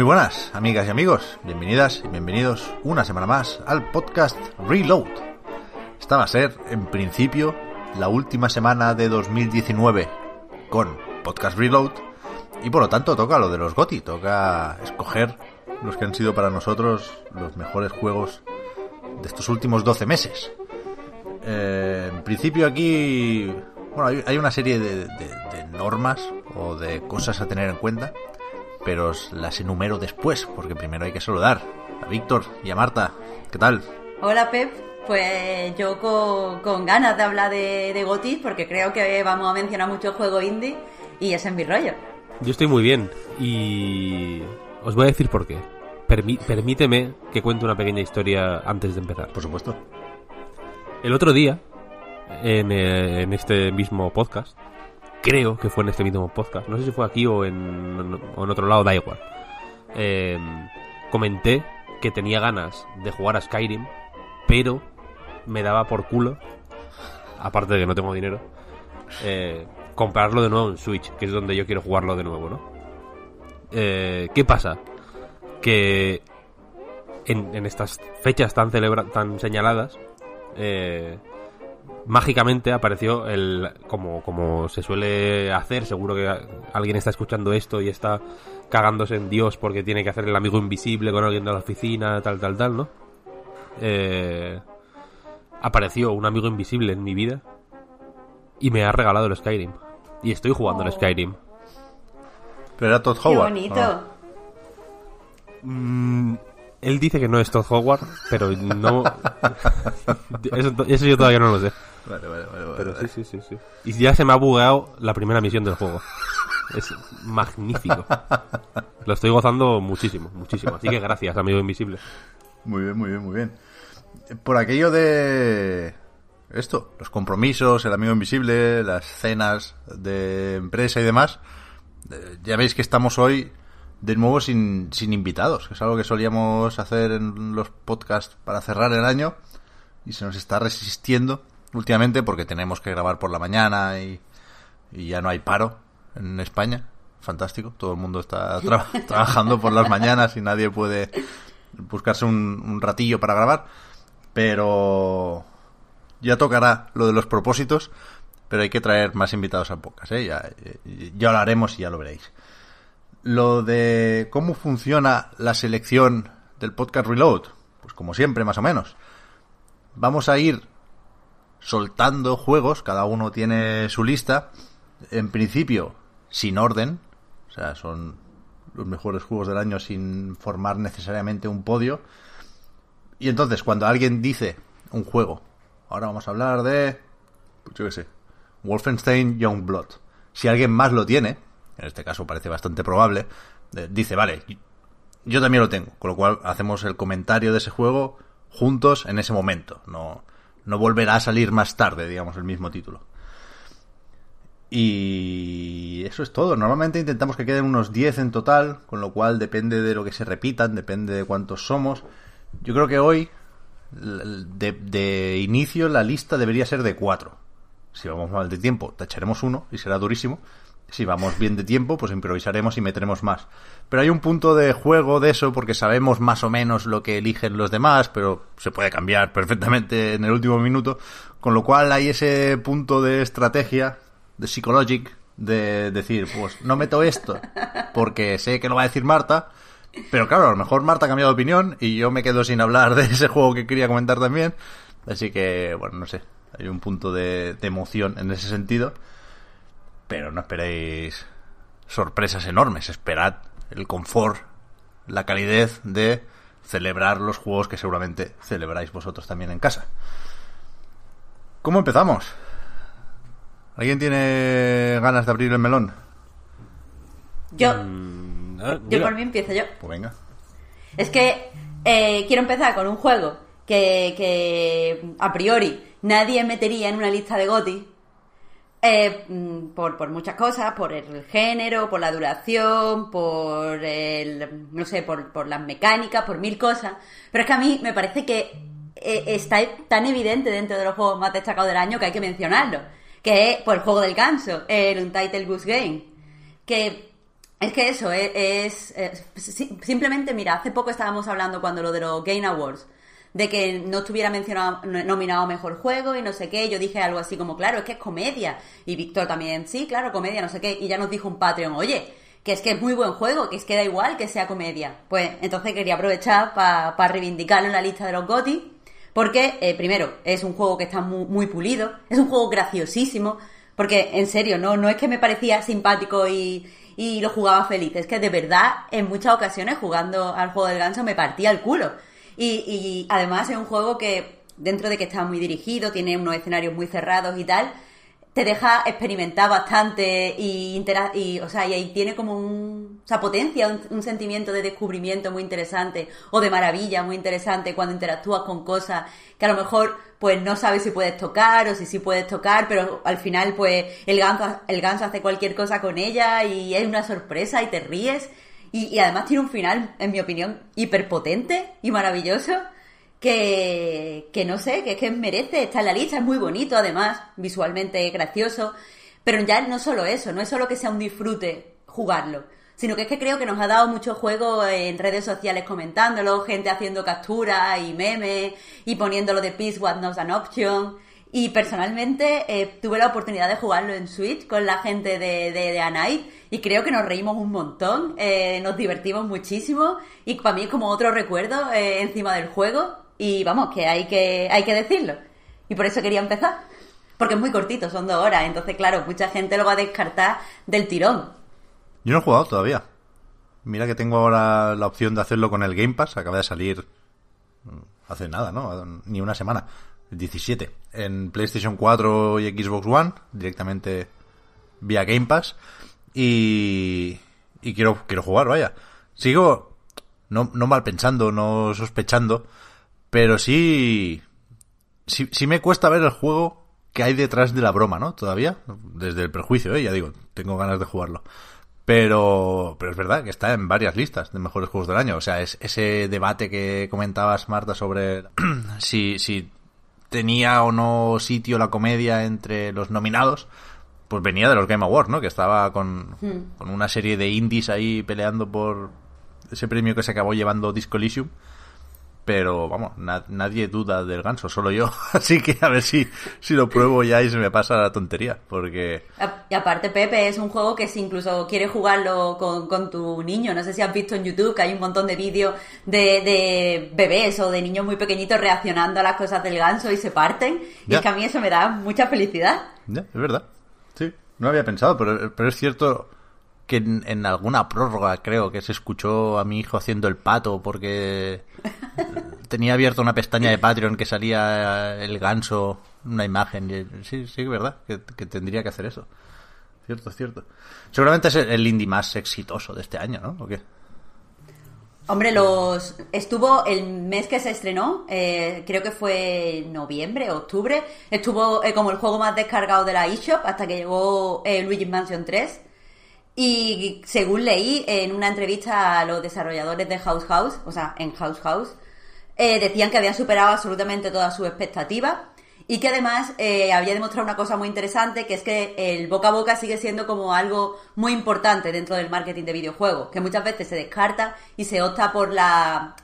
Muy buenas, amigas y amigos. Bienvenidas y bienvenidos una semana más al podcast Reload. Esta va a ser, en principio, la última semana de 2019 con podcast Reload. Y por lo tanto toca lo de los GOTI, toca escoger los que han sido para nosotros los mejores juegos de estos últimos 12 meses. Eh, en principio aquí, bueno, hay, una serie de normas o de cosas a tener en cuenta, pero os las enumero después, porque primero hay que saludar a Víctor y a Marta. ¿Qué tal? Hola Pep, pues yo con, con ganas de hablar de, de Gotis porque creo que vamos a mencionar mucho juego indie y es en mi rollo. Yo estoy muy bien y os voy a decir por qué. Permi- permíteme que cuente una pequeña historia antes de empezar. Por supuesto. El otro día, en, eh, en este mismo podcast, creo que fue en este mismo podcast, no sé si fue aquí o en, o en otro lado, da igual, eh, comenté que tenía ganas de jugar a Skyrim, pero me daba por culo, aparte de que no tengo dinero, eh, comprarlo de nuevo en Switch, que es donde yo quiero jugarlo de nuevo, ¿no? Eh, ¿Qué pasa? Que en, estas fechas tan, celebra tan señaladas, eh, mágicamente apareció el como como se suele hacer seguro que alguien está escuchando esto y está cagándose en Dios porque tiene que hacer el amigo invisible con alguien de la oficina tal tal tal no Eh, apareció un amigo invisible en mi vida y me ha regalado el Skyrim y estoy jugando el Oh. Skyrim Pero era Todd Qué Howard. bonito. ¿no? Mm, él dice que no es Todd Howard pero no eso, eso yo todavía no lo sé Vale, vale, vale, vale, Pero vale. sí, sí, sí, sí. Y ya se me ha bugueado la primera misión del juego. Es magnífico. Lo estoy gozando muchísimo, muchísimo. Así que gracias, amigo invisible. Muy bien, muy bien, muy bien. Por aquello de esto, los compromisos, el amigo invisible, las cenas de empresa y demás, eh, ya veis que estamos hoy de nuevo sin, sin invitados, que es algo que solíamos hacer en los podcasts para cerrar el año y se nos está resistiendo últimamente porque tenemos que grabar por la mañana y, y ya no hay paro en España. Fantástico, todo el mundo está tra- trabajando por las mañanas y nadie puede buscarse un, un ratillo para grabar. Pero ya tocará lo de los propósitos, pero hay que traer más invitados a pocas, ¿eh? Ya, ya lo haremos y ya lo veréis. Lo de cómo funciona la selección del podcast Reload, pues como siempre, más o menos. Vamos a ir soltando juegos, cada uno tiene su lista, en principio sin orden, o sea, son los mejores juegos del año sin formar necesariamente un podio. Y entonces, cuando alguien dice un juego, ahora vamos a hablar de, pues yo qué sé, Wolfenstein Youngblood. Si alguien más lo tiene, en este caso parece bastante probable, eh, dice, vale, yo también lo tengo, con lo cual hacemos el comentario de ese juego juntos en ese momento. No, no volverá a salir más tarde, digamos, el mismo título. Y eso es todo. Normalmente intentamos que queden unos 10 en total, con lo cual depende de lo que se repitan, depende de cuántos somos. Yo creo que hoy, de, de inicio, la lista debería ser de 4. Si vamos mal de tiempo, tacharemos uno y será durísimo. Si vamos bien de tiempo, pues improvisaremos y meteremos más. Pero hay un punto de juego de eso, porque sabemos más o menos lo que eligen los demás, pero se puede cambiar perfectamente en el último minuto. Con lo cual hay ese punto de estrategia, de psychologic, de decir, pues no meto esto, porque sé que lo va a decir Marta, Pero claro, a lo mejor Marta ha cambiado de opinión y yo me quedo sin hablar de ese juego que quería comentar también. Así que, bueno, no sé. Hay un punto de, de emoción en ese sentido. Pero no esperéis sorpresas enormes. Esperad el confort, la calidez de celebrar los juegos que seguramente celebráis vosotros también en casa. ¿Cómo empezamos? ¿Alguien tiene ganas de abrir el melón? Yo, Mm, ah, yo por mí empiezo yo. Pues venga. Es que eh, quiero empezar con un juego que, que a priori nadie metería en una lista de GOTY. Eh, mm, por, por muchas cosas, por el género, por la duración, por el, no sé, por, por las mecánicas, por mil cosas. Pero es que a mí me parece que eh, está tan evidente dentro de los juegos más destacados del año que hay que mencionarlo. Que es pues, el juego del ganso, el Untitled Goose Game. Que es que eso, es, es- es- si- simplemente, mira, hace poco estábamos hablando cuando lo de los Game Awards, de que no estuviera mencionado, no- nominado Mejor Juego y no sé qué, yo dije algo así como, claro, es que es comedia, y Víctor también, sí, claro, comedia, no sé qué, y ya nos dijo un Patreon, oye, que es que es muy buen juego, que es que da igual que sea comedia. Pues entonces quería aprovechar para reivindicarlo en la lista de los GOTY, porque, eh, primero, es un juego que está muy, muy pulido, es un juego graciosísimo, porque, en serio, no, no es que me parecía simpático y, y lo jugaba feliz, es que de verdad, en muchas ocasiones, jugando al juego del ganso, me partía el culo. Y, y además es un juego que, dentro de que está muy dirigido, tiene unos escenarios muy cerrados y tal, te deja experimentar bastante y, y o sea, y ahí tiene como un, o sea, potencia, un, un sentimiento de descubrimiento muy interesante o de maravilla muy interesante cuando interactúas con cosas que a lo mejor pues no sabes si puedes tocar o si sí puedes tocar, pero al final pues el ganso, el ganso hace cualquier cosa con ella y es una sorpresa y te ríes y, y además tiene un final, en mi opinión, hiperpotente y maravilloso que, que no sé, que es que merece estar en la lista, es muy bonito además, visualmente gracioso, pero ya no solo eso, no es solo que sea un disfrute jugarlo, sino que es que creo que nos ha dado mucho juego en redes sociales comentándolo, gente haciendo capturas y memes y poniéndolo de Peace What Not an Option. Y personalmente eh, tuve la oportunidad de jugarlo en Switch con la gente de, de, de A Night y creo que nos reímos un montón, eh, nos divertimos muchísimo y para mí es como otro recuerdo eh, encima del juego y vamos, que hay, que hay que decirlo. Y por eso quería empezar, porque es muy cortito, son dos horas, entonces claro, mucha gente lo va a descartar del tirón. Yo no he jugado todavía. Mira que tengo ahora la opción de hacerlo con el Game Pass. Acaba de salir mm, hace nada, ¿no? Ni una semana. El 17. En PlayStation 4 y Xbox One. Directamente vía Game Pass. Y, y quiero, quiero jugar, vaya. Sigo no, no mal pensando, no sospechando. Pero sí, sí, sí me cuesta ver el juego que hay detrás de la broma, ¿no? Todavía. Desde el prejuicio, ¿eh? Ya digo, tengo ganas de jugarlo. Pero, pero es verdad que está en varias listas de mejores juegos del año. O sea, es ese debate que comentabas, Marta, sobre si, si tenía o no sitio la comedia entre los nominados, pues venía de los Game Awards, ¿no? Que estaba con, con una serie de indies ahí peleando por ese premio que se acabó llevando Disco Elysium. Pero vamos, na- nadie duda del ganso, solo yo. Así que a ver si, si lo pruebo ya y se me pasa la tontería. Porque Y aparte, Pepe, es un juego que si incluso quieres jugarlo con, con tu niño, no sé si has visto en YouTube que hay un montón de vídeos de, de bebés o de niños muy pequeñitos reaccionando a las cosas del ganso y se parten. Y es que a mí eso me da mucha felicidad. Ya, es verdad. Sí, no había pensado, pero, pero es cierto que en, en alguna prórroga creo que se escuchó a mi hijo haciendo el pato porque tenía abierta una pestaña de Patreon que salía el ganso, una imagen. sí, sí, es verdad, que, tendría que hacer eso. Cierto, cierto. Seguramente es el, el indie más exitoso de este año, ¿no? ¿O qué? Hombre, los estuvo el mes que se estrenó, eh, creo que fue noviembre, octubre, estuvo eh, como el juego más descargado de la eShop hasta que llegó eh, Luigi's Mansion 3. Y según leí en una entrevista a los desarrolladores de House House, o sea, en House House, eh, decían que habían superado absolutamente todas sus expectativas y que además eh, había demostrado una cosa muy interesante, que es que el boca a boca sigue siendo como algo muy importante dentro del marketing de videojuegos, que muchas veces se descarta y se opta por la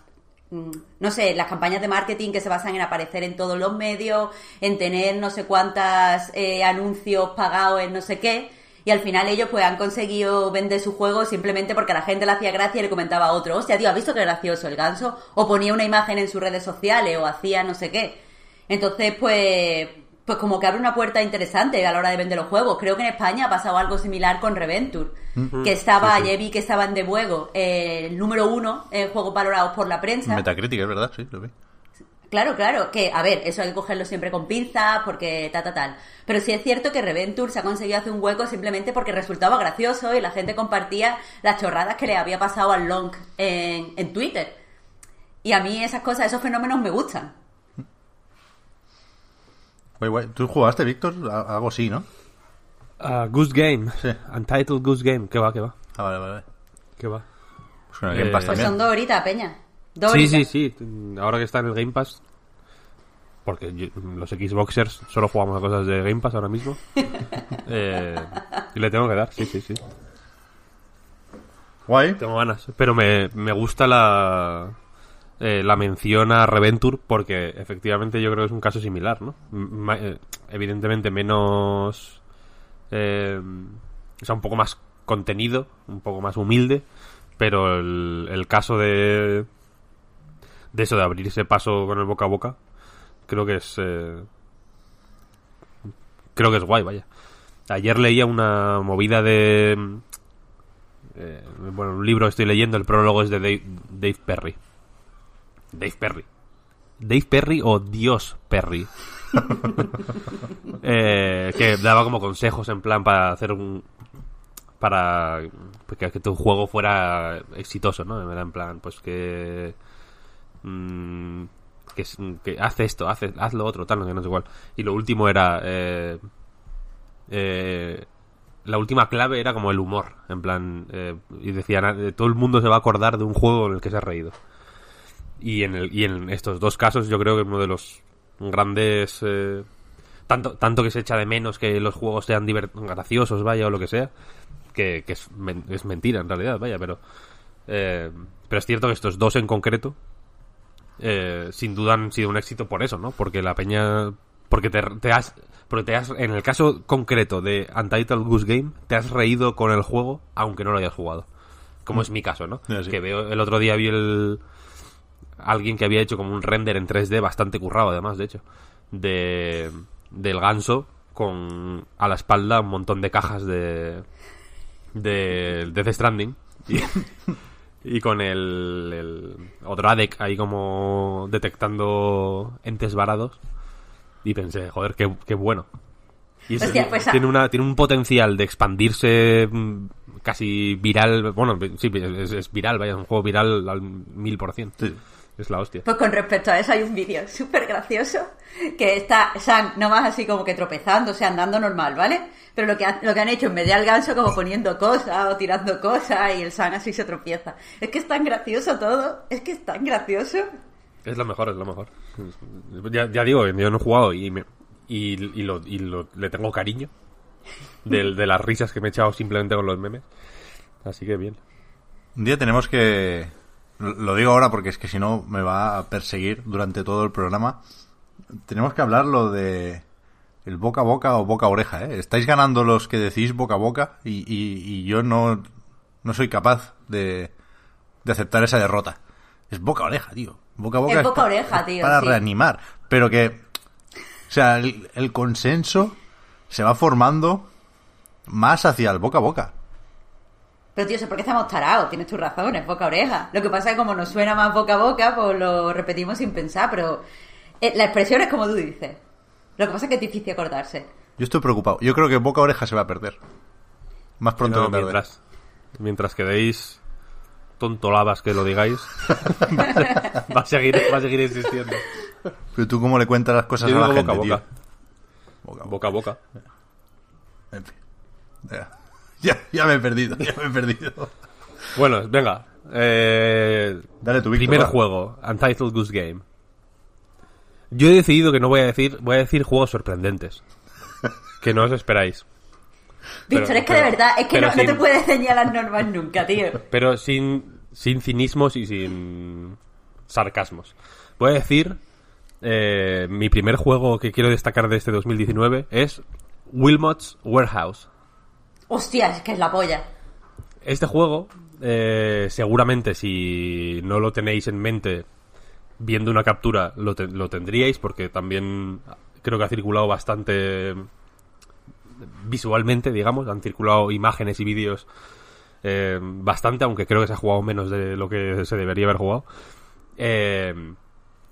mm, no sé, las campañas de marketing que se basan en aparecer en todos los medios, en tener no sé cuántas eh, anuncios pagados en no sé qué. Y al final ellos pues han conseguido vender su juego simplemente porque a la gente le hacía gracia y le comentaba a otro, hostia, tío, ¿has visto qué gracioso el ganso? O ponía una imagen en sus redes sociales o hacía no sé qué. Entonces, pues, pues como que abre una puerta interesante a la hora de vender los juegos. Creo que en España ha pasado algo similar con Reventure, que estaba, ayer vi que estaba en De Buego, eh, el número uno en juegos valorados por la prensa. Metacritic, es verdad, sí, lo vi. Claro, claro, que a ver, eso hay que cogerlo siempre con pinzas porque ta, ta, tal. Pero sí es cierto que Reventure se ha conseguido hacer un hueco simplemente porque resultaba gracioso y la gente compartía las chorradas que le había pasado al Long en, en Twitter. Y a mí esas cosas, esos fenómenos me gustan. Guay. ¿Tú jugaste, Víctor? Algo sí, ¿no? Ah, Goose Game. Sí. Untitled Goose Game. ¿Qué va, qué va? Ah, vale, vale. vale. ¿Qué va? Pues Eh, Pues son dos horitas, Peña. Sí, sí, sí. Ahora que está en el Game Pass. Porque yo- los Xboxers solo jugamos a cosas de Game Pass ahora mismo. Eh, y le tengo que dar, sí, sí, sí. Guay. Tengo ganas. Pero me, me gusta la, eh, la mención a Reventure porque efectivamente yo creo que es un caso similar, ¿no? M- eh, evidentemente menos... eh, o sea, un poco más contenido, un poco más humilde, pero el, el caso de... De eso, de abrirse paso con el boca a boca, creo que es... eh, creo que es guay, vaya. Ayer leía una movida de... eh, bueno, un libro estoy leyendo, el prólogo es de Dave, Dave Perry. Dave Perry. Dave Perry o Dios Perry. Eh, que daba como consejos en plan para hacer un... Para que, que tu juego fuera exitoso, ¿no? En plan, pues que... mm, que, es- que haz esto, haz, haz lo otro, tal, no, no sé igual. Y lo último era... eh, eh, la última clave era como el humor, en plan, eh, y decían, eh, todo el mundo se va a acordar de un juego en el que se ha reído. Y en, el, estos dos casos yo creo que uno de los grandes... eh, tanto, tanto que se echa de menos que los juegos sean graciosos, vaya, o lo que sea, que, es, men- es mentira en realidad, vaya, pero... pero es cierto que estos dos en concreto, eh, sin duda han sido un éxito por eso, ¿no? Porque la peña... Porque te, te has... Porque te has... En el caso concreto de Untitled Goose Game, te has reído con el juego aunque no lo hayas jugado. Como es mi caso, ¿no? Sí. Que veo... El otro día vi el... Alguien que había hecho como un render en 3D bastante currado, además, de hecho. De... Del ganso con a la espalda un montón de cajas de... De Death Stranding. Y, y con el, el otro ADEC ahí como detectando entes varados. Y pensé, joder, qué, qué bueno. Y es- Hostia, pues a- tiene, una, tiene un potencial de expandirse mm, casi viral. Bueno, sí, es, es viral, vaya, es un juego viral al mil por cien. Es la hostia. Pues con respecto a eso hay un vídeo súper gracioso que está Sam nomás así como que tropezando, o sea, andando normal, ¿vale? Pero lo que, ha- lo que han hecho en vez de al ganso como poniendo cosas o tirando cosas y el Sam así se tropieza. Es que es tan gracioso todo, es que es tan gracioso. Es lo mejor, es lo mejor. Ya, ya digo, yo no he jugado y, me- y, y lo, y lo- le tengo cariño de, de las risas que me he echado simplemente con los memes. Así que bien. Un día tenemos que... Lo digo ahora porque es que si no me va a perseguir durante todo el programa. Tenemos que hablar lo de el boca a boca o boca a oreja, ¿eh? Estáis ganando los que decís boca a boca y, y- y yo no, no soy capaz de, de aceptar esa derrota. Es boca a oreja, tío. Boca a boca Es boca a pa- oreja, tío, Para sí. reanimar. Pero que... O sea, el, el consenso se va formando más hacia el boca a boca. Pero tío, eso es porque estamos tarados, tienes tus razones, boca a oreja. Lo que pasa es que como nos suena más boca a boca, pues lo repetimos sin pensar, pero eh, la expresión es como tú dices. Lo que pasa es que es difícil acordarse. Yo estoy preocupado. Yo creo que boca a oreja se va a perder. Más pronto No, que tarde. mientras, mientras quedéis tontolabas que lo digáis, va a seguir, va a seguir existiendo. Pero tú cómo le cuentas las cosas Yo a la digo gente, boca a tío. boca. Boca a boca. Boca a boca. En fin. Ya. Ya, ya me he perdido, ya me he perdido. Bueno, venga. Eh, Dale tu primer va. juego, Untitled Goose Game. Yo he decidido que no voy a decir, voy a decir juegos sorprendentes. Que no os esperáis. Víctor, Pero- es que de verdad, es que no, no te sin- puedes ceñir las normas nunca, tío. Pero sin, sin cinismos y sin sarcasmos. Voy a decir, eh, mi primer juego que quiero destacar de este 2019 es Wilmot's Warehouse. Hostia, es que es la polla. Este juego, eh, seguramente si no lo tenéis en mente viendo una captura, lo, te- lo tendríais, porque también creo que ha circulado bastante visualmente, digamos, han circulado imágenes y vídeos eh, bastante, aunque creo que se ha jugado menos de lo que se debería haber jugado. Eh,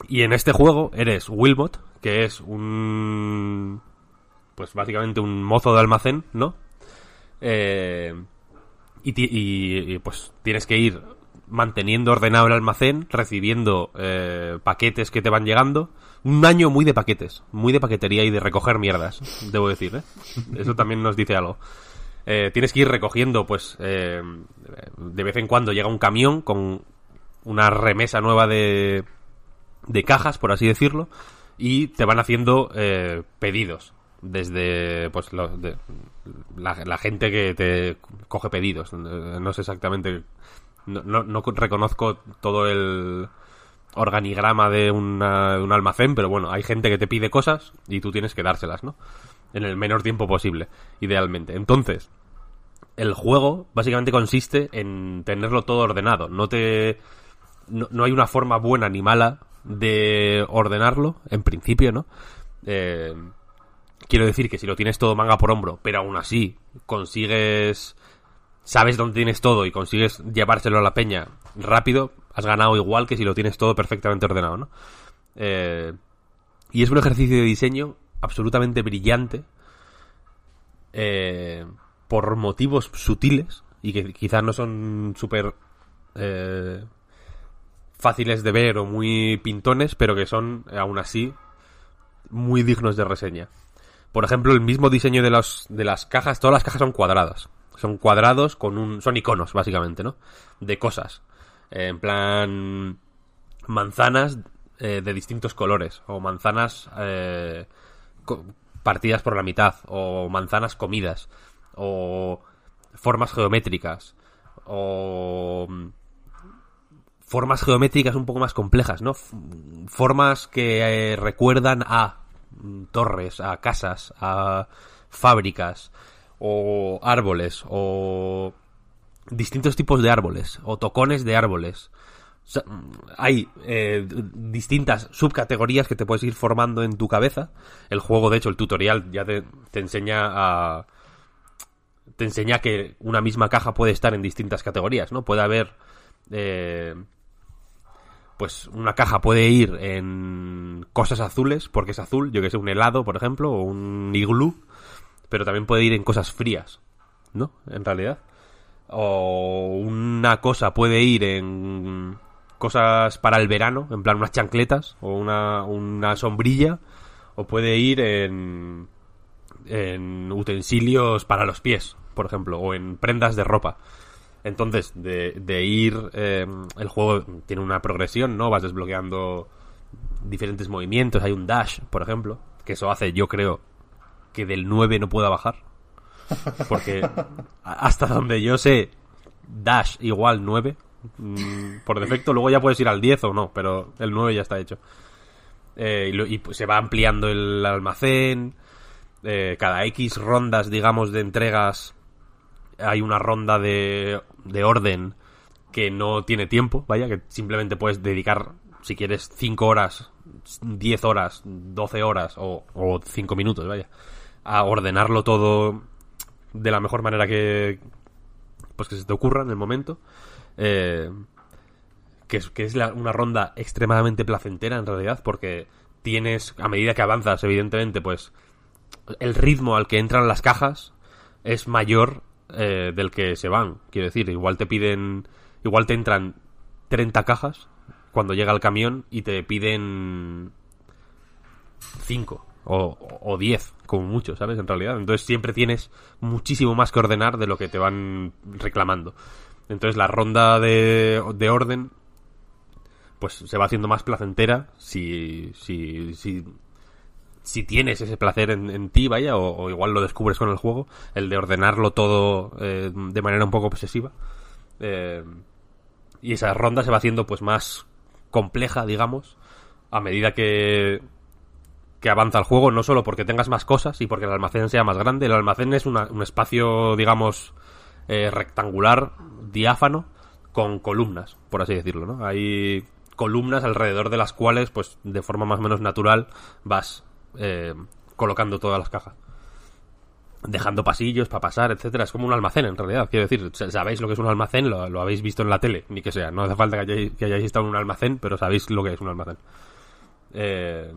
y en este juego eres Wilmot, que es un... Pues básicamente un mozo de almacén, ¿no? Eh, y, pues tienes que ir manteniendo ordenado el almacén, recibiendo eh, paquetes que te van llegando. Un año muy de paquetes, muy de paquetería y de recoger mierdas, debo decir, ¿eh? Eso también nos dice algo. Eh, tienes que ir recogiendo, pues, eh, de vez en cuando llega un camión con una remesa nueva de, de cajas, por así decirlo, y te van haciendo eh, pedidos desde pues la, gente que te coge pedidos. No sé exactamente, no, no, no reconozco todo el organigrama de, una- un almacén, pero bueno, hay gente que te pide cosas y tú tienes que dárselas, ¿no? En el menor tiempo posible, idealmente. Entonces, el juego básicamente consiste en tenerlo todo ordenado. No te. No, no hay una forma buena ni mala de ordenarlo, en principio, ¿no? Eh, quiero decir que si lo tienes todo manga por hombro, pero aún así consigues. Sabes dónde tienes todo y consigues llevárselo a la peña rápido, has ganado igual que si lo tienes todo perfectamente ordenado, ¿no? Eh, y es un ejercicio de diseño absolutamente brillante. eh, por motivos sutiles y que quizás no son súper eh, fáciles de ver o muy pintones, pero que son aún así muy dignos de reseña. Por ejemplo, el mismo diseño de, las de las cajas, todas las cajas son cuadradas. Son cuadrados con un... son iconos, básicamente, ¿no? De cosas. Eh, en plan... manzanas eh, de distintos colores. O manzanas eh, partidas por la mitad. O manzanas comidas. O formas geométricas. O mm, formas geométricas un poco más complejas, ¿no? Formas que recuerdan a torres, a casas, a fábricas, o árboles, o distintos tipos de árboles, o tocones de árboles. O sea, hay eh, distintas subcategorías que te puedes ir formando en tu cabeza. El juego, de hecho, el tutorial ya te, te enseña a... Te enseña que una misma caja puede estar en distintas categorías, ¿no? Puede haber... eh, pues una caja puede ir en cosas azules, porque es azul, yo que sé, un helado, por ejemplo, o un iglú, pero también puede ir en cosas frías, ¿no? En realidad. O una cosa puede ir en cosas para el verano, en plan unas chancletas, o una, una sombrilla, o puede ir en, en utensilios para los pies, por ejemplo, o en prendas de ropa. Entonces, de, de ir. eh, el juego tiene una progresión, ¿no? Vas desbloqueando diferentes movimientos. Hay un dash, por ejemplo. Que eso hace, yo creo, que del 9 no pueda bajar. Porque hasta donde yo sé, dash igual 9. mm, por defecto, luego ya puedes ir al 10 o no, pero el 9 ya está hecho. Eh, y, lo- y, pues, se va ampliando el almacén. eh, cada X rondas, digamos, de entregas hay una ronda de, de orden que no tiene tiempo, vaya, que simplemente puedes dedicar, si quieres, 5 horas, 10 horas, 12 horas o, o 5 minutos, vaya, a ordenarlo todo de la mejor manera que pues que se te ocurra en el momento. Eh, que es, que es una ronda extremadamente placentera en realidad, porque tienes, a medida que avanzas, evidentemente, pues el ritmo al que entran las cajas es mayor eh, del que se van. Quiero decir, igual te piden, igual te entran 30 cajas cuando llega el camión y te piden 5 o, o 10, como mucho, ¿sabes? En realidad. Entonces siempre tienes muchísimo más que ordenar de lo que te van reclamando. Entonces la ronda de, de orden pues se va haciendo más placentera si, si, si, si tienes ese placer en, en ti, vaya, o, igual lo descubres con el juego, el de ordenarlo todo eh, de manera un poco obsesiva. Eh, y esa ronda se va haciendo pues más compleja, digamos, a medida que, que avanza el juego, no solo porque tengas más cosas y porque el almacén sea más grande, el almacén es un espacio, digamos, eh, rectangular, diáfano, con columnas, por así decirlo, ¿no? Hay columnas alrededor de las cuales, pues, de forma más o menos natural, vas eh, colocando todas las cajas. Dejando pasillos para pasar, etcétera. Es como un almacén, en realidad. Quiero decir, sa- sabéis lo que es un almacén, lo, habéis visto en la tele, ni que sea. No hace falta que hayáis, que hayáis estado en un almacén, pero sabéis lo que es un almacén. Eh,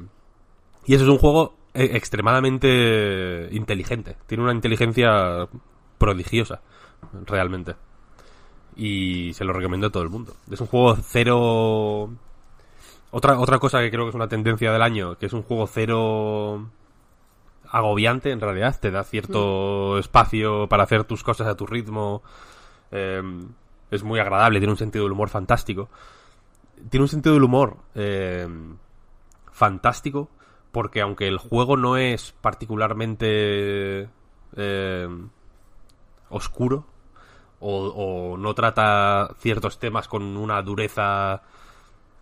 y eso es un juego eh, extremadamente inteligente. Tiene una inteligencia prodigiosa, realmente. Y se lo recomiendo a todo el mundo. Es un juego cero... Otra, otra cosa que creo que es una tendencia del año, que es un juego cero agobiante en realidad, te da cierto espacio para hacer tus cosas a tu ritmo, eh, es muy agradable, tiene un sentido del humor fantástico. Tiene un sentido del humor eh, fantástico porque aunque el juego no es particularmente eh, oscuro o, o no trata ciertos temas con una dureza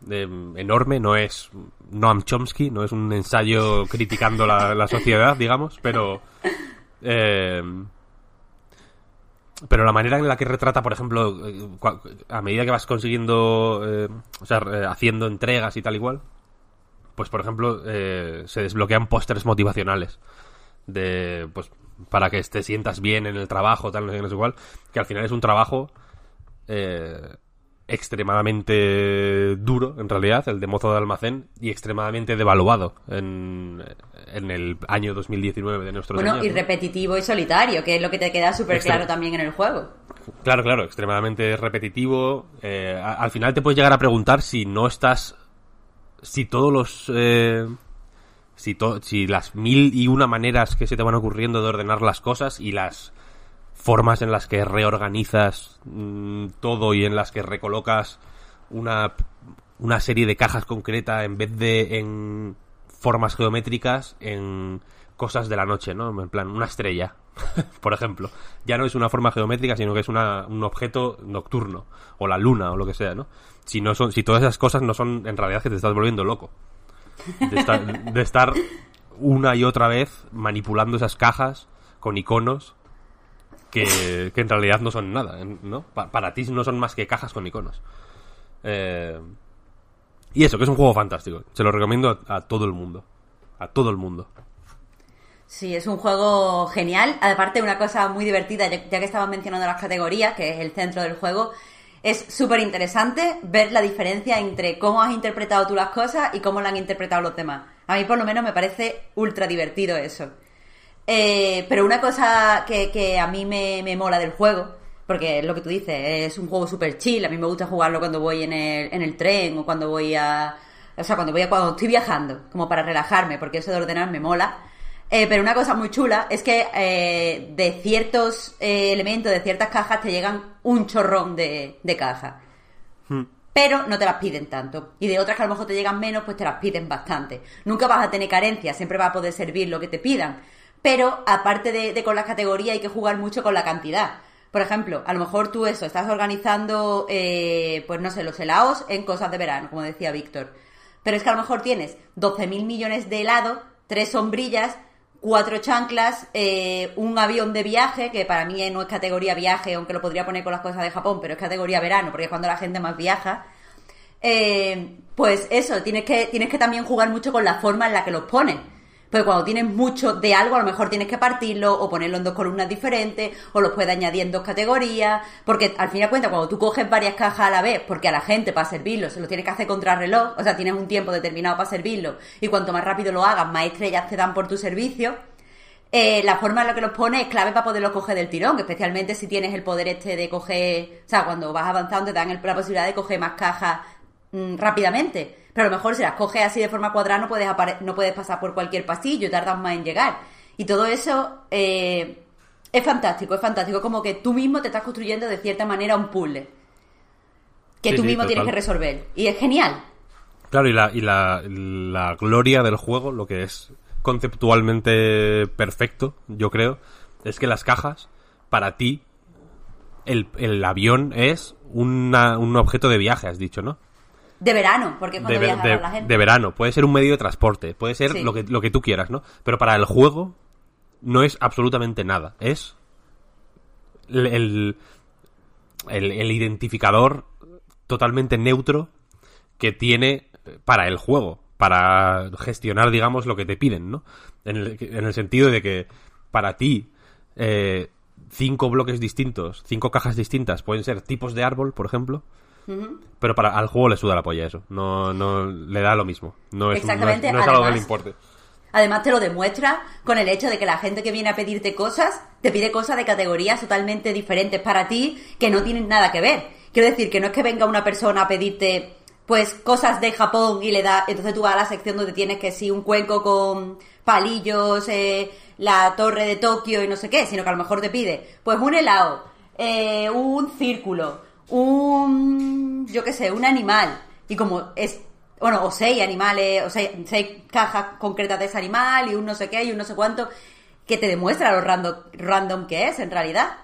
eh, enorme, no es Noam Chomsky, no es un ensayo criticando la, la sociedad, digamos, pero eh, pero la manera en la que retrata, por ejemplo, eh, a medida que vas consiguiendo, eh, o sea, haciendo entregas y tal igual, pues por ejemplo, eh, se desbloquean pósters motivacionales de, pues, para que te sientas bien en el trabajo, tal, no sé qué, no sé que al final es un trabajo eh, extremadamente duro, en realidad, el de mozo de almacén, y extremadamente devaluado en, en el año 2019 de nuestros Bueno, años, y ¿no? repetitivo y solitario, que es lo que te queda súper claro también en el juego. Claro, claro, extremadamente repetitivo. Eh, al final te puedes llegar a preguntar si no estás. Si todos los. eh, si, to- si las mil y una maneras que se te van ocurriendo de ordenar las cosas y las formas en las que reorganizas mm, todo y en las que recolocas una, una serie de cajas concreta en vez de en formas geométricas en cosas de la noche, ¿no? En plan, una estrella, por ejemplo. Ya no es una forma geométrica, sino que es una, un objeto nocturno, o la luna, o lo que sea, ¿no? Si, no son, si todas esas cosas no son en realidad que te estás volviendo loco. De estar, de estar una y otra vez manipulando esas cajas con iconos que, en realidad no son nada, ¿no? Pa- para ti no son más que cajas con iconos. Eh, y eso, que es un juego fantástico. Se lo recomiendo a, todo el mundo. A todo el mundo. Sí, es un juego genial. Aparte, una cosa muy divertida, ya que estabas mencionando las categorías, que es el centro del juego, es súper interesante ver la diferencia entre cómo has interpretado tú las cosas y cómo la han interpretado los demás. A mí, por lo menos, me parece ultra divertido eso. Eh, pero una cosa que, que a mí me, me mola del juego, porque es lo que tú dices, es un juego súper chill, a mí me gusta jugarlo cuando voy en el, en el tren o cuando voy a... O sea, cuando voy a, cuando estoy viajando, como para relajarme, porque eso de ordenar me mola. Eh, pero una cosa muy chula es que eh, de ciertos eh, elementos, de ciertas cajas, te llegan un chorrón de, de cajas. Pero no te las piden tanto. Y de otras que a lo mejor te llegan menos, pues te las piden bastante. Nunca vas a tener carencias, siempre vas a poder servir lo que te pidan. Pero aparte de, con las categorías, hay que jugar mucho con la cantidad. Por ejemplo, a lo mejor tú eso, estás organizando, eh, pues no sé, los helados en cosas de verano, como decía Víctor. Pero es que a lo mejor tienes 12.000 millones de helados, tres sombrillas, cuatro chanclas, eh, un avión de viaje, que para mí no es categoría viaje, aunque lo podría poner con las cosas de Japón, pero es categoría verano, porque es cuando la gente más viaja. Eh, pues eso, tienes que, tienes que también jugar mucho con la forma en la que los pones. Porque cuando tienes mucho de algo, a lo mejor tienes que partirlo o ponerlo en dos columnas diferentes, o los puedes añadir en dos categorías. Porque al fin y al cuenta, cuando tú coges varias cajas a la vez, porque a la gente para servirlo se lo tienes que hacer contra reloj, o sea, tienes un tiempo determinado para servirlo, y cuanto más rápido lo hagas, más estrellas te dan por tu servicio. Eh, la forma en la que los pones es clave para poderlos coger del tirón, especialmente si tienes el poder este de coger, o sea, cuando vas avanzando te dan el- la posibilidad de coger más cajas mm, rápidamente. Pero a lo mejor si las coges así de forma cuadrada no puedes, no puedes pasar por cualquier pasillo, tardas más en llegar. Y todo eso eh, es fantástico, es fantástico, como que tú mismo te estás construyendo de cierta manera un puzzle que Sí, tú sí, mismo tienes que resolver. Y es genial. Claro, y la, y la, la gloria del juego, lo que es conceptualmente perfecto, yo creo, es que las cajas, para ti, el, el avión es una- un objeto de viaje, has dicho, ¿no? De verano, porque es cuando de, viaja de- la gente. de verano, puede ser un medio de transporte, puede ser Sí. lo, que, lo que tú quieras, ¿no? Pero para el juego no es absolutamente nada. Es el, el, el- el identificador totalmente neutro que tiene para el juego, para gestionar, digamos, lo que te piden, ¿no? En el, en el sentido de que para ti eh, cinco bloques distintos, cinco cajas distintas pueden ser tipos de árbol, por ejemplo, pero para al juego le suda la polla eso. No, no le da lo mismo. No es, un- no es- Exactamente, no es algo que le además- importe. Además te lo demuestra con el hecho de que la gente que viene a pedirte cosas te pide cosas de categorías totalmente diferentes para ti que no tienen nada que ver. Quiero decir que no es que venga una persona a pedirte pues cosas de Japón y le da entonces tú vas a la sección donde tienes que sí un cuenco con palillos, eh, la torre de Tokio y no sé qué, sino que a lo mejor te pide pues un helado, eh, un círculo, un yo qué sé, un animal y como es bueno, o seis animales, o seis, seis cajas concretas de ese animal y un no sé qué y un no sé cuánto, que te demuestra lo random, random que es en realidad.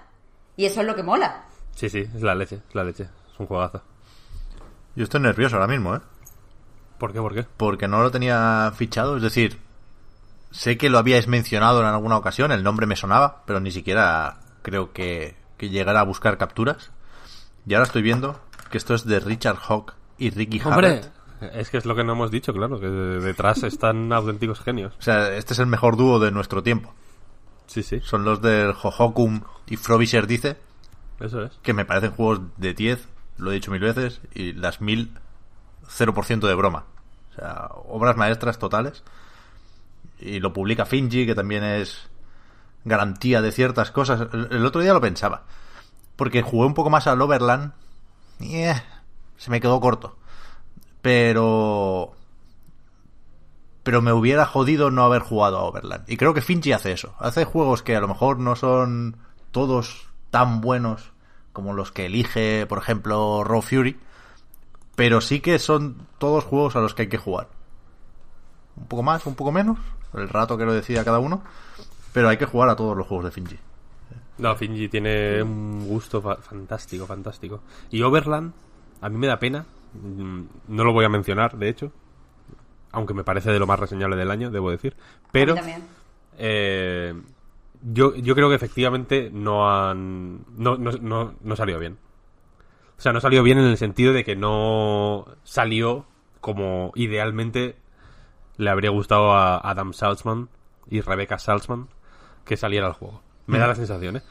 Y eso es lo que mola. Sí, sí, es la leche, es la leche. Es un juegazo. Yo estoy nervioso ahora mismo, ¿eh? ¿Por qué? ¿Por qué? Porque no lo tenía fichado, es decir, sé que lo habíais mencionado en alguna ocasión, el nombre me sonaba, pero ni siquiera creo que, que llegara a buscar capturas. Y ahora estoy viendo que esto es de Richard Hawk y Ricky ¡Hombre! Harrett. Es que es lo que no hemos dicho, claro, que detrás están auténticos genios. O sea, este es el mejor dúo de nuestro tiempo. Sí, sí, Son los del Hohokum y Frobisher dice, eso es. que me parecen juegos de 10, lo he dicho mil veces, y las mil 0% de broma. O sea, obras maestras totales. Y lo publica Finji, que también es garantía de ciertas cosas. El, el otro día lo pensaba. Porque jugué un poco más al Overland. Y eh, se me quedó corto. Pero... Pero me hubiera jodido no haber jugado a Overland. Y creo que Finji hace eso. Hace juegos que a lo mejor no son todos tan buenos como los que elige, por ejemplo, Raw Fury. Pero sí que son todos juegos a los que hay que jugar. Un poco más, un poco menos. El rato que lo decida cada uno. Pero hay que jugar a todos los juegos de Finji. No, Finji tiene un gusto fa- fantástico, fantástico. Y Overland, a mí me da pena. mm, No lo voy a mencionar, de hecho. Aunque me parece de lo más reseñable del año, debo decir. Pero eh, yo, yo creo que efectivamente no han. No, no, no, no salió bien. O sea, no salió bien en el sentido de que no salió como idealmente le habría gustado a Adam Salzman y Rebecca Salzman que saliera el juego. Me da la sensación, ¿eh?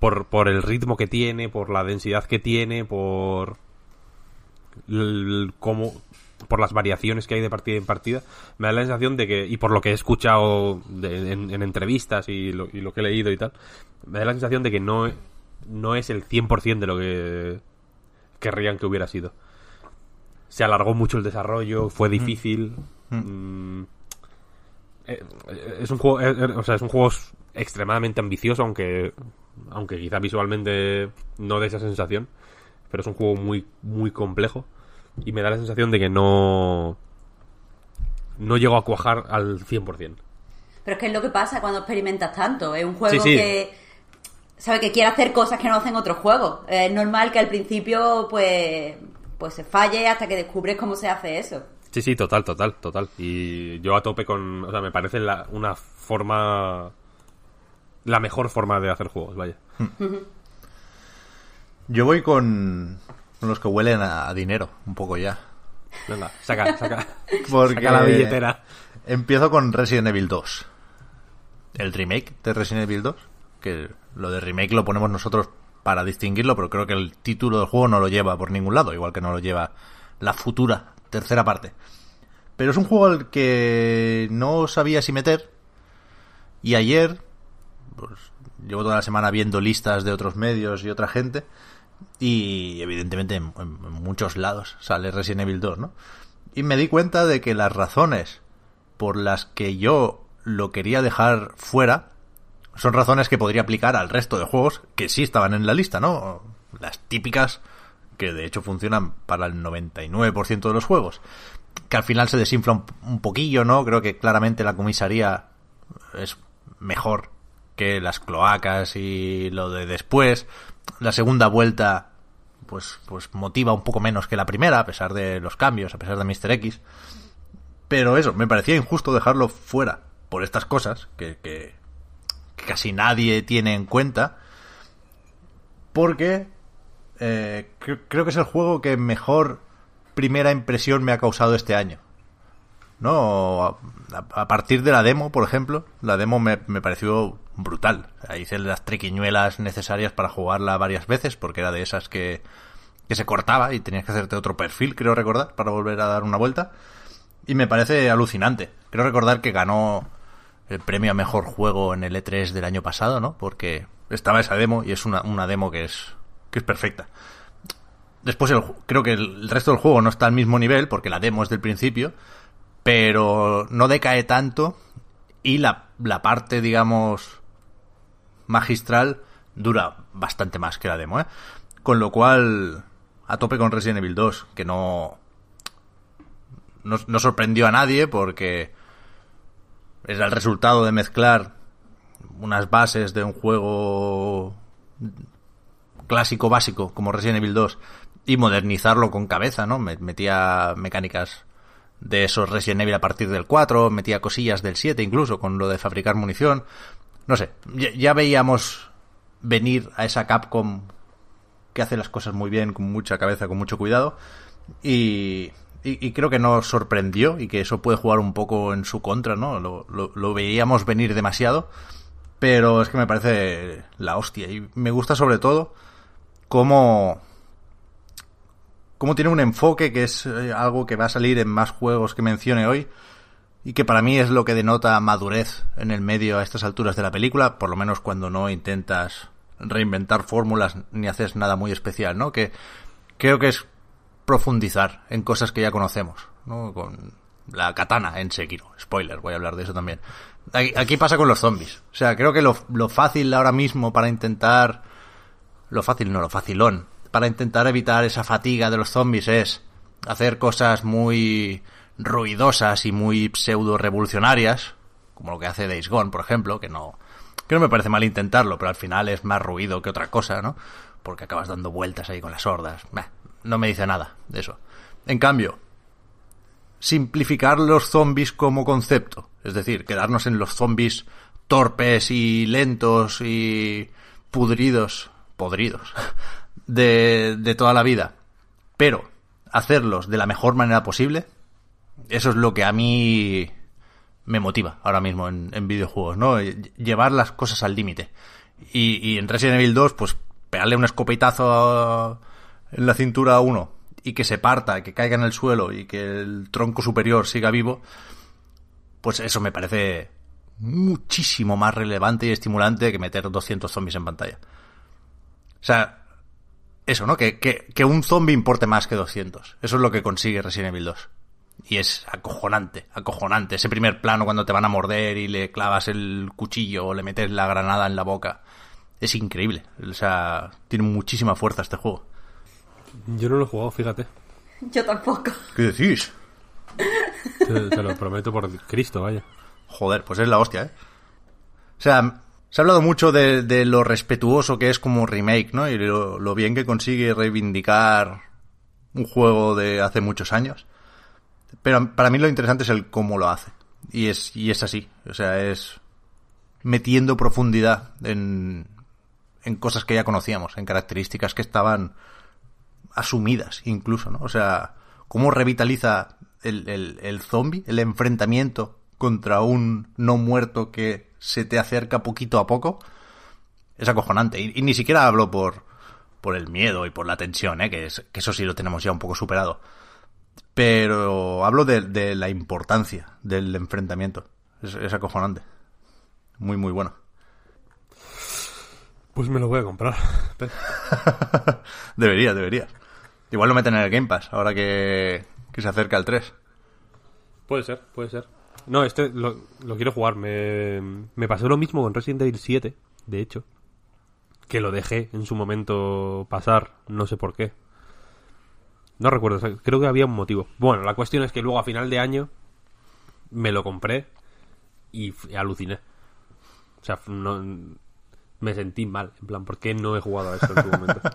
Por, por el ritmo que tiene, por la densidad que tiene, por. cómo. Por las variaciones que hay de partida en partida, me da la sensación de que, y por lo que he escuchado de- en, en entrevistas y lo, y lo que he leído y tal, me da la sensación de que no, no es el 100% de lo que querrían que hubiera sido. Se alargó mucho el desarrollo, fue difícil. mm, eh, eh, es un juego, eh, o sea, es un juego extremadamente ambicioso, aunque, aunque quizá visualmente no dé esa sensación. Pero es un juego muy, muy complejo. Y me da la sensación de que no. No llego a cuajar al 100%. Pero es que es lo que pasa cuando experimentas tanto. Es un juego Sí, sí. que sabe que quiere hacer cosas que no hacen otros juegos. Es normal que al principio pues pues se falle hasta que descubres cómo se hace eso. Sí, sí, total, total, total. Y yo a tope con. O sea, me parece la- una forma. La mejor forma de hacer juegos, vaya. Yo voy con, los que huelen a, a dinero, un poco ya. Venga, saca, saca. Porque saca la billetera. Empiezo con Resident Evil 2. El remake de Resident Evil 2. Que lo de remake lo ponemos nosotros para distinguirlo, pero creo que el título del juego no lo lleva por ningún lado, igual que no lo lleva la futura tercera parte. Pero es un juego al que no sabía si meter. Y ayer, pues llevo toda la semana viendo listas de otros medios y otra gente. Y evidentemente en, muchos lados sale Resident Evil 2, ¿no? Y me di cuenta de que las razones por las que yo lo quería dejar fuera son razones que podría aplicar al resto de juegos que sí estaban en la lista, ¿no? Las típicas que de hecho funcionan para el 99% de los juegos. Que al final se desinfla un poquillo, ¿no? Creo que claramente la comisaría es mejor que las cloacas y lo de después. La segunda vuelta pues, pues motiva un poco menos que la primera, a pesar de los cambios, a pesar de Mr. X. Pero eso, me parecía injusto dejarlo fuera por estas cosas que, que, casi nadie tiene en cuenta. Porque eh, cre- creo que es el juego que mejor primera impresión me ha causado este año. ¿No? A, partir de la demo, por ejemplo, la demo me, me pareció brutal. Hice las triquiñuelas necesarias para jugarla varias veces, porque era de esas que, que se cortaba y tenías que hacerte otro perfil, creo recordar, para volver a dar una vuelta. Y me parece alucinante. Creo recordar que ganó el premio a mejor juego en el E3 del año pasado, ¿no? Porque estaba esa demo y es una, una demo que es, que es perfecta. Después el creo que el resto del juego no está al mismo nivel, porque la demo es del principio, pero no decae tanto y la, la parte, digamos, magistral dura bastante más que la demo, ¿eh? Con lo cual, a tope con Resident Evil 2, que no, no, no sorprendió a nadie porque era el resultado de mezclar unas bases de un juego clásico básico como Resident Evil 2 y modernizarlo con cabeza, ¿no? Me- Metía mecánicas de esos Resident Evil a partir del 4, metía cosillas del 7 incluso con lo de fabricar munición. No sé, ya, veíamos venir a esa Capcom que hace las cosas muy bien, con mucha cabeza, con mucho cuidado. Y, y, y creo que nos sorprendió y que eso puede jugar un poco en su contra, ¿no? Lo, lo, lo veíamos venir demasiado. Pero es que me parece la hostia. Y me gusta sobre todo cómo, cómo tiene un enfoque que es eh, algo que va a salir en más juegos que mencione hoy. Y que para mí es lo que denota madurez en el medio a estas alturas de la película, por lo menos cuando no intentas reinventar fórmulas ni haces nada muy especial, ¿no? Que creo que es profundizar en cosas que ya conocemos, ¿no? Con la katana en Sekiro. Spoiler, voy a hablar de eso también. Aquí, pasa con los zombies. O sea, creo que lo fácil ahora mismo para intentar... Lo fácil, no, lo facilón. Para intentar evitar esa fatiga de los zombies es hacer cosas muy ruidosas y muy pseudo revolucionarias, como lo que hace Days Gone, por ejemplo, que no, que no me parece mal intentarlo, pero al final es más ruido que otra cosa, ¿no? Porque acabas dando vueltas ahí con las hordas. No me dice nada de eso. En cambio, simplificar los zombies como concepto, es decir, quedarnos en los zombies torpes y lentos y pudridos, podridos, de, de toda la vida, pero hacerlos de la mejor manera posible, eso es lo que a mí me motiva ahora mismo en, en videojuegos, ¿no? Llevar las cosas al límite. Y, y, en Resident Evil 2, pues pegarle un escopetazo en la cintura a uno y que se parta, que caiga en el suelo y que el tronco superior siga vivo, pues eso me parece muchísimo más relevante y estimulante que meter 200 zombies en pantalla. O sea, eso, ¿no? Que, que, que un zombie importe más que 200. Eso es lo que consigue Resident Evil 2. Y es acojonante, acojonante. Ese primer plano cuando te van a morder y le clavas el cuchillo o le metes la granada en la boca. Es increíble. O sea, tiene muchísima fuerza este juego. Yo no lo he jugado, fíjate. Yo tampoco. ¿Qué decís? Te, te lo prometo por Cristo, vaya. Joder, pues es la hostia, ¿eh? O sea, se ha hablado mucho de, de lo respetuoso que es como remake, ¿no? Y lo, bien que consigue reivindicar un juego de hace muchos años. Pero para mí lo interesante es el cómo lo hace. Y es, y es así. O sea, es metiendo profundidad en, en cosas que ya conocíamos, en características que estaban asumidas incluso, ¿no? O sea, cómo revitaliza el, el, el zombie, el enfrentamiento contra un no muerto que se te acerca poquito a poco, es acojonante. Y, y ni siquiera hablo por, por el miedo y por la tensión, ¿eh? que, es, que eso sí lo tenemos ya un poco superado. Pero hablo de, de la importancia del enfrentamiento. Es, es, acojonante. Muy, muy bueno. Pues me lo voy a comprar. debería, debería. Igual lo meten en el Game Pass, ahora que, que se acerca el 3. Puede ser, puede ser. No, este lo, lo quiero jugar. Me, me, pasó lo mismo con Resident Evil 7, de hecho. Que lo dejé en su momento pasar, no sé por qué. No recuerdo, creo que había un motivo. Bueno, la cuestión es que luego a final de año me lo compré y aluciné. O sea, no, me sentí mal. En plan, ¿por qué no he jugado a esto en su momento?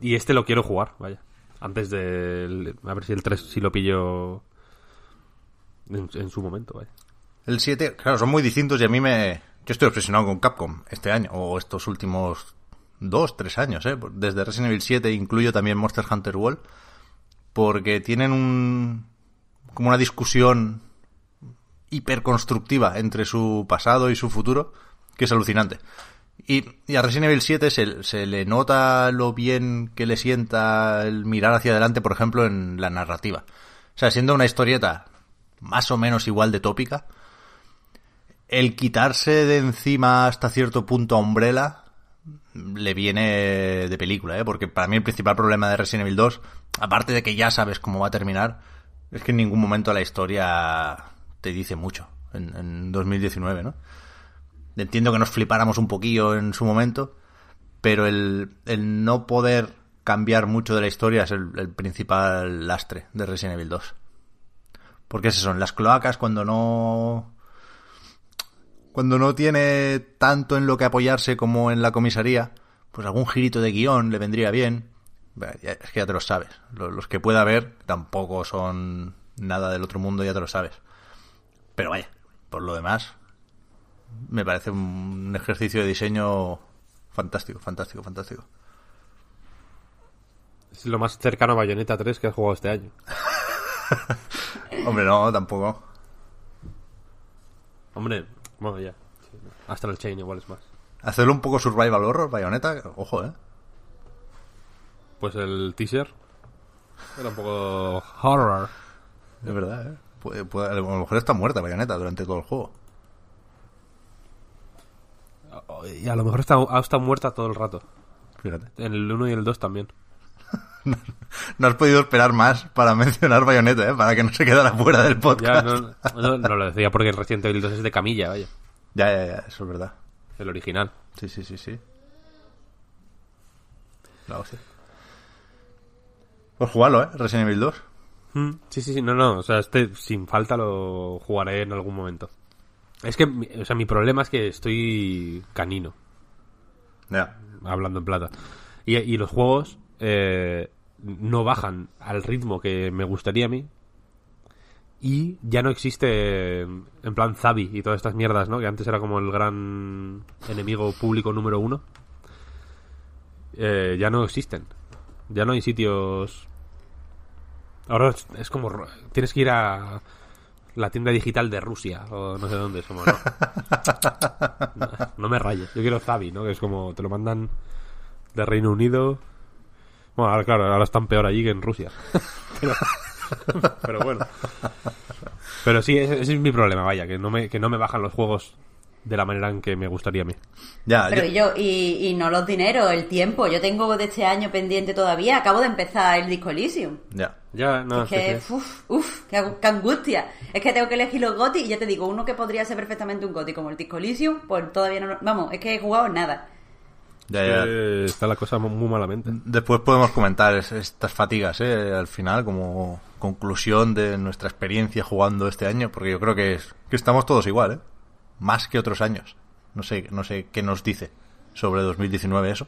Y este lo quiero jugar, vaya. Antes de... A ver si el 3 si lo pillo en, su momento, vaya. El 7, claro, son muy distintos y a mí me... Yo estoy obsesionado con Capcom este año, o estos últimos dos, tres años, ¿eh? Desde Resident Evil 7 incluyo también Monster Hunter World, porque tienen un... como una discusión hiperconstructiva entre su pasado y su futuro, que es alucinante. Y, y a Resident Evil 7 se, se le nota lo bien que le sienta el mirar hacia adelante, por ejemplo, en la narrativa. O sea, siendo una historieta más o menos igual de tópica, el quitarse de encima hasta cierto punto a Umbrella le viene de película, ¿eh? Porque para mí el principal problema de Resident Evil 2, aparte de que ya sabes cómo va a terminar, es que en ningún momento la historia te dice mucho en, en 2019, ¿no? Entiendo que nos flipáramos un poquillo en su momento, pero el, el no poder cambiar mucho de la historia es el, el principal lastre de Resident Evil 2. Porque es eso, en las cloacas cuando no cuando no tiene tanto en lo que apoyarse como en la comisaría, pues algún girito de guion le vendría bien. Es que ya te lo sabes. Los que pueda ver tampoco son nada del otro mundo, ya te lo sabes. Pero vaya, por lo demás, me parece un ejercicio de diseño fantástico, fantástico, fantástico. Es lo más cercano a Bayonetta 3 que has jugado este año. Hombre, no, tampoco. Hombre, bueno, ya. Hasta el Chain igual es más. Hacerlo un poco survival horror, Bayonetta, ojo, ¿eh? Pues el teaser era un poco horror. Es verdad, ¿eh? Puede- puede- a lo mejor está muerta Bayonetta durante todo el juego. Y a lo mejor está, ha estado muerta todo el rato. Fíjate. En el 1 y el 2 también. No has podido esperar más para mencionar Bayonetta, ¿eh? Para que no se quedara fuera del podcast. no, no, no lo decía porque el Resident Evil 2 es de camilla, vaya. ya, ya, ya, eso es verdad. El original. Sí, sí, sí, sí. La hostia. Pues jugarlo, ¿eh? Resident Evil 2. Mm, Sí, sí, sí, no, no, o sea, este sin falta lo jugaré en algún momento. Es que, o sea, mi problema es que estoy canino, Ya. hablando en plata. Y, y los juegos eh, no bajan al ritmo que me gustaría a mí. Y ya no existe, en plan, Zabi y todas estas mierdas, ¿no? Que antes era como el gran enemigo público número uno. Eh, ya no existen. Ya no hay sitios Ahora es, como. Tienes que ir a la tienda digital de Rusia o no sé dónde. Es como, no. No, no me rayes. Yo quiero Zabi, ¿no? Que es como. Te lo mandan de Reino Unido. Bueno, ahora, claro, ahora están peor allí que en Rusia. pero, pero bueno. Pero sí, ese, ese es mi problema, vaya. Que no, me, que no me bajan los juegos de la manera en que me gustaría a mí. Ya, Pero yo- y yo, y, y no los dineros, el tiempo. Yo tengo de este año pendiente todavía. Acabo de empezar el Disco Elysium. ya. Ya, no, Es que, uff, uff, qué, agu- qué angustia. Es que tengo que elegir los GOTI y ya te digo, uno que podría ser perfectamente un GOTI como el Disco Elysium, pues todavía no. Vamos, es que he jugado nada. Ya, ya. Eh, está la cosa mu- muy malamente. Después podemos comentar es- estas fatigas, ¿eh? Al final, como conclusión de nuestra experiencia jugando este año, porque yo creo que, es, que estamos todos igual, ¿eh? Más que otros años. No sé, no sé qué nos dice sobre 2019 eso,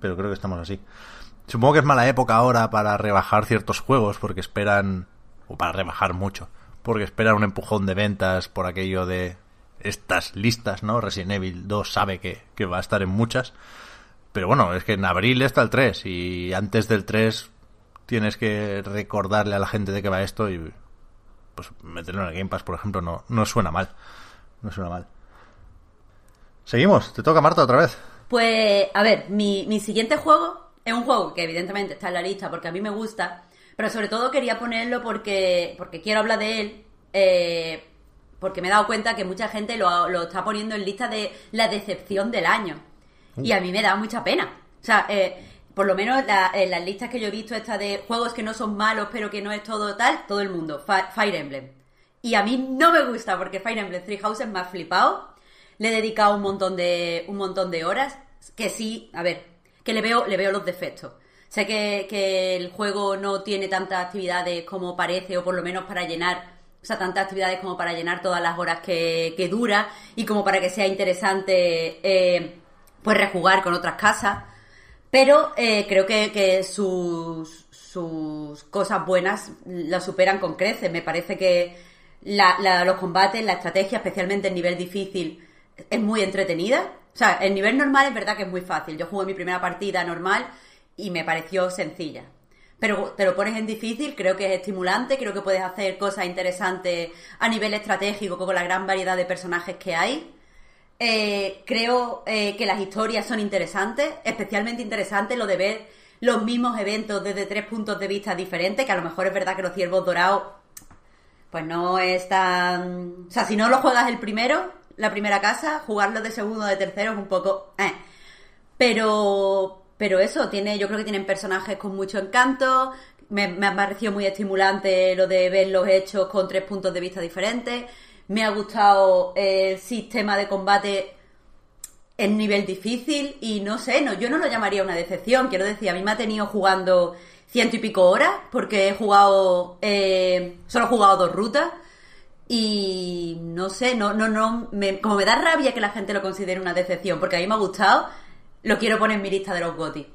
pero creo que estamos así. Supongo que es mala época ahora para rebajar ciertos juegos, porque esperan, o para rebajar mucho, porque esperan un empujón de ventas por aquello de estas listas, ¿no? Resident Evil 2 sabe que, que va a estar en muchas. Pero bueno, es que en abril está el 3 y antes del 3 tienes que recordarle a la gente de qué va esto y pues meterlo en el Game Pass, por ejemplo, no, no suena mal. No suena mal. Seguimos, te toca Marta otra vez. Pues, a ver, mi, mi siguiente juego es un juego que evidentemente está en la lista porque a mí me gusta, pero sobre todo quería ponerlo porque, porque quiero hablar de él, eh, porque me he dado cuenta que mucha gente lo, lo está poniendo en lista de la decepción del año. Y a mí me da mucha pena. O sea, eh, por lo menos la- en las listas que yo he visto, esta de juegos que no son malos, pero que no es todo tal, todo el mundo. Fi- Fire Emblem. Y a mí no me gusta porque Fire Emblem Three Houses me ha flipado. Le he dedicado un montón de, un montón de horas. Que sí, a ver, que le veo, le veo los defectos. Sé que, que el juego no tiene tantas actividades como parece, o por lo menos para llenar, o sea, tantas actividades como para llenar todas las horas que, que dura, y como para que sea interesante, eh, pues rejugar con otras casas. Pero eh, creo que, que sus, sus cosas buenas las superan con creces. Me parece que los combates, la estrategia, especialmente en nivel difícil, es muy entretenida. O sea, el nivel normal es verdad que es muy fácil. Yo jugué mi primera partida normal y me pareció sencilla. Pero te lo pones en difícil, creo que es estimulante, creo que puedes hacer cosas interesantes a nivel estratégico con la gran variedad de personajes que hay. Eh, creo eh, que las historias son interesantes, especialmente interesante lo de ver los mismos eventos desde tres puntos de vista diferentes, que a lo mejor es verdad que los ciervos dorados pues no es tan... O sea, si no lo juegas el primero, la primera casa, jugarlo de segundo o de tercero es un poco... eh. Pero, pero eso, tiene, yo creo que tienen personajes con mucho encanto. Me, me ha parecido muy estimulante lo de verlos hechos con tres puntos de vista diferentes. Me ha gustado el sistema de combate en nivel difícil y no sé, no, yo no lo llamaría una decepción. Quiero decir, a mí me ha tenido jugando ciento y pico horas porque he jugado, eh, solo he jugado dos rutas y no sé, no, no, no, me- como me da rabia que la gente lo considere una decepción porque a mí me ha gustado, lo quiero poner en mi lista de los GOTY.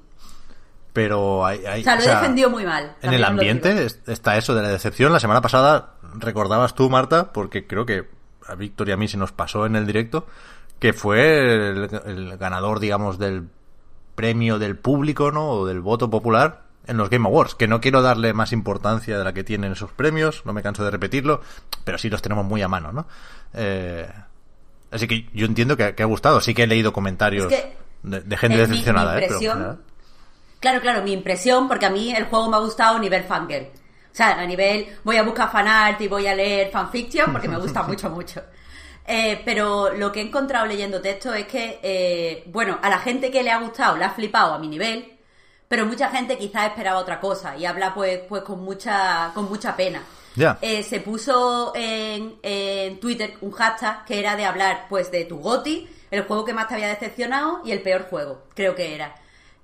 Pero hay, hay- O sea, lo o he sea, defendido muy mal. En el ambiente está eso de la decepción. La semana pasada recordabas tú, Marta, porque creo que a Víctor y a mí se nos pasó en el directo, que fue el, el ganador, digamos, del premio del público, ¿no? O del voto popular en los Game Awards. Que no quiero darle más importancia de la que tienen esos premios, no me canso de repetirlo, pero sí los tenemos muy a mano, ¿no? Eh, así que yo entiendo que, que ha gustado. Sí que he leído comentarios Es que, de, de gente mi- mi decepcionada, ¿eh? Pero Claro, claro, mi impresión, porque a mí el juego me ha gustado a nivel fangirl. O sea, a nivel voy a buscar fanart y voy a leer fanfiction porque me gusta mucho, mucho. Eh, pero lo que he encontrado leyendo texto es que, eh, bueno, a la gente que le ha gustado le ha flipado a mi nivel, pero mucha gente quizás esperaba otra cosa y habla pues, pues con mucha, con mucha pena. Ya. Eh, se puso en, en Twitter un hashtag que era de hablar pues de tu GOTI, el juego que más te había decepcionado y el peor juego, creo que era.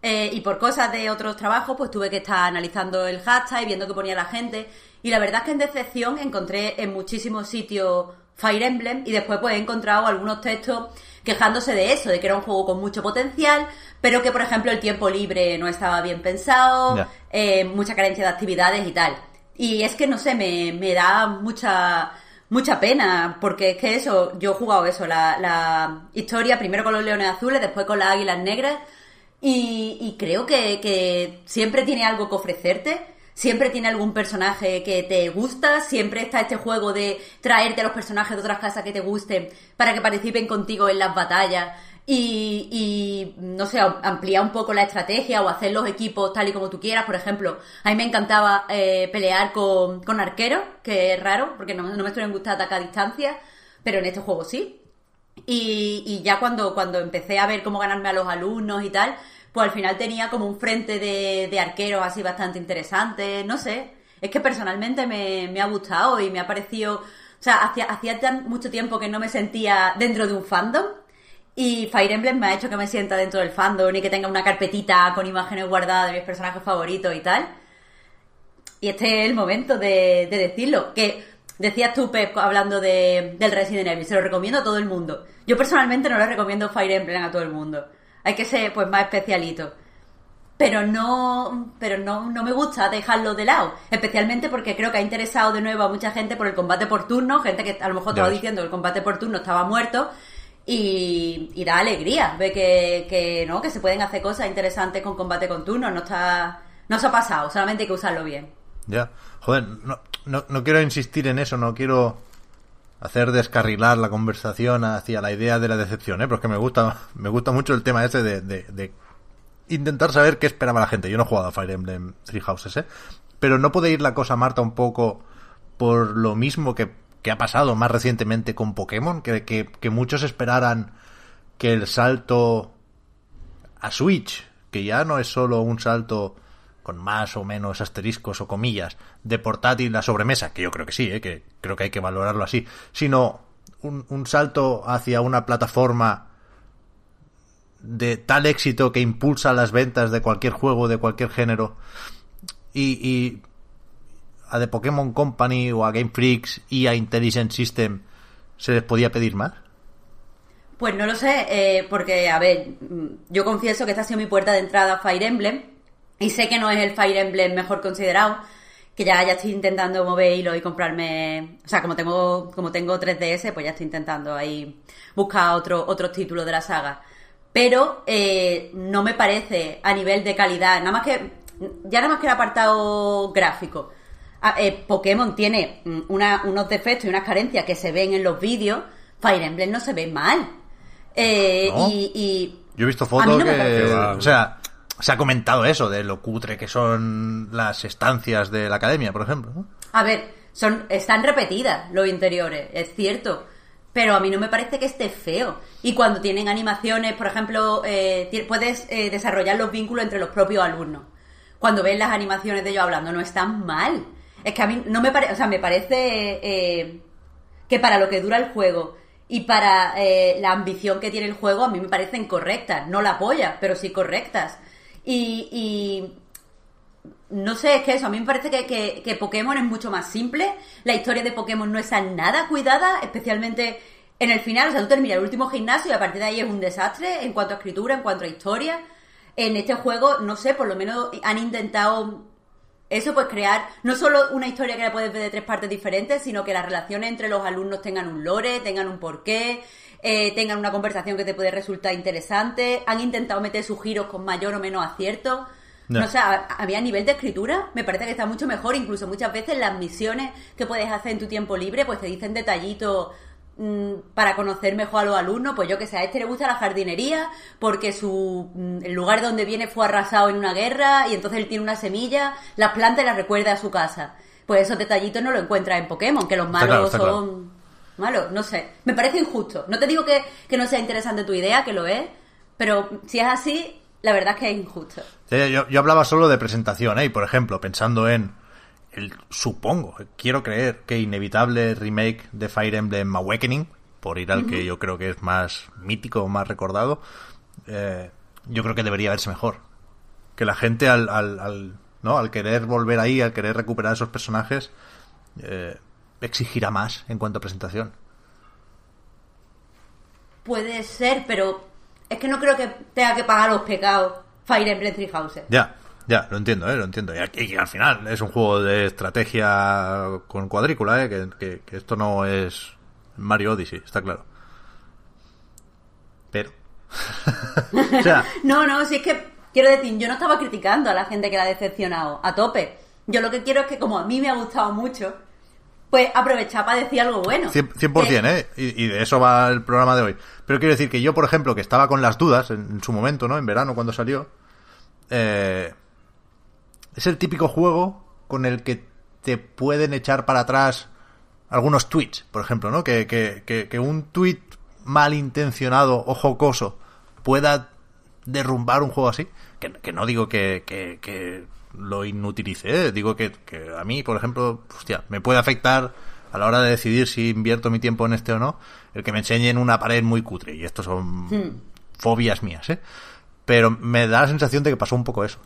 Eh, y por cosas de otros trabajos, pues tuve que estar analizando el hashtag y viendo qué ponía la gente. Y la verdad es que en decepción encontré en muchísimos sitios Fire Emblem y después pues he encontrado algunos textos quejándose de eso, de que era un juego con mucho potencial, pero que por ejemplo el tiempo libre no estaba bien pensado, eh, mucha carencia de actividades y tal. Y es que no sé, me, me da mucha mucha pena, porque es que eso, yo he jugado eso, la, la historia primero con los leones azules, después con las águilas negras, y, y creo que, que siempre tiene algo que ofrecerte, siempre tiene algún personaje que te gusta, siempre está este juego de traerte a los personajes de otras casas que te gusten para que participen contigo en las batallas y, y, no sé, ampliar un poco la estrategia o hacer los equipos tal y como tú quieras. Por ejemplo, a mí me encantaba eh, pelear con, con arqueros, que es raro porque no, me suelen gustar atacar a distancia, pero en este juego sí. Y, ya cuando, cuando empecé a ver cómo ganarme a los alumnos y tal, pues al final tenía como un frente de, de arqueros así bastante interesante, no sé. Es que personalmente me, me ha gustado y me ha parecido... O sea, hacía, hacía tan mucho tiempo que no me sentía dentro de un fandom y Fire Emblem me ha hecho que me sienta dentro del fandom y que tenga una carpetita con imágenes guardadas de mis personajes favoritos y tal. Y este es el momento de, de decirlo. Que decías tú, Pep, hablando de, del Resident Evil, se lo recomiendo a todo el mundo. Yo personalmente no le recomiendo Fire Emblem a todo el mundo. Hay que ser pues más especialito. Pero no, pero no, no me gusta dejarlo de lado. Especialmente porque creo que ha interesado de nuevo a mucha gente por el combate por turno, gente que a lo mejor estaba diciendo que el combate por turno estaba muerto. Y, y da alegría ver que, que, ¿no? que se pueden hacer cosas interesantes con combate con turno. No está, no se ha pasado, solamente hay que usarlo bien. Ya. Joder, no, no, no quiero insistir en eso, no quiero hacer descarrilar la conversación hacia la idea de la decepción, ¿eh? Pero es que me gusta, me gusta mucho el tema ese de, de, de intentar saber qué esperaba la gente. Yo no he jugado a Fire Emblem Three Houses, ¿eh? Pero no puede ir la cosa, Marta, un poco por lo mismo que, que ha pasado más recientemente con Pokémon, que, que, que muchos esperaran que el salto a Switch, que ya no es solo un salto con más o menos asteriscos o comillas de portátil a sobremesa, que yo creo que sí, ¿eh? que creo que hay que valorarlo así, sino un, un salto hacia una plataforma de tal éxito que impulsa las ventas de cualquier juego, de cualquier género, y, a The Pokémon Company o a Game Freaks y a Intelligent System se les podía pedir más. Pues no lo sé, eh, porque, a ver, yo confieso que esta ha sido mi puerta de entrada a Fire Emblem, y sé que no es el Fire Emblem mejor considerado, que ya, ya estoy intentando mover hilo y comprarme, o sea, como tengo, como tengo 3DS, pues ya estoy intentando ahí buscar otro, otros títulos de la saga. Pero eh, no me parece a nivel de calidad, nada más que, ya nada más que el apartado gráfico. Ah, eh, Pokémon tiene mm, una- unos defectos y unas carencias que se ven en los vídeos, Fire Emblem no se ve mal. Eh, ¿No? y, y Yo he visto fotos no que... O sea, se ha comentado eso, de lo cutre que son las estancias de la academia, por ejemplo. A ver, son, están repetidas los interiores, es cierto. Pero a mí no me parece que esté feo. Y cuando tienen animaciones, por ejemplo, eh, puedes eh, desarrollar los vínculos entre los propios alumnos. Cuando ves las animaciones de ellos hablando, no están mal. Es que a mí no me parece, o sea, me parece eh, que para lo que dura el juego y para eh, la ambición que tiene el juego, a mí me parecen correctas. No la apoya, pero sí correctas. Y, y no sé, es que eso, a mí me parece que, que- que Pokémon es mucho más simple. La historia de Pokémon no está nada cuidada, especialmente en el final. O sea, tú terminas el último gimnasio y a partir de ahí es un desastre en cuanto a escritura, en cuanto a historia. En este juego, no sé, por lo menos han intentado eso, pues crear no solo una historia que la puedes ver de tres partes diferentes, sino que las relaciones entre los alumnos tengan un lore, tengan un porqué, eh, tengan una conversación que te puede resultar interesante. Han intentado meter sus giros con mayor o menos acierto. No sé, a, a mí a nivel de escritura me parece que está mucho mejor. Incluso muchas veces las misiones que puedes hacer en tu tiempo libre, pues te dicen detallitos mm, para conocer mejor a los alumnos. Pues yo que sé, a este le gusta la jardinería porque su mm, el lugar donde viene fue arrasado en una guerra y entonces él tiene una semilla, las plantas las recuerda a su casa. Pues esos detallitos no lo encuentras en Pokémon, que los Está malos claro, está claro. Son malos. No sé, me parece injusto. No te digo que, que no sea interesante tu idea, que lo es, pero si es así, la verdad es que es injusto. Sí, Yo, yo hablaba solo de presentación, ¿eh? Y por ejemplo, pensando en el, supongo, quiero creer que inevitable remake de Fire Emblem Awakening, por ir al que yo creo que es más mítico, más recordado, eh, yo creo que debería verse mejor. Que la gente al, al, al- ¿no? al querer volver ahí, al querer recuperar esos personajes, eh, exigirá más en cuanto a presentación. Puede ser, pero es que no creo que tenga que pagar los pecados Fire Emblem Three Houses. Ya, ya, lo entiendo, ¿eh? lo entiendo. Y, aquí- al final es un juego de estrategia con cuadrícula, ¿eh? que, que- que esto no es Mario Odyssey, está claro. Pero... o sea, No, no, si es que quiero decir, yo no estaba criticando a la gente que la ha decepcionado a tope. Yo lo que quiero es que como a mí me ha gustado mucho, pues aprovechar para decir algo bueno. 100%, 100%, ¿eh? Y, y de eso va el programa de hoy. Pero quiero decir que yo, por ejemplo, que estaba con las dudas en, en su momento, ¿no? En verano, cuando salió. eh, es el típico juego con el que te pueden echar para atrás algunos tweets, por ejemplo, ¿no? Que, que, que, que un tweet malintencionado o jocoso pueda derrumbar un juego así. Que, que no digo que, que, que lo inutilice, ¿eh? digo que, que a mí, por ejemplo, hostia, me puede afectar a la hora de decidir si invierto mi tiempo en este o no, el que me enseñen una pared muy cutre. Y esto son fobias mías, ¿eh? Pero me da la sensación de que pasó un poco eso.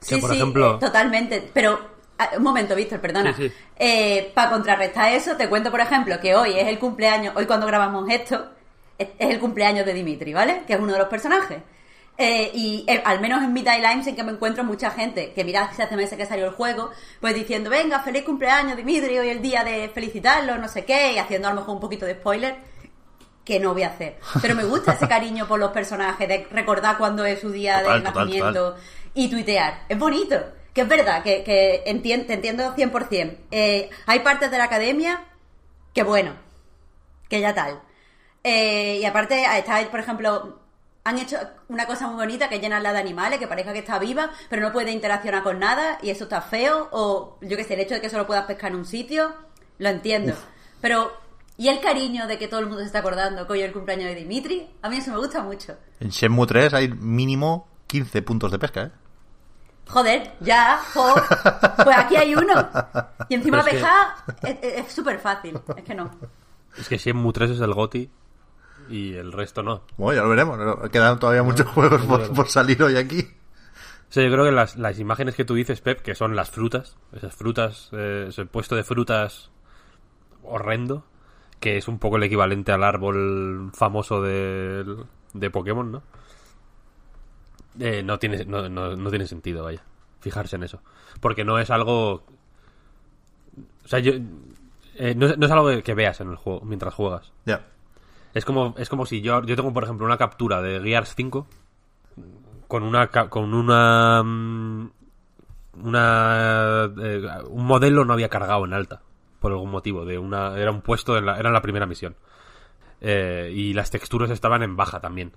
Sí, por sí, ejemplo- eh, totalmente. Pero, ah, un momento, Víctor, perdona. Sí, sí. para contrarrestar eso, te cuento, por ejemplo, que hoy es el cumpleaños, hoy cuando grabamos esto, es, es el cumpleaños de Dimitri, ¿vale? Que es uno de los personajes. Eh, y eh, al menos en mi timeline sí que me encuentro mucha gente que mira si hace meses que salió el juego, pues diciendo, venga, feliz cumpleaños Dimitri, hoy es el día de felicitarlo, no sé qué, y haciendo a lo mejor un poquito de spoiler, que no voy a hacer. Pero me gusta ese cariño por los personajes, de recordar cuándo es su día Total, de total, nacimiento y tuitear. Es bonito. Que es verdad, que, que entien- te entiendo 100%. Eh, hay partes de la academia que bueno, que ya tal. Eh, y aparte está, por ejemplo, han hecho una cosa muy bonita que es llenarla de animales, que parezca que está viva, pero no puede interaccionar con nada y eso está feo. O yo que sé, el hecho de que solo puedas pescar en un sitio, lo entiendo. Pero, ¿y el cariño de que todo el mundo se está acordando que hoy es el cumpleaños de Dimitri? A mí eso me gusta mucho. En Shenmue 3 hay mínimo 15 puntos de pesca, ¿eh? Joder, ya, jo. Pues aquí hay uno. Y encima que- pescar es- es súper fácil. Es que no. Es que Shenmue 3 es el GOTI y el resto no. Bueno, ya lo veremos. Quedan todavía muchos juegos por, por salir hoy aquí. O sea, yo creo que las, las imágenes que tú dices, Pep, que son las frutas, esas frutas, eh, ese puesto de frutas horrendo, que es un poco el equivalente al árbol famoso de, de Pokémon, ¿no? Eh, no, tiene, no, no, no tiene sentido, vaya, fijarse en eso. Porque no es algo... O sea, yo... eh, no, no es algo que veas en el juego mientras juegas. Ya. Es como, es como si yo, yo tengo, por ejemplo, una captura de Gears 5 con una con una mm, eh, un modelo no había cargado en alta por algún motivo de una era un puesto en la, era la primera misión. Eh, y las texturas estaban en baja también.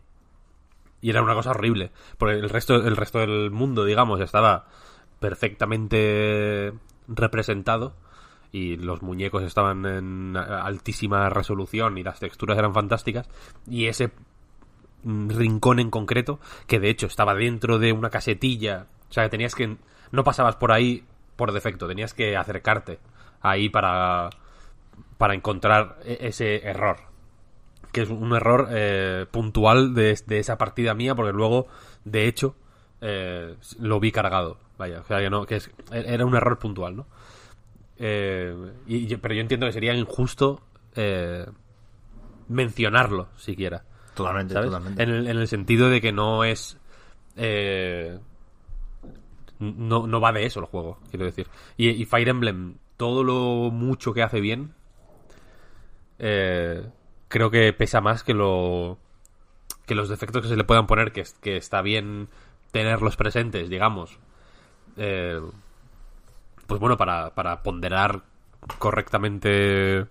Y era una cosa horrible porque el resto el resto del mundo digamos estaba perfectamente representado y los muñecos estaban en altísima resolución y las texturas eran fantásticas y ese mm, rincón en concreto que de hecho estaba dentro de una casetilla o sea que tenías que no pasabas por ahí por defecto tenías que acercarte ahí para para encontrar e- ese error que es un error eh, puntual de, de esa partida mía porque luego de hecho eh, lo vi cargado vaya o sea que no que es, era un error puntual no eh, y pero yo entiendo que sería injusto eh, mencionarlo siquiera Totalmente, ¿sabes? totalmente. En el, en el sentido de que no es. eh, no, no va de eso el juego, quiero decir. Y, y Fire Emblem, todo lo mucho que hace bien, eh, creo que pesa más que lo. que los defectos que se le puedan poner, que, que está bien tenerlos presentes, digamos. Eh, pues bueno, para, para ponderar correctamente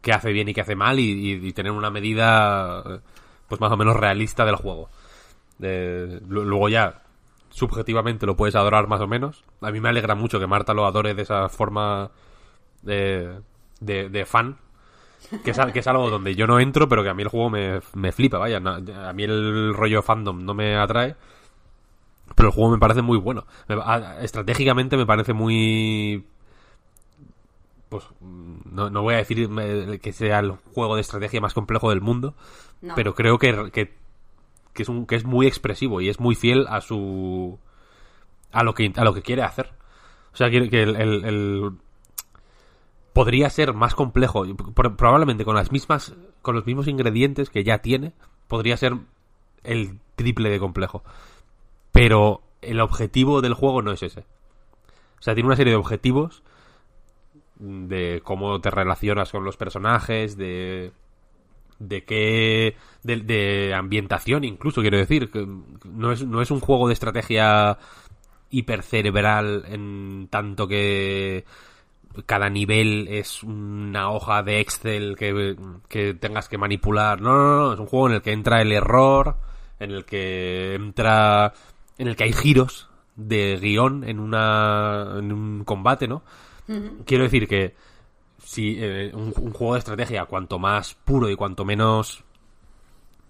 qué hace bien y qué hace mal y, tener una medida eh, pues más o menos realista del juego. Eh, lu- luego ya subjetivamente lo puedes adorar más o menos. A mí me alegra mucho que Marta lo adore de esa forma de, de, de fan. Que es, que es algo donde yo no entro, pero que a mí el juego me, me flipa, vaya. A mí el rollo fandom no me atrae. Pero el juego me parece muy bueno. Estratégicamente me parece muy pues no, no voy a decir eh, que sea el juego de estrategia más complejo del mundo, No. pero creo que, que, que es un, que es muy expresivo y es muy fiel a su a lo que a lo que quiere hacer. O sea, que, que el, el- el- podría ser más complejo, probablemente con las mismas con los mismos ingredientes que ya tiene, podría ser el triple de complejo. Pero el objetivo del juego no es ese. O sea, tiene una serie de objetivos de cómo te relacionas con los personajes, de de qué de, de ambientación incluso quiero decir que no es no es un juego de estrategia hipercerebral en tanto que cada nivel es una hoja de Excel que, que tengas que manipular. No, no, no, es un juego en el que entra el error, en el que entra, en el que hay giros de guion en una, en un combate, ¿no? Quiero decir que si eh, un, un juego de estrategia, cuanto más puro y cuanto menos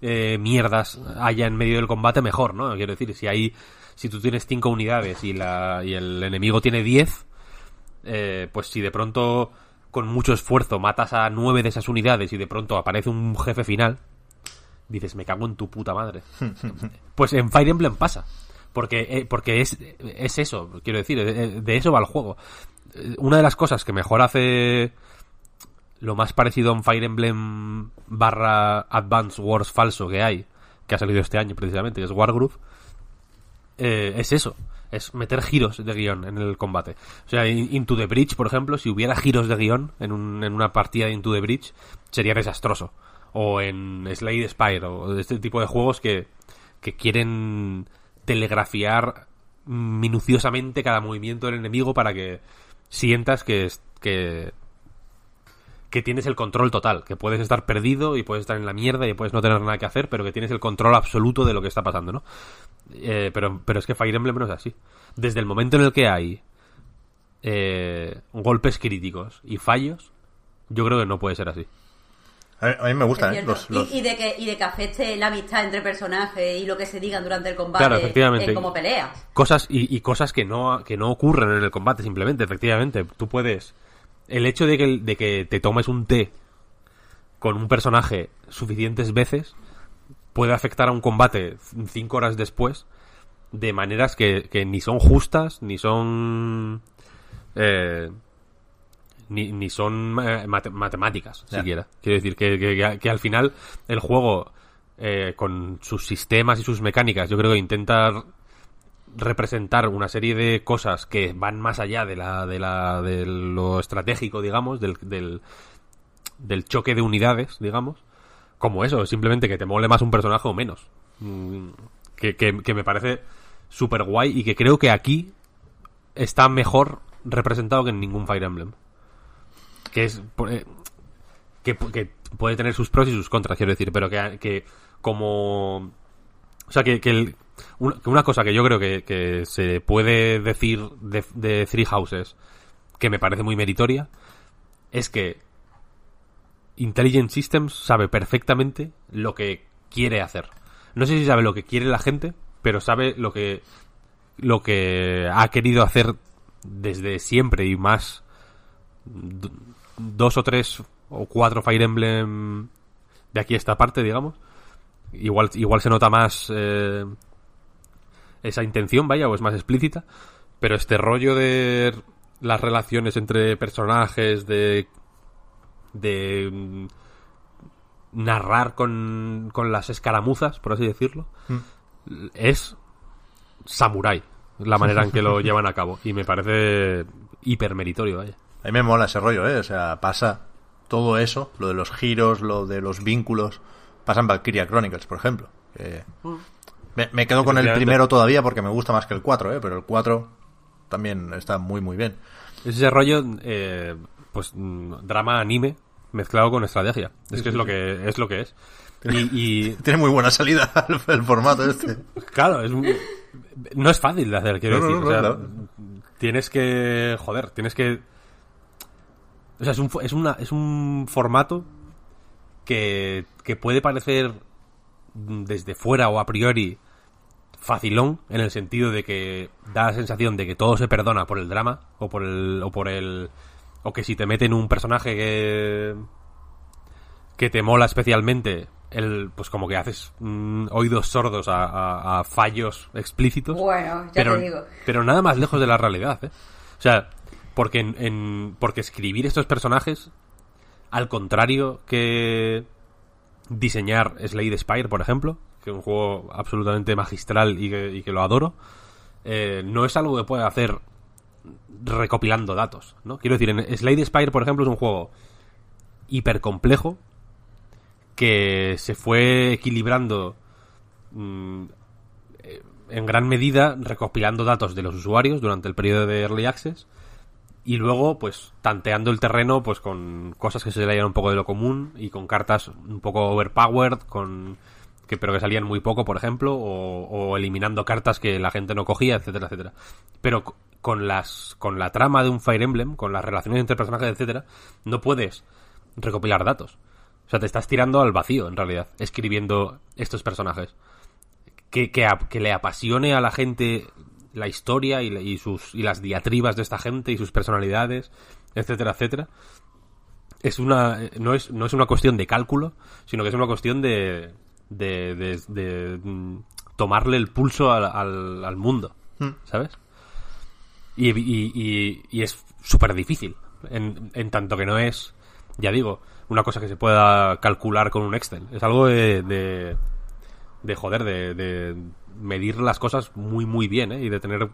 eh, mierdas haya en medio del combate, mejor, ¿no? Quiero decir, si hay, si tú tienes cinco unidades y la, y el enemigo tiene 10, eh, pues si de pronto con mucho esfuerzo matas a nueve de esas unidades y de pronto aparece un jefe final, dices, me cago en tu puta madre. pues en Fire Emblem pasa. Porque, eh, porque es, es eso, quiero decir, eh, de eso va el juego. Eh, Una de las cosas que mejor hace lo más parecido a un Fire Emblem barra Advance Wars falso que hay, que ha salido este año precisamente, que es Wargroove, eh, es eso. Es meter giros de guion en el combate. O sea, in- Into the Bridge, por ejemplo, si hubiera giros de guion en, un- en una partida de Into the Bridge, sería desastroso. O en Slade Spire, o de este tipo de juegos que, que quieren telegrafiar minuciosamente cada movimiento del enemigo para que sientas que, que, que tienes el control total, que puedes estar perdido y puedes estar en la mierda y puedes no tener nada que hacer, pero que tienes el control absoluto de lo que está pasando, ¿no? Eh, pero, pero es que Fire Emblem no es así. Desde el momento en el que hay eh, golpes críticos y fallos, yo creo que no puede ser así. A mí, me gustan, ¿eh? Los, Y- de que, y de que afecte la amistad entre personajes y lo que se digan durante el combate Claro, efectivamente. en cómo peleas. Cosas y, y cosas que no, que no ocurren en el combate, simplemente, efectivamente. Tú puedes. El hecho de que, de que te tomes un té con un personaje suficientes veces puede afectar a un combate cinco horas después de maneras que, que ni son justas, ni son. eh, ni, ni son eh, mate- matemáticas, siquiera. Quiero decir que, que- que al final el juego, eh, con sus sistemas y sus mecánicas, yo creo que intenta representar una serie de cosas que van más allá de la de la de lo estratégico digamos del, del del choque de unidades digamos como eso simplemente que te mole más un personaje o menos. Mm, que, que, que me parece súper guay y que creo que aquí está mejor representado que en ningún Fire Emblem que es eh, que, puede tener sus pros y sus contras quiero decir pero que, que como o sea, que, que el- una cosa que yo creo que, se puede decir de, de Three Houses, que me parece muy meritoria, es que Intelligent Systems sabe perfectamente lo que quiere hacer. No sé si sabe lo que quiere la gente, pero sabe lo que lo que ha querido hacer desde siempre y más dos o tres o cuatro Fire Emblem de aquí a esta parte, digamos. Igual, igual se nota más eh, esa intención, vaya, o es más explícita. Pero este rollo de las relaciones entre personajes, de. de. mm, narrar con, con las escaramuzas, por así decirlo, es samurai la manera en que lo llevan a cabo. Y me parece hipermeritorio, vaya. A mí me mola ese rollo, ¿eh? O sea, pasa todo eso, lo de los giros, lo de los vínculos, pasa en Valkyria Chronicles, por ejemplo. que me, me quedo con el primero todavía porque me gusta más que el 4, ¿eh? Pero el 4 también está muy, muy bien. Es ese rollo, eh, pues, mm, drama anime mezclado con estrategia. Es que es lo que es. Lo que es. Y, y, Tiene muy buena salida el, el formato este. claro, es no es fácil de hacer, quiero No, no, decir. no, o sea, claro. Tienes que. Joder, tienes que. O sea, es un, es una, es un formato que, que puede parecer mm, desde fuera o a priori facilón en el sentido de que da la sensación de que todo se perdona por el drama o por el o por el o que si te meten un personaje que que te mola especialmente el pues como que haces mm, oídos sordos a, a- a fallos explícitos Bueno, ya pero, te digo. pero nada más lejos de la realidad ¿eh? o sea porque en, en- porque escribir estos personajes al contrario que diseñar Slade Spire, por ejemplo, que es un juego absolutamente magistral y que, lo adoro, eh, no es algo que pueda hacer recopilando datos, ¿no? Quiero decir, en Slade Spire, por ejemplo, es un juego hiper complejo que se fue equilibrando mm, eh, en gran medida recopilando datos de los usuarios durante el periodo de Early Access y luego pues tanteando el terreno pues con cosas que se leían un poco de lo común y con cartas un poco overpowered con que pero que salían muy poco por ejemplo o, eliminando cartas que la gente no cogía etcétera etcétera. Pero co- con las con la trama de un Fire Emblem con las relaciones entre personajes etcétera no puedes recopilar datos. O sea te estás tirando al vacío en realidad escribiendo estos personajes. Que, que, que le apasione a la gente la historia y, y sus y las diatribas de esta gente y sus personalidades, etcétera, etcétera. Es una no es no es una cuestión de cálculo, sino que es una cuestión de de, de- de, mm, tomarle el pulso al, al, al mundo, ¿sabes? Y, y, y- y es súper difícil, en, en tanto que no es, ya digo, una cosa que se pueda calcular con un Excel. Es algo de, de, de joder, de, de medir las cosas muy, muy bien, ¿eh? Y de tener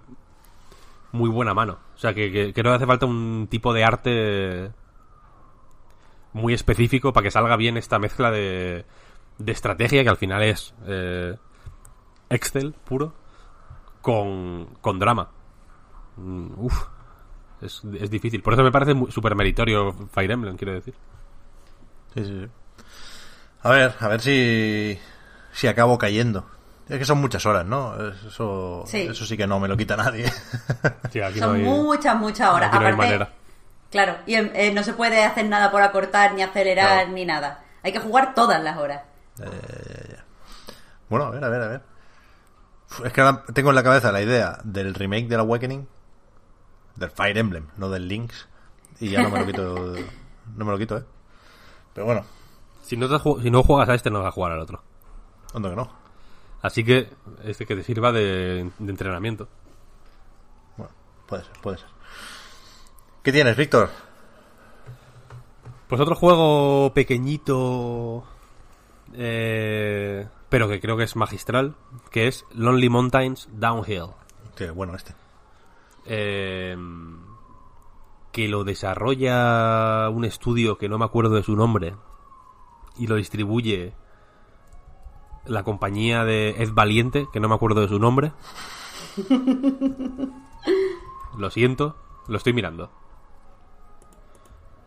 muy buena mano. O sea, que, que que hace falta un tipo de arte muy específico para que salga bien esta mezcla de, de estrategia, que al final es eh, Excel puro, con, con drama. Mm, Uf, es, es difícil. Por eso me parece súper meritorio Fire Emblem, quiero decir. Sí, sí, sí. A ver, a ver si, si acabo cayendo. Es que son muchas horas, ¿no? Eso Sí. eso sí que no me lo quita nadie. Sí, aquí Son muchas, muchas horas. aquí no hay Aparte, manera. claro, y eh, no se puede hacer nada por acortar, ni acelerar, Claro. ni nada. Hay que jugar todas las horas. bueno, a ver, a ver, a ver. Es que ahora tengo en la cabeza la idea del remake del Awakening, del Fire Emblem, no del Lynx, y ya no me lo quito, no me lo quito, ¿eh? Pero bueno, Si no, te si no juegas a este, no vas a jugar al otro. ¿dónde que no? Así que este que te sirva de, de entrenamiento. Bueno, puede ser, puede ser. ¿Qué tienes, Víctor? Pues otro juego pequeñito, eh, pero que creo que es magistral, que es Lonely Mountains Downhill. Sí, bueno, este. eh, que lo desarrolla un estudio que no me acuerdo de su nombre y lo distribuye la compañía de Ed Valiente, que no me acuerdo de su nombre. Lo siento, lo estoy mirando.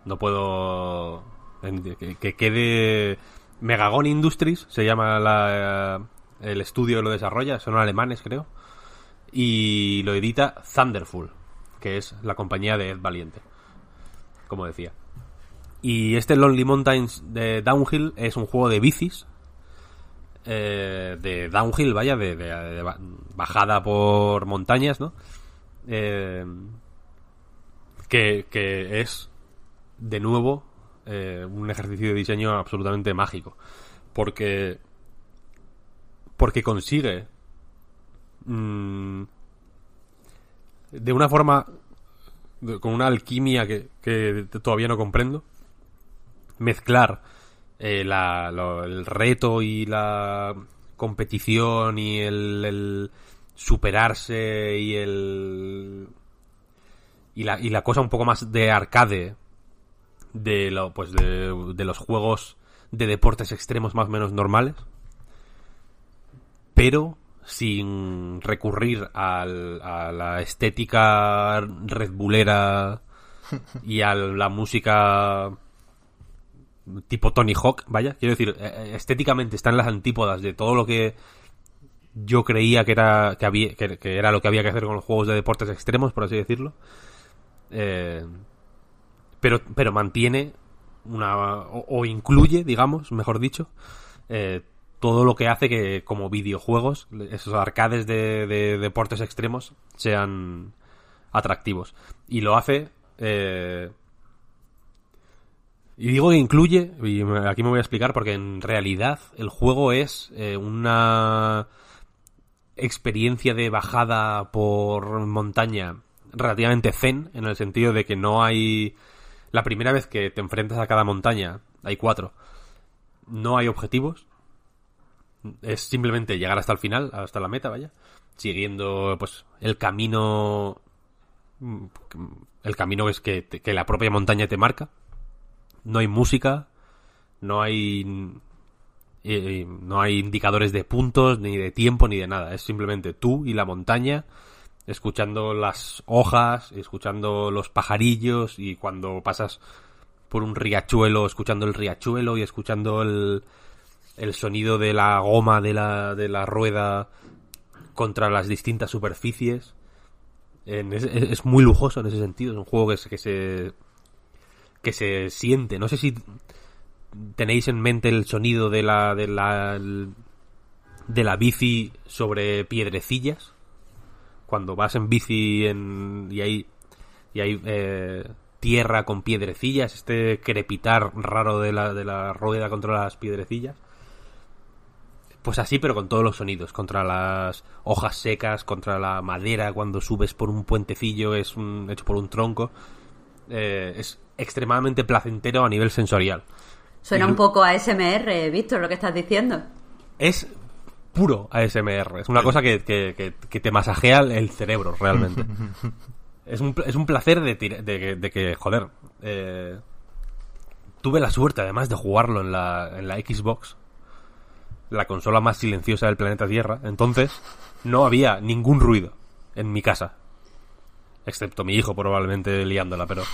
No puedo que, que quede Megagon Industries se llama la, el estudio que lo desarrolla, son alemanes creo y lo edita Thunderful, que es la compañía de Ed Valiente, como decía. Y este Lonely Mountains de Downhill es un juego de bicis, eh, de downhill, vaya, de, de- de ba- bajada por montañas, ¿no? Eh, que, que es, de nuevo, eh, un ejercicio de diseño absolutamente mágico. Porque, porque consigue mm, de una forma con una alquimia que, que todavía no comprendo mezclar eh, la- lo- el reto y la competición y el, el superarse y el y la, y la cosa un poco más de arcade de lo, pues de, de los juegos de deportes extremos más o menos normales pero sin recurrir al- a la estética red bullera y a la música tipo Tony Hawk, vaya, quiero decir, eh, eh, estéticamente está en las antípodas de todo lo que yo creía que era que había que, era lo que había que hacer con los juegos de deportes extremos, por así decirlo. Eh, pero pero mantiene una o, o incluye, digamos, mejor dicho, eh, todo lo que hace que como videojuegos esos arcades de, de deportes extremos sean atractivos y lo hace eh, y digo que incluye, y aquí me voy a explicar porque en realidad el juego es eh, una experiencia de bajada por montaña relativamente zen, en el sentido de que no hay... La primera vez que te enfrentas a cada montaña, hay cuatro, no hay objetivos, es simplemente llegar hasta el final, hasta la meta, vaya, siguiendo pues el camino el camino es que, que la propia montaña te marca no hay música, no hay eh, no hay indicadores de puntos, ni de tiempo, ni de nada. Es simplemente tú y la montaña, escuchando las hojas, escuchando los pajarillos y cuando pasas por un riachuelo, escuchando el riachuelo y escuchando el, el sonido de la goma de la, de la rueda contra las distintas superficies. Es, muy lujoso en ese sentido. Es un juego que se que se siente. No sé si tenéis en mente el sonido de la de la de la bici sobre piedrecillas. Cuando vas en bici en, y hay y hay eh, tierra con piedrecillas este crepitar raro de la de la rueda contra las piedrecillas. Pues así pero con todos los sonidos. Contra las hojas secas contra la madera cuando subes por un puentecillo es un, hecho por un tronco. Eh, es extremadamente placentero a nivel sensorial. Suena Y- un poco a SMR, Víctor, lo que estás diciendo. Es puro ASMR. Es una cosa que, que- que- que te masajea el cerebro, realmente. es, un, es un placer de, tira- de, que- de que, joder, eh, tuve la suerte además de jugarlo en la, en la Xbox, la consola más silenciosa del planeta Tierra. Entonces, no había ningún ruido en mi casa. Excepto mi hijo probablemente liándola, pero...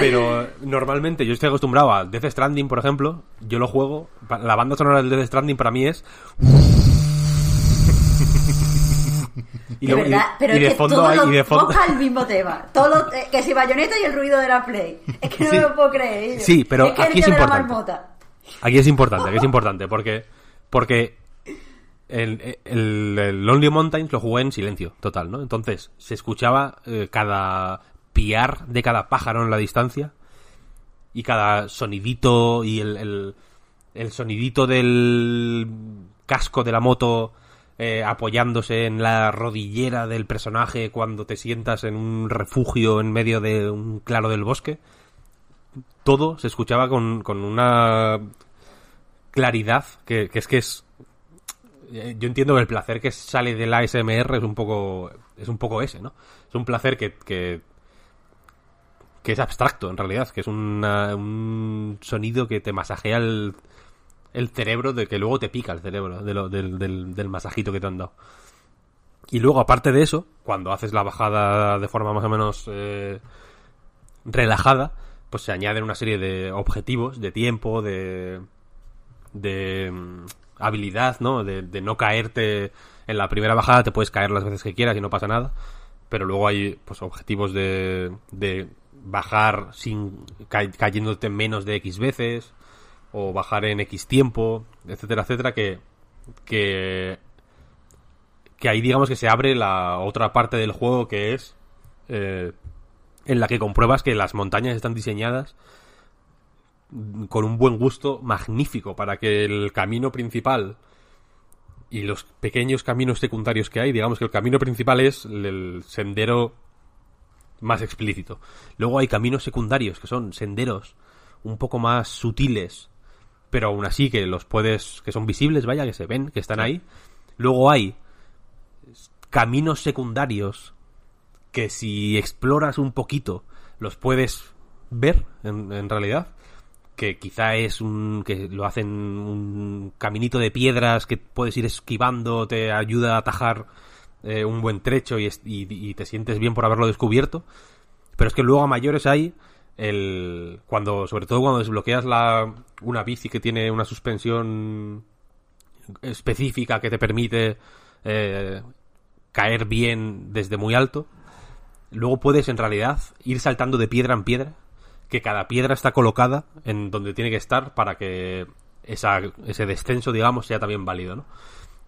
Pero normalmente yo estoy acostumbrado a Death Stranding, por ejemplo. Yo lo juego. La banda sonora del Death Stranding para mí es. y de y- verdad, pero y es de que fondo todos hay- y de fondo- el mismo tema. Todo lo- eh, que si bayoneta y el ruido de la Play. Es que no Sí. me lo puedo creer. yo. Sí, pero es que aquí es de la importante. Aquí es importante, aquí es importante, porque porque el, el, el Lonely Mountains lo jugué en silencio total, ¿no? Entonces se escuchaba eh, cada piar de cada pájaro en la distancia y cada sonidito y el, el, sonidito del casco de la moto eh, apoyándose en la rodillera del personaje cuando te sientas en un refugio en medio de un claro del bosque. todo se escuchaba con, con una claridad que, es que es yo entiendo que el placer que sale del ASMR es un poco es un poco ese, ¿no? Es un placer que, que, que es abstracto en realidad, que es un sonido que te masajea el, el cerebro, de que luego te pica el cerebro de lo- del, del, del masajito que te han dado. Y luego, aparte de eso, cuando haces la bajada de forma más o menos eh, relajada, pues se añaden una serie de objetivos, de tiempo, de, de mm, habilidad, ¿no? De, de no caerte en la primera bajada, te puedes caer las veces que quieras y no pasa nada. Pero luego hay pues objetivos de, de bajar sin ca- cayéndote menos de X veces o bajar en X tiempo, etcétera, etcétera, que, que, que ahí digamos que se abre la otra parte del juego que es eh, en la que compruebas que las montañas están diseñadas con un buen gusto magnífico para que el camino principal y los pequeños caminos secundarios que hay, digamos que el camino principal es el- sendero más explícito. Luego hay caminos secundarios que son senderos un poco más sutiles, pero aún así que los puedes, que son visibles, vaya, que se ven, que están ahí. Luego hay caminos secundarios que si exploras un poquito los puedes ver en, en realidad que quizá es un que lo hacen un caminito de piedras que puedes ir esquivando te ayuda a atajar eh, un buen trecho y, te sientes bien por haberlo descubierto. Pero es que luego a mayores hay el cuando sobre todo cuando desbloqueas la una bici que tiene una suspensión específica que te permite eh, caer bien desde muy alto luego puedes en realidad ir saltando de piedra en piedra que cada piedra está colocada en donde tiene que estar para que esa, ese descenso digamos sea también válido ¿no?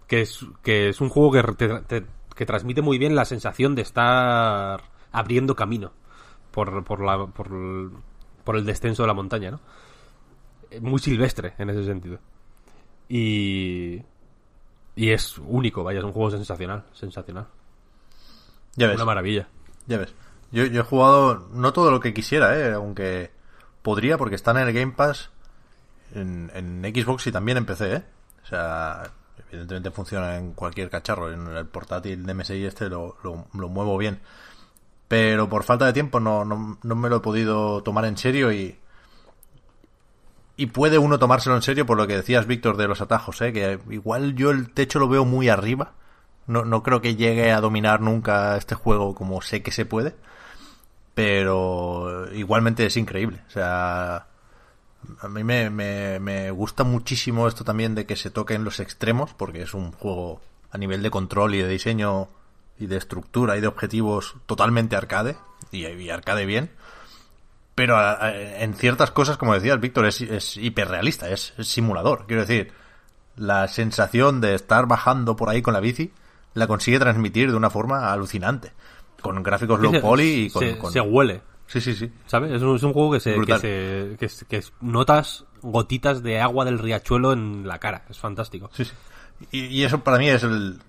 que es que es un juego que te- te- que transmite muy bien la sensación de estar abriendo camino por, por, la, por, el, por el descenso de la montaña, ¿no? Muy silvestre en ese sentido. Y. Y es único, vaya, es un juego sensacional. Sensacional. Ya ves. Una maravilla. Ya ves. Yo, yo he jugado no todo lo que quisiera, ¿eh? aunque podría, porque están en el Game Pass en, Xbox y también en PC. ¿eh? O sea, evidentemente funciona en cualquier cacharro. En el portátil de MSI este lo, lo, lo muevo bien. Pero por falta de tiempo no, no, no me lo he podido tomar en serio y... Y puede uno tomárselo en serio por lo que decías, Víctor, de los atajos, ¿eh? Que igual yo el techo lo veo muy arriba. No, no creo que llegue a dominar nunca este juego como sé que se puede. Pero igualmente es increíble. O sea, a mí me, me, me gusta muchísimo esto también de que se toquen los extremos, porque es un juego a nivel de control y de diseño y de estructura y de objetivos totalmente arcade, y, arcade bien. Pero en ciertas cosas, como decías, Víctor, es, es hiperrealista, es simulador. Quiero decir, la sensación de estar bajando por ahí con la bici la consigue transmitir de una forma alucinante. Con gráficos low Se- poly y con... se, con- se huele, Sí, sí, sí. ¿sabes? Es un, es un juego que se, que se que, que notas gotitas de agua del riachuelo en la cara. Es fantástico. Sí, sí. Y, y eso para mí es el,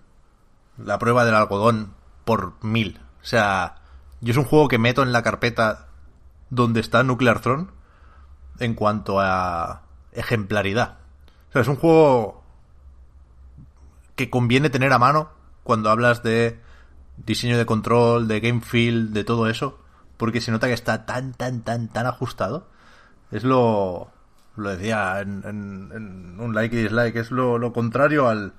la prueba del algodón por mil. O sea, yo es un juego que meto en la carpeta donde está Nuclear Throne en cuanto a ejemplaridad. O sea, es un juego que conviene tener a mano cuando hablas de diseño de control, de game feel, de todo eso, porque se nota que está tan, tan, tan, tan ajustado. Es lo, lo decía en, en- en un like y dislike, es lo, lo contrario al,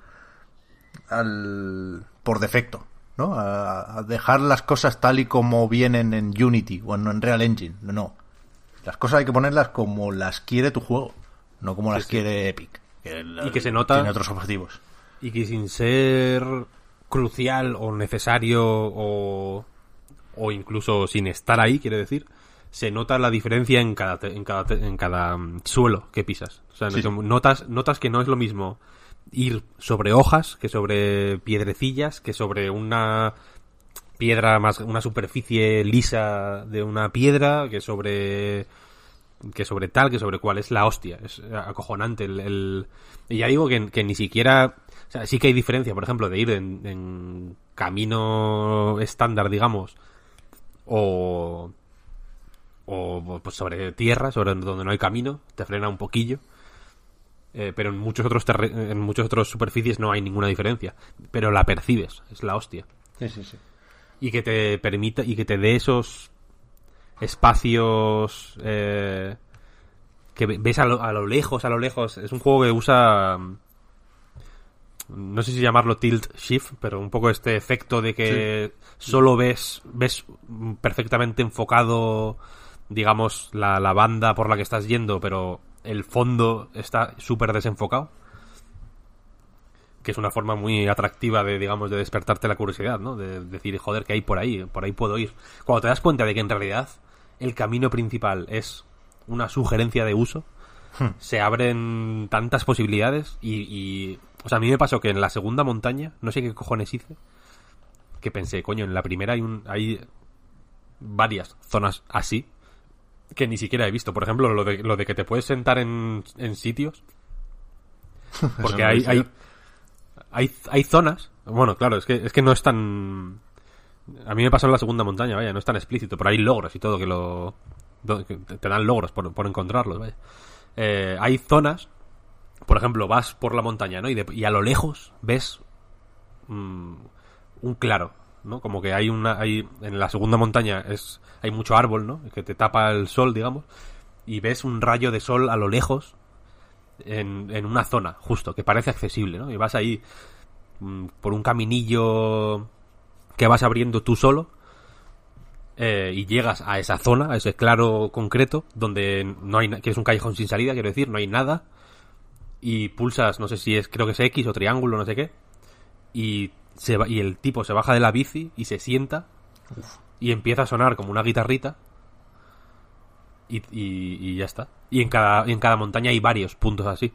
al, por defecto, ¿no? A, a dejar las cosas tal y como vienen en Unity o en, en Real Engine, no, no. Las cosas hay que ponerlas como las quiere tu juego, no como las quiere Epic. Que Y que se nota- Tiene otros objetivos. y que sin ser crucial o necesario o, o incluso sin estar ahí, quiere decir, se nota la diferencia en cada, te- en cada, te- en cada mm, suelo que pisas. O sea, sí. notas, notas que no es lo mismo ir sobre hojas que sobre piedrecillas, que sobre una piedra más, una superficie lisa de una piedra, que sobre que sobre tal, que sobre cuál es la hostia. Es acojonante. El, el- Y ya digo que, que ni siquiera. O sea, sí que hay diferencia, por ejemplo, de ir en, en camino estándar, digamos, o. o pues, sobre tierra, sobre donde no hay camino, te frena un poquillo. Eh, pero en muchos otros en muchos otros superficies no hay ninguna diferencia. Pero la percibes, es la hostia. Sí, sí, sí. Y que te permita, y que te dé esos espacios eh, que ve- ves a lo, a lo lejos, a lo lejos. Es un juego que usa no sé si llamarlo tilt shift, pero un poco este efecto de que solo ves ves perfectamente enfocado, digamos, la, la banda por la que estás yendo, pero el fondo está súper desenfocado. Que es una forma muy atractiva de, digamos, de despertarte la curiosidad, ¿no? De decir, joder, que hay por ahí? Por ahí puedo ir. Cuando te das cuenta de que en realidad el camino principal es una sugerencia de uso, se abren tantas posibilidades y, y- O sea, a mí me pasó que en la segunda montaña, no sé qué cojones hice, que pensé, coño, en la primera hay, un, hay varias zonas así que ni siquiera he visto. Por ejemplo, lo de, lo de que te puedes sentar en, en sitios. Porque hay, hay, hay, hay zonas. Bueno, claro, es que, es que no es tan. A mí me pasó en la segunda montaña, vaya, no es tan explícito, pero hay logros y todo que lo. que te te dan logros por, por encontrarlos, vaya. Eh, hay zonas, por ejemplo, vas por la montaña, ¿no? Y, de- y a lo lejos ves mm, un claro, ¿no? Como que hay una. Hay, en la segunda montaña es hay mucho árbol, ¿no? Que te tapa el sol, digamos. Y ves un rayo de sol a lo lejos en, en una zona, justo, que parece accesible, ¿no? Y vas ahí mm, por un caminillo que vas abriendo tú solo eh, y llegas a esa zona, a ese claro concreto, donde no hay, que es un callejón sin salida, quiero decir, no hay nada, y pulsas, no sé si es, creo que es X o triángulo, no sé qué, y, se y el tipo se baja de la bici y se sienta y empieza a sonar como una guitarrita y, y- ya está. Y en cada, en cada montaña hay varios puntos así.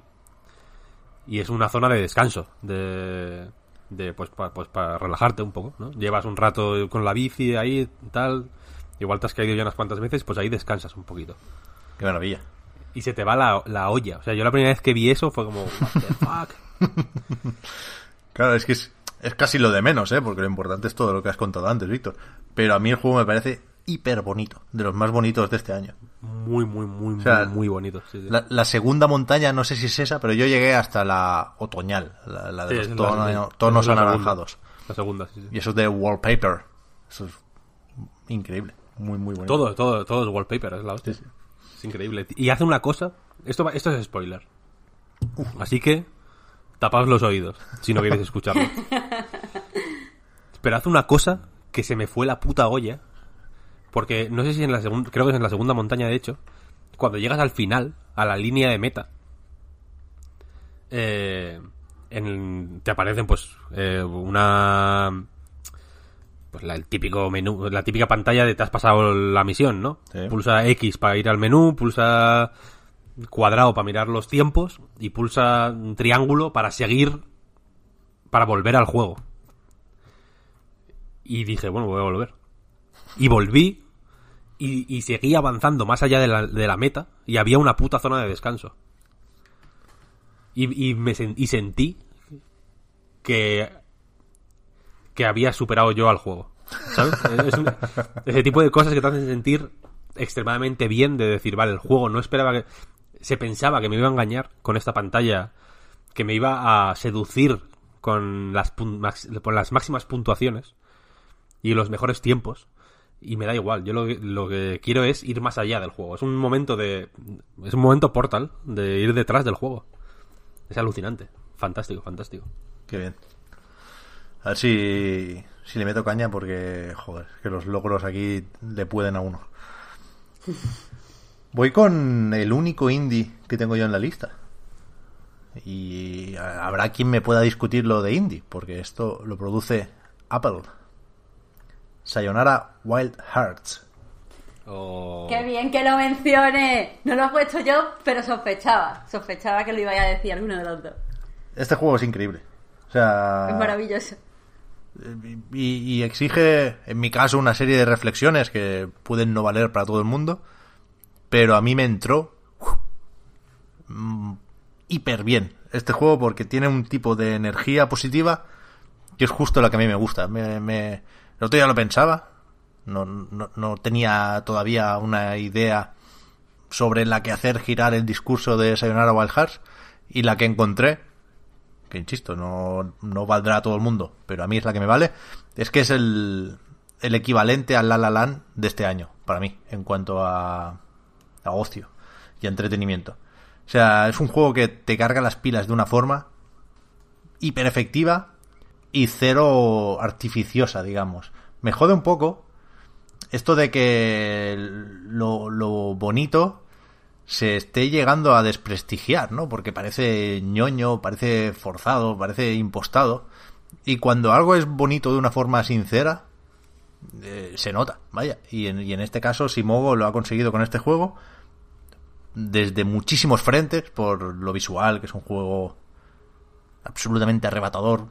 Y es una zona de descanso, de, de pues, pa- pues para relajarte un poco, ¿no? Llevas un rato con la bici ahí, tal, igual te has caído ya unas cuantas veces, pues ahí descansas un poquito. Qué maravilla. Y se te va la, la olla. O sea, yo la primera vez que vi eso fue como, what the fuck. Claro, es que es, es casi lo de menos, ¿eh? Porque lo importante es todo lo que has contado antes, Víctor. Pero a mí el juego me parece hiper bonito, de los más bonitos de este año. Muy, muy, muy, O sea, muy, muy bonito. sí, sí. La, la segunda montaña, no sé si es esa, pero yo llegué hasta la otoñal, la, la de Sí, los la- tonos anaranjados. La segunda, sí, sí. Y eso es de wallpaper. Eso es increíble. Muy, muy bonito. Todo, todo, todo es wallpaper, es la hostia. Es increíble. Y hace una cosa. Esto, va- esto es spoiler. Así que tapaos los oídos si no queréis escucharlo. Pero hace una cosa que se me fue la puta olla. Porque no sé si en la segunda. Creo que es en la segunda montaña, de hecho. Cuando llegas al final, a la línea de meta. eh, en- te aparecen pues eh, una pues la, el típico menú, la típica pantalla de te has pasado la misión, ¿no? Sí. Pulsa X para ir al menú, pulsa cuadrado para mirar los tiempos y pulsa un triángulo para seguir, para volver al juego. Y dije, bueno, voy a volver. Y volví y, y seguí avanzando más allá de la, de la meta y había una puta zona de descanso. Y, y, me y sentí que que había superado yo al juego. ¿Sabes? Es un- ese tipo de cosas que te hacen sentir extremadamente bien de decir, vale, el juego no esperaba que... Se pensaba que me iba a engañar con esta pantalla, que me iba a seducir con las, con las máximas puntuaciones y los mejores tiempos. Y me da igual, yo lo, que- lo que quiero es ir más allá del juego. Es un momento de... Es un momento portal de ir detrás del juego. Es alucinante. Fantástico, fantástico. Qué bien. A ver si, si le meto caña porque, joder, que los logros aquí le pueden a uno. Voy con el único indie que tengo yo en la lista. Y a- habrá quien me pueda discutir lo de indie, porque esto lo produce Apple. Sayonara Wild Hearts. Qué bien que lo mencione. No lo he puesto yo, pero sospechaba. Sospechaba que lo iba a decir alguno de los dos. Este juego es increíble. O sea, Es maravilloso. Y, exige, en mi caso, una serie de reflexiones que pueden no valer para todo el mundo, pero a mí me entró mm, hiper bien este juego porque tiene un tipo de energía positiva que es justo la que a mí me gusta. Me, me- el otro día lo pensaba, No, no, no tenía todavía una idea sobre la que hacer girar el discurso de Sayonara Wild Hearts y la que encontré, que insisto, no, no valdrá a todo el mundo, pero a mí es la que me vale, es que es el, el equivalente al La La Land de este año, para mí, en cuanto a, a ocio y a entretenimiento. O sea, es un juego que te carga las pilas de una forma hiper efectiva y cero artificiosa, digamos. Me jode un poco esto de que lo, lo bonito se esté llegando a desprestigiar, ¿no? Porque parece ñoño, parece forzado, parece impostado. Y cuando algo es bonito de una forma sincera, eh, se nota, vaya. Y en, y en este caso, Simogo lo ha conseguido con este juego desde muchísimos frentes, por lo visual, que es un juego absolutamente arrebatador,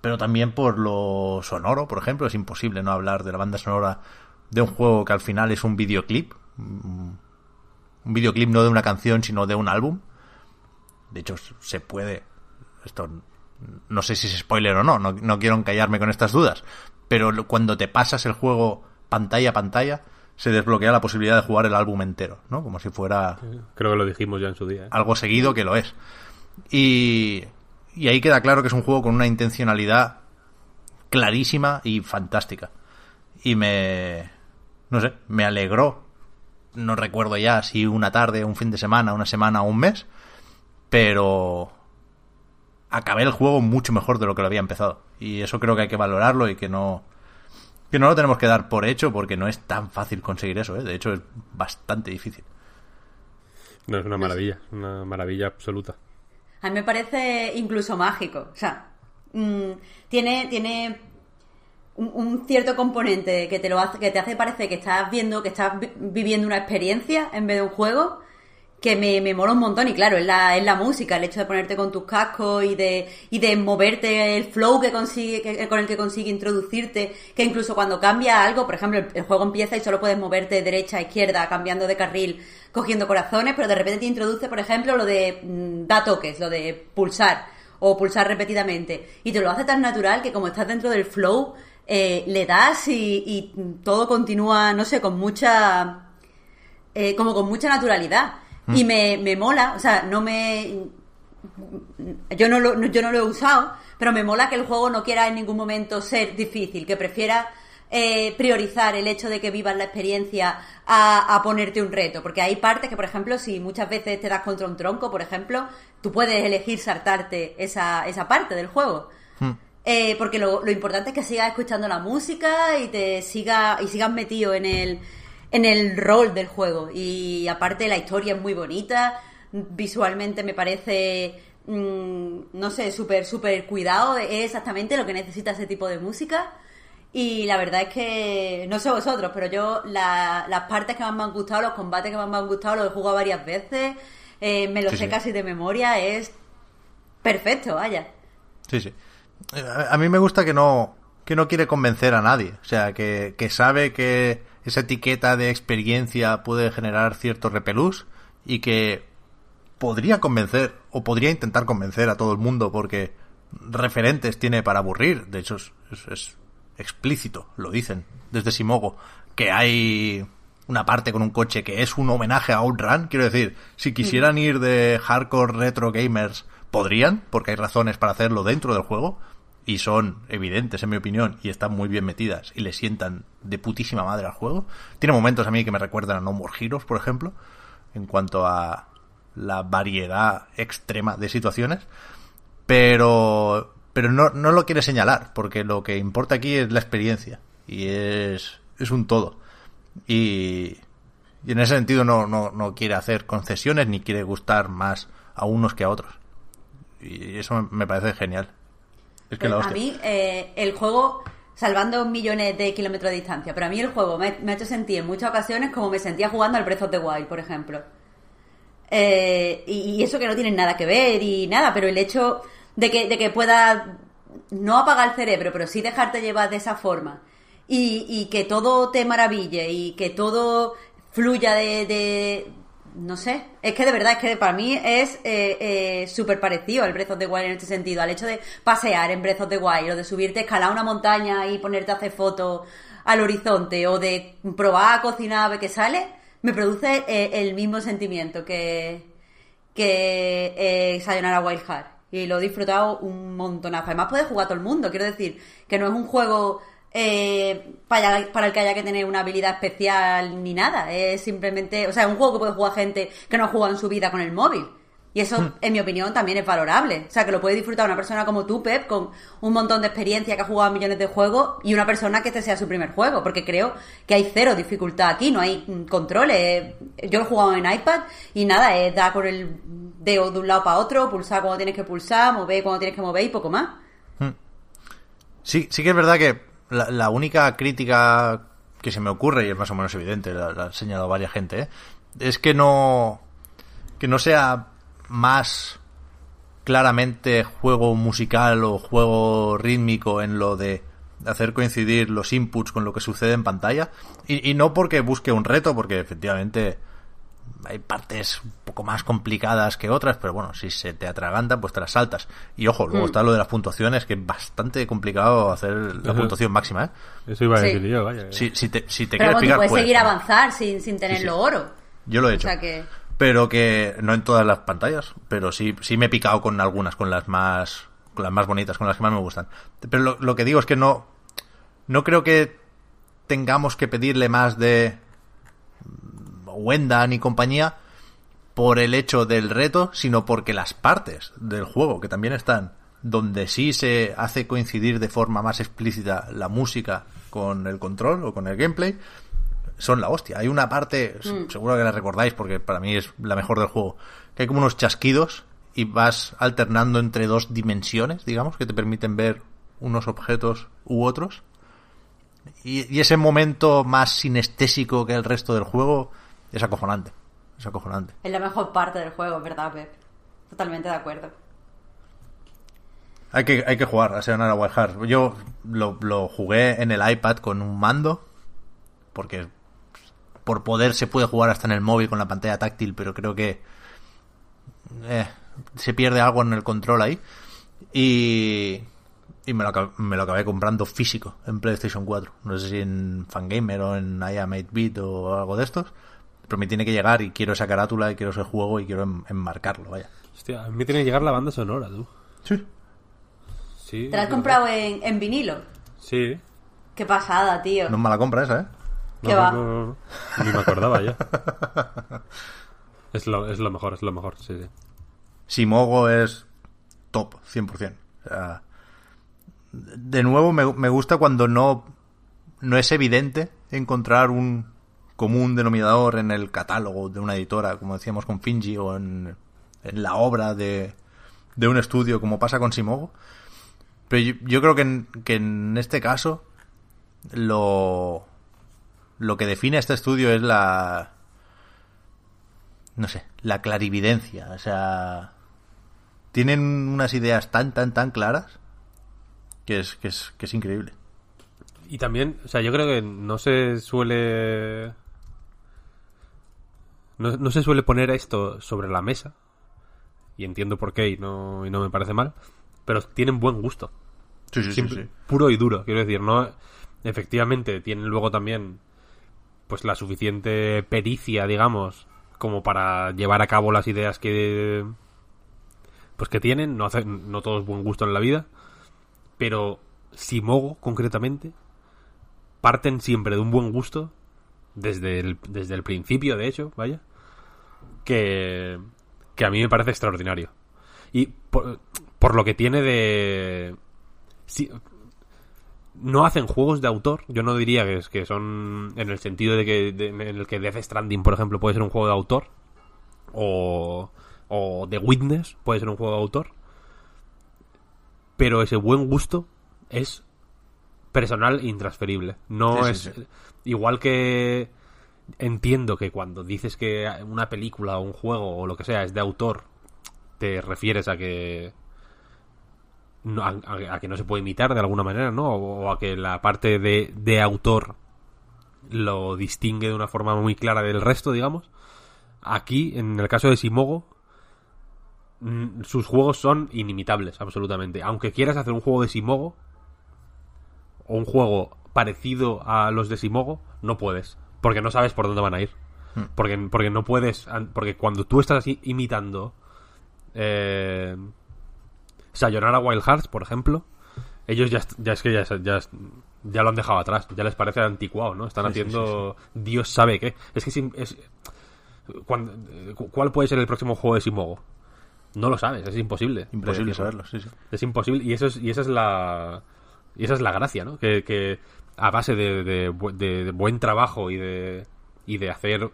pero también por lo sonoro, por ejemplo. Es imposible no hablar de la banda sonora de un juego que al final es un videoclip. Un videoclip no de una canción, sino de un álbum. De hecho, se puede. Esto no sé si es spoiler o no, no, no quiero encallarme con estas dudas. Pero cuando te pasas el juego pantalla a pantalla, se desbloquea la posibilidad de jugar el álbum entero, ¿no? Como si fuera Creo que lo dijimos ya en su día. ¿eh? algo seguido que lo es. Y, y ahí queda claro que es un juego con una intencionalidad clarísima y fantástica. Y me... No sé, me alegró. No recuerdo ya si una tarde, un fin de semana, una semana o un mes. Pero... Acabé el juego mucho mejor de lo que lo había empezado. Y eso creo que hay que valorarlo y que no... Que no lo tenemos que dar por hecho porque no es tan fácil conseguir eso, ¿eh? De hecho es bastante difícil. No, es una maravilla, una maravilla absoluta. A mí me parece incluso mágico. O sea, mm, tiene, tiene un, cierto componente que te lo hace, que te hace parecer que estás viendo, que estás vi- viviendo una experiencia en vez de un juego, que me, me mola un montón. Y claro, es la, es la música, el hecho de ponerte con tus cascos y de, y de moverte el flow que consigue, que- con el que consigue introducirte, que incluso cuando cambia algo, por ejemplo, el, juego empieza y solo puedes moverte de derecha a izquierda, cambiando de carril, cogiendo corazones, pero de repente te introduce, por ejemplo, lo de mm, da toques, lo de pulsar o pulsar repetidamente. Y te lo hace tan natural que como estás dentro del flow, eh, le das y, y todo continúa, no sé, con mucha... eh, como con mucha naturalidad. Y me, me mola, o sea, no me... Yo no, lo, no- yo no lo he usado, pero me mola que el juego no quiera en ningún momento ser difícil, que prefiera eh, priorizar el hecho de que vivas la experiencia a, a ponerte un reto. Porque hay partes que, por ejemplo, si muchas veces te das contra un tronco, por ejemplo, tú puedes elegir saltarte esa, esa parte del juego. Eh, porque lo, lo importante es que sigas escuchando la música y te siga y sigas metido en el en el rol del juego. Y aparte la historia es muy bonita. Visualmente me parece mm, no sé súper súper cuidado. Es exactamente lo que necesita ese tipo de música. Y la verdad es que no sé vosotros pero yo la- las partes que más me han gustado los combates que más me han gustado los he jugado varias veces. Eh, me lo Sí, sé sí. casi de memoria. Es perfecto vaya. Sí, sí. A a mí me gusta que no, que no quiere convencer a nadie. O sea, que, que sabe que esa etiqueta de experiencia puede generar cierto repelús y que podría convencer o podría intentar convencer a todo el mundo porque referentes tiene para aburrir. De hecho, es, es- es explícito, lo dicen desde Simogo, que hay una parte con un coche que es un homenaje a Outrun. Quiero decir, si quisieran ir de hardcore retro gamers, podrían, porque hay razones para hacerlo dentro del juego. Y son evidentes, en mi opinión, y están muy bien metidas y le sientan de putísima madre al juego. Tiene momentos a mí que me recuerdan a No More Heroes, por ejemplo, en cuanto a la variedad extrema de situaciones pero pero no, no lo quiere señalar porque lo que importa aquí es la experiencia y es, es un todo y, en ese sentido no, no, no quiere hacer concesiones ni quiere gustar más a unos que a otros y eso me parece genial es que la Pues a mí eh, el juego, salvando millones de kilómetros de distancia, pero a mí el juego me, me ha hecho sentir en muchas ocasiones como me sentía jugando al Breath of the Wild, por ejemplo. Eh, y, y eso que no tiene nada que ver y nada, pero el hecho de que, de que pueda no apagar el cerebro, pero sí dejarte llevar de esa forma y, y que todo te maraville y que todo fluya de, de- no sé, es que de verdad, es que para mí es eh, eh, súper parecido al Breath of the Wild en este sentido, al hecho de pasear en Breath of the Wild o de subirte, escalar una montaña y ponerte a hacer fotos al horizonte o de probar a cocinar a ver qué sale, me produce eh, el mismo sentimiento que, que eh, Sayonara Wild. Y lo he disfrutado un montonazo. Además puede jugar todo el mundo, quiero decir, que no es un juego eh, para, para el que haya que tener una habilidad especial ni nada. Es simplemente, o sea, es un juego que puede jugar gente que no ha jugado en su vida con el móvil. Y eso, en mi opinión, también es valorable. O sea, que lo puede disfrutar una persona como tú, Pep, con un montón de experiencia, que ha jugado millones de juegos, y una persona que este sea su primer juego. Porque creo que hay cero dificultad aquí, no hay mm, controles. Yo lo he jugado en iPad y nada, es dar con el dedo de un lado para otro, pulsar cuando tienes que pulsar, mover cuando tienes que mover y poco más. Sí, sí que es verdad que la, la única crítica que se me ocurre, y es más o menos evidente, la, ha señalado varias gente, ¿eh? es que no, que no sea más claramente juego musical o juego rítmico en lo de hacer coincidir los inputs con lo que sucede en pantalla. Y, y no porque busque un reto, porque efectivamente hay partes un poco más complicadas que otras, pero bueno, si se te atraganta, pues te las saltas. Y ojo, luego está lo de las puntuaciones, que es bastante complicado hacer la puntuación máxima, ¿eh? Eso iba a Sí. decir yo, vaya. Si, si te, si te Pero quieres picar, puedes puedes, seguir ¿no? avanzar sin, sin tenerlo sí. oro. Yo lo he O hecho. sea que... Pero que no en todas las pantallas, pero sí, sí me he picado con algunas, con las más, con las más bonitas, con las que más me gustan. Pero lo, lo que digo es que no, no creo que tengamos que pedirle más de Wendan y compañía por el hecho del reto, sino porque las partes del juego, que también están, donde sí se hace coincidir de forma más explícita la música con el control o con el gameplay, son la hostia. Hay una parte, s- seguro que la recordáis porque para mí es la mejor del juego, que hay como unos chasquidos y vas alternando entre dos dimensiones, digamos, que te permiten ver unos objetos u otros. Y, y ese momento más sinestésico que el resto del juego es acojonante. Es acojonante. Es la mejor parte del juego, ¿verdad, Pep? Totalmente de acuerdo. Hay que, hay que jugar a Sayonara Wild Hearts. Yo lo, lo jugué en el iPad con un mando, porque por poder se puede jugar hasta en el móvil con la pantalla táctil, pero creo que eh, se pierde algo en el control ahí. Y, y me, lo, me lo acabé comprando físico en PlayStation 4. No sé si en Fangamer o en I Am 8-Bit o algo de estos. Pero me tiene que llegar y quiero esa carátula y quiero ese juego y quiero en- enmarcarlo, vaya. Hostia, a mí me tiene que llegar la banda sonora, tú. Sí. Sí. ¿Te la has comprado en, en vinilo? Sí. Qué pasada, tío. No es mala compra esa, ¿eh? ¿Qué No, va? no, no, no. Ni me acordaba ya. es, lo, es lo mejor, es lo mejor, sí, sí. Simogo es top, 100%. O sea, de nuevo, me, me gusta cuando no, no es evidente encontrar un común denominador en el catálogo de una editora, como decíamos con Finji, o en, en la obra de, de un estudio, como pasa con Simogo. Pero yo, creo que en, que en este caso, lo, lo que define a este estudio es la, no sé, la clarividencia. O sea, tienen unas ideas tan, tan, tan claras que es, que es, que es increíble. Y también, o sea, yo creo que no se suele. No, no se suele poner esto sobre la mesa. Y entiendo por qué y no, y no me parece mal. Pero tienen buen gusto. Sí, sí, Simple- Puro y duro, quiero decir, no. Efectivamente, tienen luego también. Pues la suficiente pericia, digamos. Como para llevar a cabo las ideas que. Pues que tienen. No, hacen, no todo es buen gusto en la vida. Pero Simogo, concretamente, parten siempre de un buen gusto, desde el, desde el principio, de hecho, vaya, que, que a mí me parece extraordinario. Y por, por lo que tiene de... si- no hacen juegos de autor, yo no diría que, es- que son en el sentido de que de- en el que Death Stranding, por ejemplo, puede ser un juego de autor, o, o The Witness puede ser un juego de autor, pero ese buen gusto es personal e intransferible. No Sí, sí, es sí. igual que entiendo que cuando dices que una película o un juego o lo que sea es de autor, te refieres a que no- a, que no se puede imitar de alguna manera, ¿no? O, o a que la parte de, de autor lo distingue de una forma muy clara del resto, digamos. Aquí, en el caso de Simogo, sus juegos son inimitables, absolutamente. Aunque quieras hacer un juego de Simogo, o un juego parecido a los de Simogo, no puedes. Porque no sabes por dónde van a ir. Porque, porque no puedes. Porque cuando tú estás imitando. Eh, Sayonara Wild Hearts, por ejemplo. Ellos ya, es que ya, ya, ya lo han dejado atrás. Ya les parece anticuado, ¿no? Están Sí, sí, haciendo. Dios sabe qué. Es que es, cuando- ¿Cuál puede ser el próximo juego de Simogo? No lo sabes, es imposible. Imposible saberlo, sí, sí. Es imposible y eso es y esa es la y esa es la gracia, ¿no? Que, que a base de, de de- buen trabajo y de y de hacer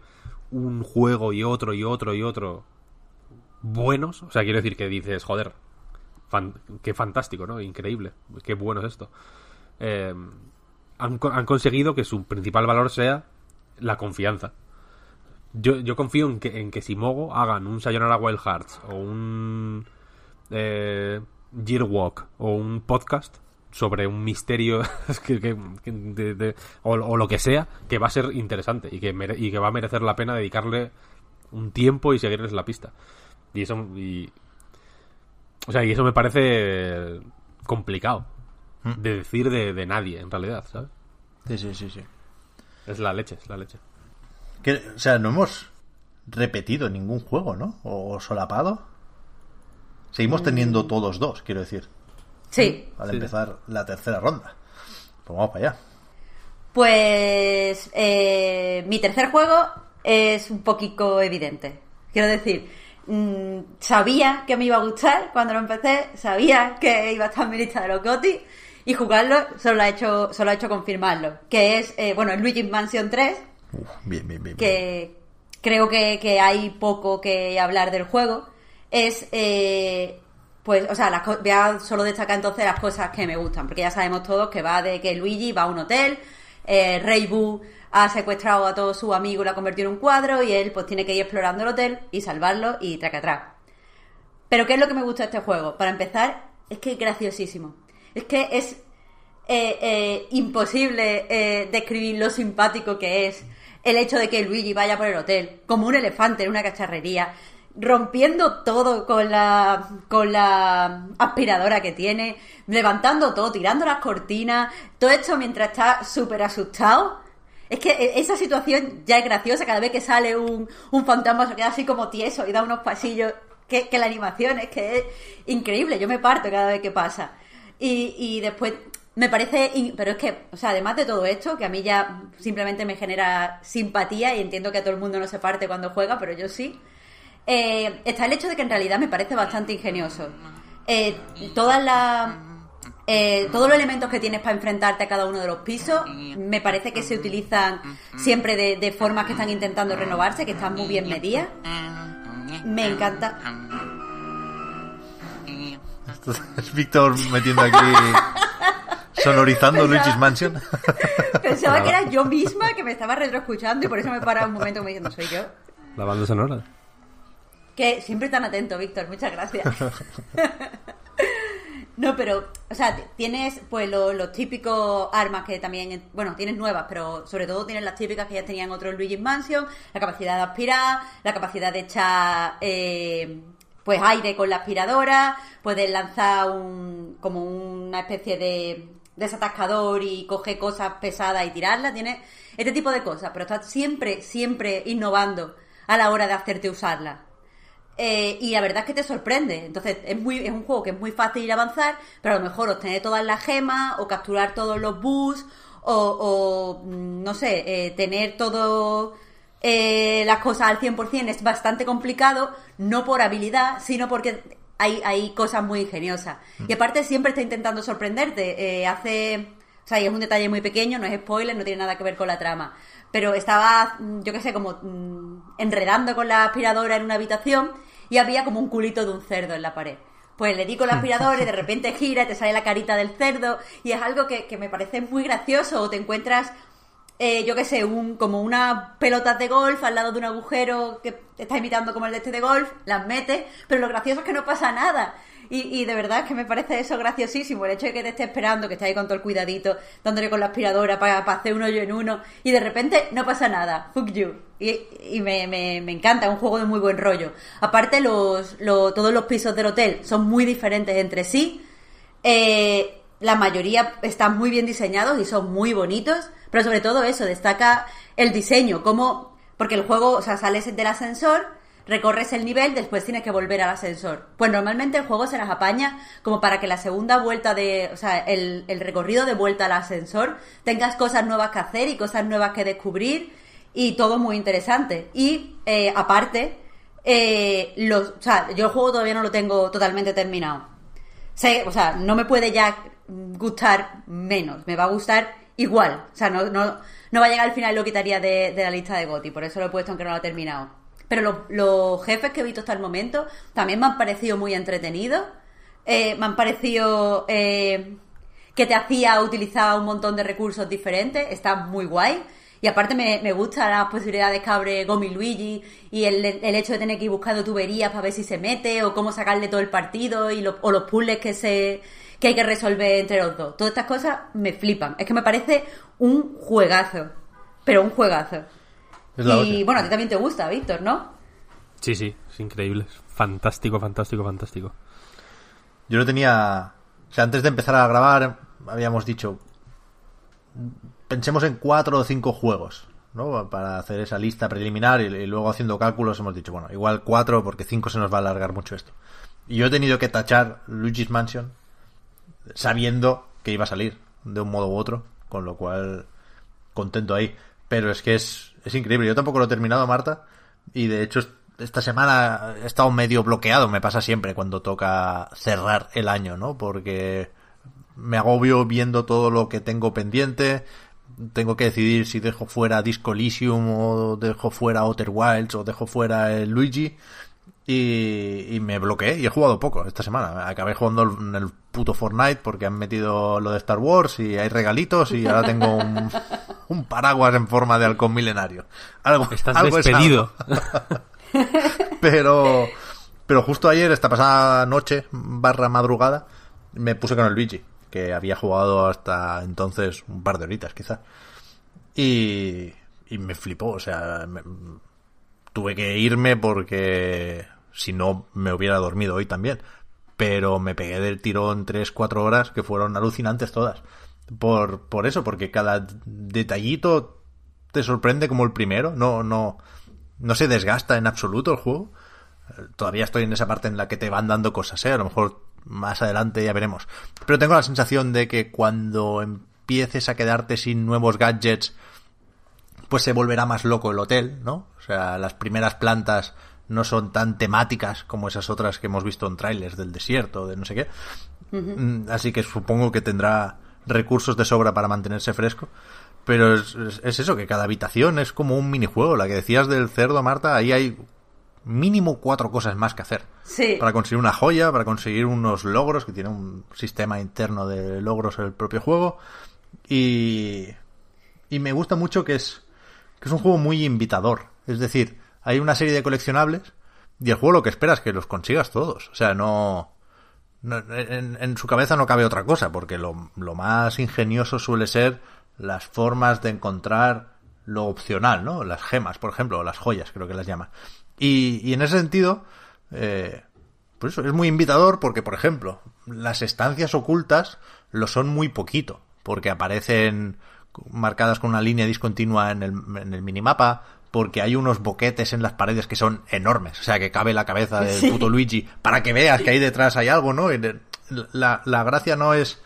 un juego y otro y otro y otro buenos, o sea, quiero decir que dices, joder, fan- qué fantástico, ¿no? Increíble, qué bueno es esto. Eh, han, han conseguido que su principal valor sea la confianza. Yo, yo confío en que, en que si Mogo hagan un Sayonara Wild Hearts o un eh, Walk o un podcast sobre un misterio que- que- que- de- de- o, o lo que sea, que va a ser interesante y que, mere- y que va a merecer la pena dedicarle un tiempo y seguirles la pista. Y eso, y, o sea, y eso me parece complicado de decir de, de nadie, en realidad, ¿sabes? Sí, sí, sí, sí. Es la leche, es la leche. Que, o sea, no hemos repetido ningún juego, ¿no? O solapado. Seguimos teniendo todos dos, quiero decir, Sí. al Sí. empezar la tercera ronda. Pues vamos para allá. Pues eh, mi tercer juego es un poquito evidente. Quiero decir, mm, sabía que me iba a gustar cuando lo empecé, sabía que iba a estar en mi lista de los GOTY y jugarlo solo ha hecho, solo ha hecho confirmarlo. Que es, eh, bueno, el Luigi's Mansion 3, Uf, bien, bien, bien. bien. que creo que, que hay poco que hablar del juego, es, eh, pues, o sea, las voy a solo destacar entonces las cosas que me gustan, porque ya sabemos todos que va de que Luigi va a un hotel, eh, Rey Boo ha secuestrado a todos sus amigos lo ha convertido en un cuadro, y él pues tiene que ir explorando el hotel y salvarlo y traca atrás. Pero ¿qué es lo que me gusta este juego? Para empezar, es que es graciosísimo. Es que es eh, eh, imposible eh, describir lo simpático que es el hecho de que Luigi vaya por el hotel, como un elefante en una cacharrería, rompiendo todo con la, con la aspiradora que tiene, levantando todo, tirando las cortinas, todo esto mientras está súper asustado. Es que eh, esa situación ya es graciosa, cada vez que sale un, un fantasma se queda así como tieso y da unos pasillos, que, la animación es que es increíble, yo me parto cada vez que pasa. Y, y después me parece, pero es que, o sea, además de todo esto, que a mí ya simplemente me genera simpatía y entiendo que a todo el mundo no se parte cuando juega, pero yo sí, eh, está el hecho de que en realidad me parece bastante ingenioso. Eh, todas las eh, todos los elementos que tienes para enfrentarte a cada uno de los pisos me parece que se utilizan siempre de, de formas que están intentando renovarse, que están muy bien medidas. Me encanta. Es Víctor metiendo aquí. sonorizando Luigi's Mansion. Pensaba que era yo misma que me estaba retroescuchando y por eso me para un momento como diciendo, soy yo. La banda sonora. Que siempre tan atento, Víctor, muchas gracias. No, pero, o sea, tienes pues lo- los típicos armas que también, bueno, tienes nuevas, pero sobre todo tienes las típicas que ya tenían otros Luigi's Mansion, la capacidad de aspirar, la capacidad de echar eh, pues aire con la aspiradora, puedes lanzar un como una especie de desatascador y coger cosas pesadas y tirarlas, tienes este tipo de cosas, pero estás siempre, siempre innovando a la hora de hacerte usarlas. Eh, y la verdad es que te sorprende. Entonces, es muy es un juego que es muy fácil ir a avanzar, pero a lo mejor obtener todas las gemas, o capturar todos los bus, o, o, mm, no sé, eh, tener todo eh, las cosas al 100% es bastante complicado, no por habilidad, sino porque hay, hay cosas muy ingeniosas. Y aparte siempre está intentando sorprenderte. Hace... O sea, y es un detalle muy pequeño, no es spoiler, no tiene nada que ver con la trama. Pero estaba, mm, yo qué sé, como mm, enredando con la aspiradora en una habitación y había como un culito de un cerdo en la pared. Pues le di con la aspiradora y de repente gira y te sale la carita del cerdo y es algo que, que me parece muy gracioso. O te encuentras, eh, yo qué sé, un, como unas pelotas de golf al lado de un agujero que te está imitando como el de este de golf, las metes, pero lo gracioso es que no pasa nada. Y, y de verdad que me parece eso graciosísimo, el hecho de que te esté esperando, que esté ahí con todo el cuidadito, dándole con la aspiradora para, hacer un hoyo en uno, y de repente no pasa nada, fuck you. Y, y me, me, me encanta, un juego de muy buen rollo. Aparte, los, los- todos los pisos del hotel son muy diferentes entre sí. Eh, la mayoría están muy bien diseñados y son muy bonitos, pero sobre todo eso, destaca el diseño, como, porque el juego, o sea, sales del ascensor, recorres el nivel, después tienes que volver al ascensor. Pues normalmente el juego se las apaña como para que la segunda vuelta de, o sea, el, el recorrido de vuelta al ascensor tengas cosas nuevas que hacer y cosas nuevas que descubrir y todo muy interesante. Y eh, aparte, eh, los, o sea, yo el juego todavía no lo tengo totalmente terminado. Sé, o sea, no me puede ya gustar menos, me va a gustar igual. O sea, no, no, no va a llegar al final lo quitaría de, de la lista de GOTI, por eso lo he puesto aunque no lo he terminado. Pero los, jefes que he visto hasta el momento también me han parecido muy entretenidos. Eh, me han parecido eh, que te hacía utilizar un montón de recursos diferentes. Está muy guay. Y aparte me, me gustan las posibilidades que abre Gomi Luigi y el, el hecho de tener que ir buscando tuberías para ver si se mete o cómo sacarle todo el partido y lo- o los puzzles que se que hay que resolver entre los dos. Todas estas cosas me flipan. Es que me parece un juegazo. Pero un juegazo. Es la y bueno, a ti también te gusta, Víctor, ¿no? Sí, sí, es increíble. Es Fantástico, fantástico, fantástico. Yo lo tenía. O sea, antes de empezar a grabar, habíamos dicho. Pensemos en cuatro o cinco juegos, ¿no? Para hacer esa lista preliminar y, y luego haciendo cálculos hemos dicho, bueno, igual cuatro porque cinco se nos va a alargar mucho esto. Y yo he tenido que tachar Luigi's Mansion sabiendo que iba a salir de un modo u otro, con lo cual contento ahí. Pero es que es, es increíble. Yo tampoco lo he terminado, Marta. Y de hecho, esta semana he estado medio bloqueado. Me pasa siempre cuando toca cerrar el año, ¿no? Porque me agobio viendo todo lo que tengo pendiente. Tengo que decidir si dejo fuera Disco Elysium o dejo fuera Outer Wilds o dejo fuera el Luigi. Y, y me bloqueé y he jugado poco esta semana. Acabé jugando en el puto Fortnite porque han metido lo de Star Wars y hay regalitos y ahora tengo un, un paraguas en forma de halcón milenario. Algo, Estás algo despedido. pero, pero justo ayer, esta pasada noche, barra madrugada, me puse con el Luigi, que había jugado hasta entonces un par de horitas quizá. Y, y me flipó, o sea, me- tuve que irme porque si no me hubiera dormido hoy también. Pero me pegué del tirón 3-4 horas que fueron alucinantes todas. Por, por eso, porque cada detallito te sorprende como el primero. No, no, no se desgasta en absoluto el juego. Todavía estoy en esa parte en la que te van dando cosas, ¿eh? A lo mejor más adelante ya veremos. Pero tengo la sensación de que cuando empieces a quedarte sin nuevos gadgets, pues se volverá más loco el hotel, ¿no? O sea, las primeras plantas no son tan temáticas como esas otras que hemos visto en trailers del desierto, de no sé qué. Mm, Así que supongo que tendrá recursos de sobra para mantenerse fresco. Pero es, es- es eso, que cada habitación es como un minijuego. La que decías del cerdo, Marta, ahí hay mínimo cuatro cosas más que hacer. Sí. Para conseguir una joya, para conseguir unos logros, que tiene un sistema interno de logros el propio juego. Y, y me gusta mucho que es, que es un juego muy invitador. Es decir, hay una serie de coleccionables y el juego lo que espera es que los consigas todos. O sea, no... no- en, su cabeza no cabe otra cosa, porque lo, más ingenioso suele ser las formas de encontrar lo opcional, ¿no? Las gemas, por ejemplo, o las joyas, creo que las llaman. Y, y en ese sentido, eh, pues es muy invitador porque, por ejemplo, las estancias ocultas lo son muy poquito, porque aparecen marcadas con una línea discontinua en el, en el minimapa, porque hay unos boquetes en las paredes que son enormes, o sea, que cabe la cabeza del Sí. puto Luigi para que veas que ahí detrás hay algo, ¿no? La, la gracia no es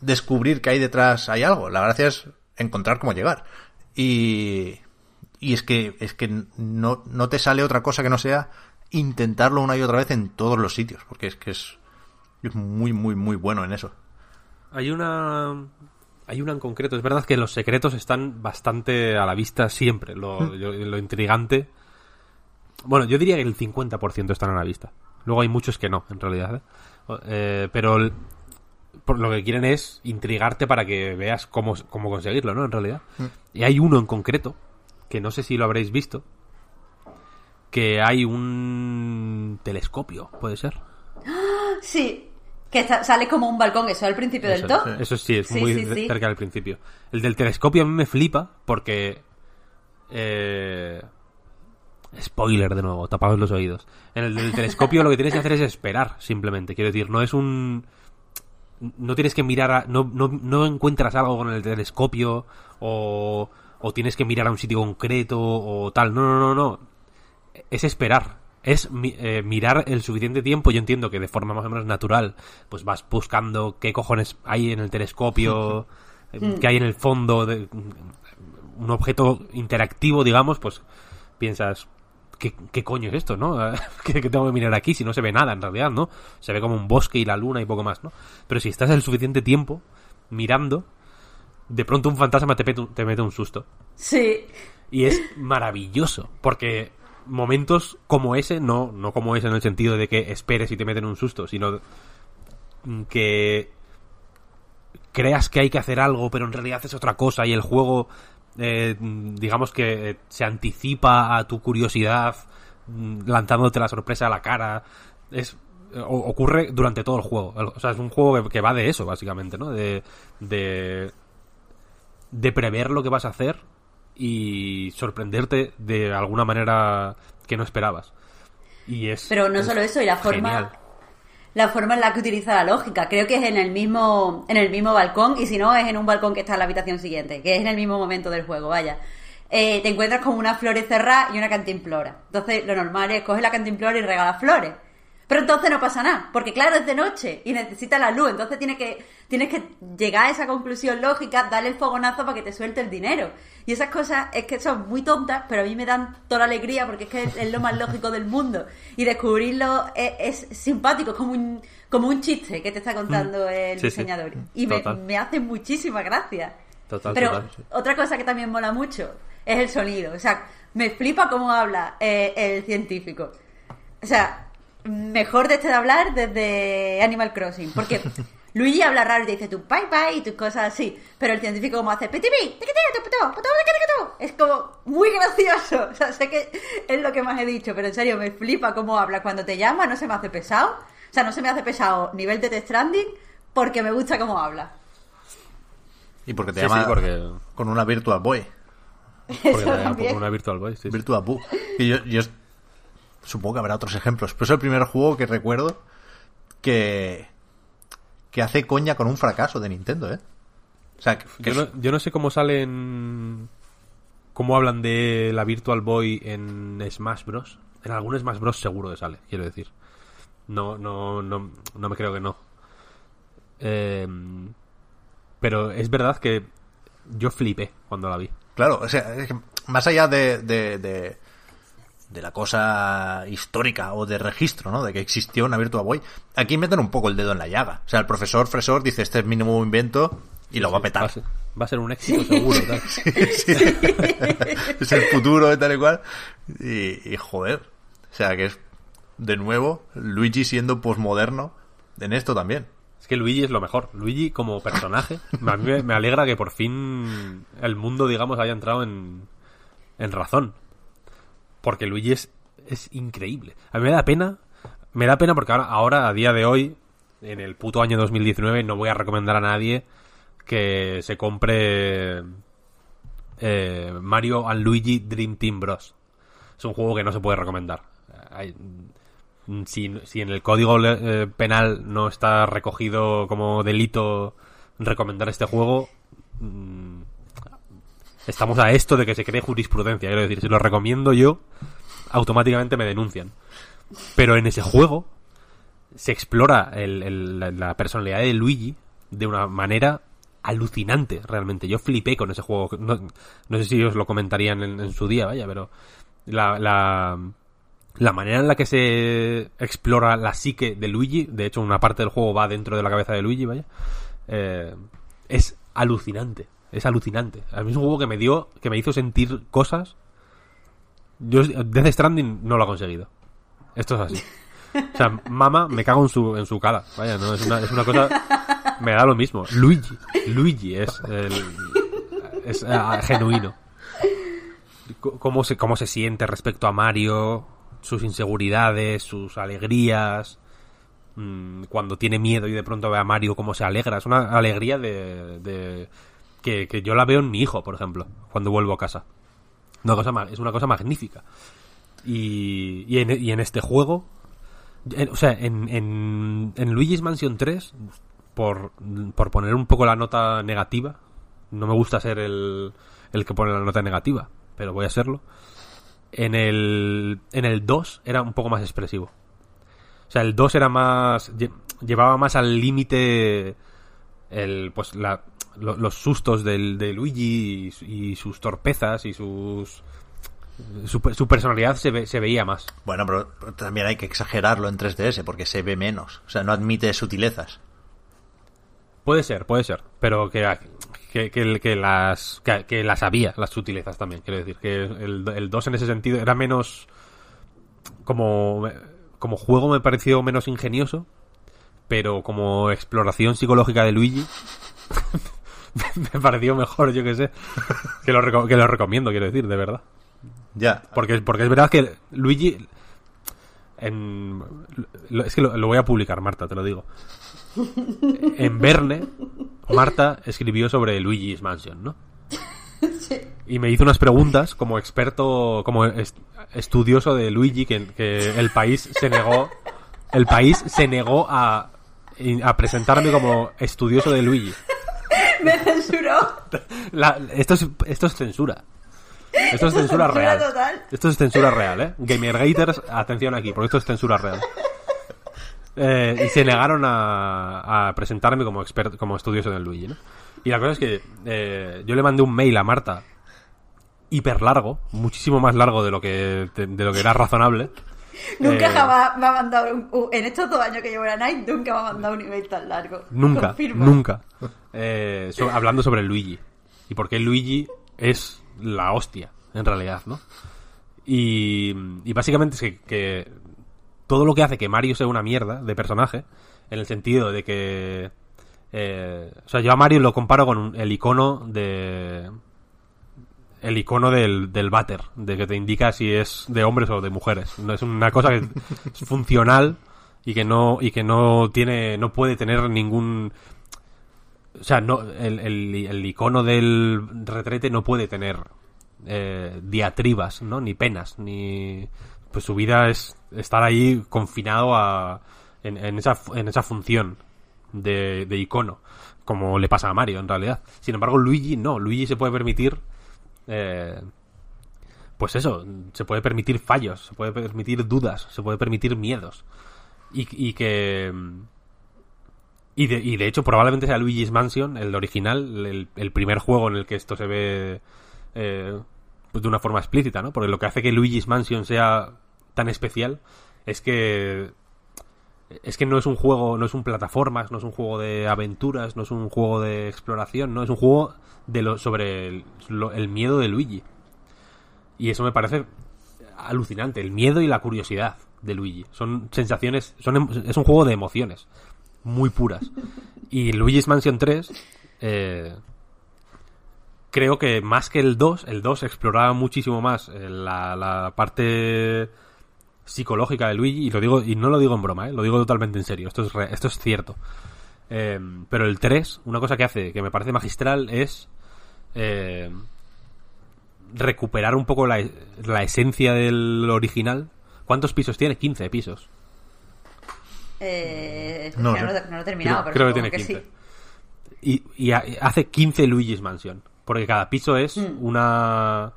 descubrir que ahí detrás hay algo, la gracia es encontrar cómo llegar. Y, y es que, es que no, no te sale otra cosa que no sea intentarlo una y otra vez en todos los sitios, porque es que es, es muy, muy, muy bueno en eso. Hay una. Hay una en concreto. Es verdad que los secretos están bastante a la vista siempre. Lo, yo- lo intrigante. Bueno, yo diría que el 50% están a la vista. Luego hay muchos que no, en realidad. ¿eh? Eh, pero el- por lo que quieren es intrigarte para que veas cómo, cómo conseguirlo, ¿no? En realidad. Y hay uno en concreto, que no sé si lo habréis visto, que hay un telescopio, puede ser. Sí. Que está- sale como un balcón, eso al principio del top. eso sí, es Sí, muy sí, de- sí. cerca del principio. El del telescopio a mí me flipa porque... eh, spoiler de nuevo, tapados los oídos. En el del telescopio lo que tienes que hacer es esperar, simplemente. Quiero decir, no es un... no tienes que mirar a, no, no, no encuentras algo con el telescopio o, o tienes que mirar a un sitio concreto o tal. No, no, no, no. Es esperar. Es mi- eh, mirar el suficiente tiempo. Yo entiendo que de forma más o menos natural, pues vas buscando qué cojones hay en el telescopio, eh, qué hay en el fondo de un objeto interactivo, digamos, pues piensas, ¿qué, qué coño es esto, no? ¿Qué, qué tengo que mirar aquí si no se ve nada en realidad, no? Se ve como un bosque y la luna y poco más, ¿no? Pero si estás el suficiente tiempo mirando, de pronto un fantasma te, te mete un susto. Sí. Y es maravilloso, porque momentos como ese, no, no como ese en el sentido de que esperes y te meten un susto, sino que creas que hay que hacer algo, pero en realidad es otra cosa y el juego, eh, digamos que eh, se anticipa a tu curiosidad, mm, lanzándote la sorpresa a la cara. Es ocurre durante todo el juego. O sea, es un juego que, que va de eso, básicamente, ¿no? De, de, de prever lo que vas a hacer y sorprenderte de alguna manera que no esperabas. Y es. Pero no es solo eso, y la forma, genial. la forma en la que utiliza la lógica. Creo que es en el mismo, en el mismo balcón, y si no, es en un balcón que está en la habitación siguiente, que es en el mismo momento del juego, vaya. Eh, te encuentras con una flores cerrada y una cantimplora. Entonces, lo normal es coger la cantimplora y regalar flores. Pero entonces no pasa nada, porque claro, es de noche y necesita la luz, entonces tienes que, tienes que llegar a esa conclusión lógica, darle el fogonazo para que te suelte el dinero. Y esas cosas es que son muy tontas, pero a mí me dan toda la alegría porque es que es, lo más lógico del mundo. Y descubrirlo es, es simpático, es como un, como un chiste que te está contando el Sí, sí. diseñador. Y me, me hace muchísima gracia. Total, Pero total, sí. otra cosa que también mola mucho es el sonido. O sea, me flipa cómo habla eh, el científico. O sea, mejor de este de hablar desde Animal Crossing. Porque Luigi habla raro y te dice tu bye bye y tus cosas así. Pero el científico como hace piti pi, tiqui, tiqui, tu, puto, puto, tiqui, tiqui, tu. Es como muy gracioso. O sea, sé que es lo que más he dicho, pero en serio me flipa cómo habla. Cuando te llama no se me hace pesado. O sea, no se me hace pesado nivel de Death Stranding porque me gusta cómo habla. Y porque te Sí, llama sí, porque, con una Virtual Boy. porque Eso te da también. una Virtual Boy. sí, sí. Virtual Boy. Y yo, yo supongo que habrá otros ejemplos. Pero es el primer juego que recuerdo que, que hace coña con un fracaso de Nintendo, ¿eh? O sea, que, que Yo no, yo no sé cómo salen. cómo hablan de la Virtual Boy en Smash Bros. En algún Smash Bros. seguro que sale, quiero decir. No, no, no, no me creo que no. Eh, pero es verdad que yo flipé cuando la vi. Claro, o sea, es que más allá de, de, de, de la cosa histórica o de registro, ¿no? De que existió una Virtual Boy, aquí meten un poco el dedo en la llaga. O sea, el profesor Fresor dice, este es mi nuevo invento y lo va a Va petar. a ser, va a ser un éxito seguro. tal. es el futuro tal y cual. Y, y, joder, o sea, que es de nuevo Luigi siendo posmoderno en esto también. Es que Luigi es lo mejor. Luigi como personaje. A mí me, me alegra que por fin el mundo, digamos, haya entrado en, en razón. Porque Luigi es, es increíble. A mí me da pena. Me da pena porque ahora, ahora, a día de hoy, en el puto año 2019, no voy a recomendar a nadie que se compre eh, Mario and Luigi Dream Team Bros. Es un juego que no se puede recomendar. Si, si en el código eh, penal no está recogido como delito recomendar este juego, mm, estamos a esto de que se cree jurisprudencia. Quiero decir, si lo recomiendo yo, automáticamente me denuncian. Pero en ese juego se explora el- el- la, personalidad de Luigi de una manera alucinante, realmente. Yo flipé con ese juego. No, no sé si os lo comentarían en, en su día, vaya, pero la, la, la manera en la que se explora la psique de Luigi, de hecho una parte del juego va dentro de la cabeza de Luigi, vaya, eh, es alucinante. Es alucinante. A mí es juego que me dio, que me hizo sentir cosas. Yo, Death Stranding no lo ha conseguido. Esto es así. O sea, mama, me cago en su, en su cara. Vaya, no, es una, es una cosa. Me da lo mismo. Luigi. Luigi es. el- es ah, genuino. Cómo se, cómo se siente respecto a Mario, sus inseguridades, sus alegrías. mm, Cuando tiene miedo y de pronto ve a Mario, cómo se alegra. Es una alegría de- que, que yo la veo en mi hijo, por ejemplo, cuando vuelvo a casa. Una cosa, es una cosa magnífica. Y, y, en, y en este juego, o sea, en, en, Luigi's Mansion 3, por, por poner un poco la nota negativa, no me gusta ser el, el que pone la nota negativa, pero voy a serlo. En el, en el 2 era un poco más expresivo. O sea, el 2 era más. lle- llevaba más al límite el pues la, lo- los sustos del, de Luigi y, y sus torpezas y sus. Su, su personalidad se, ve- se veía más. Bueno, pero también hay que exagerarlo en 3DS porque se ve menos. O sea, no admite sutilezas. Puede ser, puede ser. Pero que, que, que, que las, que, que las había, las sutilezas también. Quiero decir, que el, el 2 en ese sentido era menos. Como, como juego me pareció menos ingenioso. Pero como exploración psicológica de Luigi. me pareció mejor, yo que sé. Que lo, reco- que lo recomiendo, quiero decir, de verdad. Ya. Porque, porque es verdad que Luigi. En, lo- es que lo, lo voy a publicar, Marta, te lo digo. En Verne, Marta escribió sobre Luigi's Mansion, ¿no? Y me hizo unas preguntas como experto, como est- estudioso de Luigi, que, que el país se negó. El país se negó a, a presentarme como estudioso de Luigi. Me censuró. La- esto, es, esto es censura. Esto es censura real. total. Esto es censura real, ¿eh? Gamergaters, atención aquí, porque esto es censura real. Eh, y se negaron a, a presentarme como experto, como estudioso del Luigi, ¿no? Y la cosa es que eh, yo le mandé un mail a Marta hiper largo, muchísimo más largo de lo que de, de lo que era razonable. Nunca Eh, jamás me ha mandado un, En estos dos años que llevo en Night, nunca me ha mandado un email tan largo. Nunca, Confirmo. nunca. Eh, so- hablando sobre Luigi. Y por qué Luigi es la hostia, en realidad, ¿no? Y, y básicamente es que, que todo lo que hace que Mario sea una mierda de personaje, en el sentido de que... eh, o sea, yo a Mario lo comparo con un- el icono de... El icono del, del váter, de que te indica si es de hombres o de mujeres. No es una cosa que es funcional y que no y que no tiene no puede tener ningún o sea no el, el, el icono del retrete no puede tener eh, diatribas no ni penas ni pues su vida es estar ahí confinado a en, en esa en esa función de, de icono como le pasa a Mario en realidad. Sin embargo Luigi no. Luigi se puede permitir eh, pues eso, se puede permitir fallos, se puede permitir dudas, se puede permitir miedos. Y, y que. Y de, y de hecho, probablemente sea Luigi's Mansion, el original, el, primer juego en el que esto se ve eh, pues de una forma explícita, ¿no? Porque lo que hace que Luigi's Mansion sea tan especial es que. Es que no es un juego, no es un plataformas, no es un juego de aventuras, no es un juego de exploración, no es un juego de lo, sobre el, lo- el miedo de Luigi. Y eso me parece alucinante, el miedo y la curiosidad de Luigi. Son sensaciones, son, em- es un juego de emociones muy puras. Y Luigi's Mansion 3, eh, creo que más que el 2, el 2 exploraba muchísimo más eh, la, la parte psicológica de Luigi, y lo digo, y no lo digo en broma, ¿eh? lo digo totalmente en serio, esto es, re- esto es cierto. Eh, pero el 3, una cosa que hace que me parece magistral es eh, recuperar un poco la, la esencia del original. ¿Cuántos pisos tiene? 15 pisos. Eh, No no, no, lo- he terminado, Creo- pero creo que tiene que 15. Y, y ha- hace 15 Luigi's Mansion. Porque cada piso es una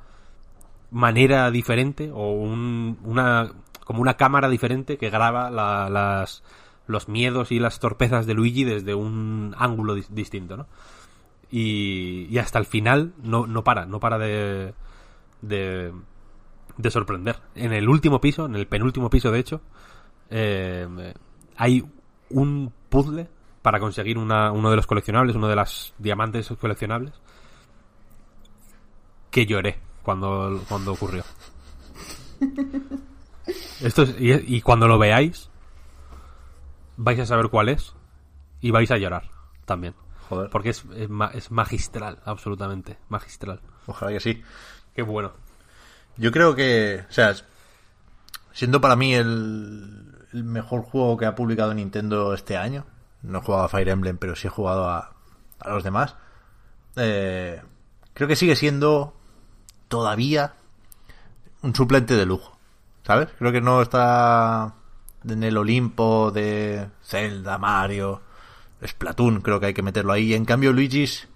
manera diferente o un- una como una cámara diferente que graba la- las, los miedos y las torpezas de Luigi desde un ángulo dis- distinto, ¿no? Y, hasta el final no, no para, no para de, de, de sorprender. En el último piso, en el penúltimo piso de hecho, eh, hay un puzzle para conseguir una- uno de los coleccionables, uno de las diamantes coleccionables, que lloré cuando, cuando ocurrió. Esto es- y, y cuando lo veáis, vais a saber cuál es y vais a llorar también. Joder. Porque es, es, es magistral, absolutamente, magistral. Ojalá que sí. Qué bueno. Yo creo que, o sea, siendo para mí el, el mejor juego que ha publicado Nintendo este año, no he jugado a Fire Emblem, pero sí he jugado a, a los demás, eh, creo que sigue siendo todavía un suplente de lujo, ¿sabes? Creo que no está en el Olimpo de Zelda, Mario, Splatoon creo que hay que meterlo ahí. En cambio, Luigi's,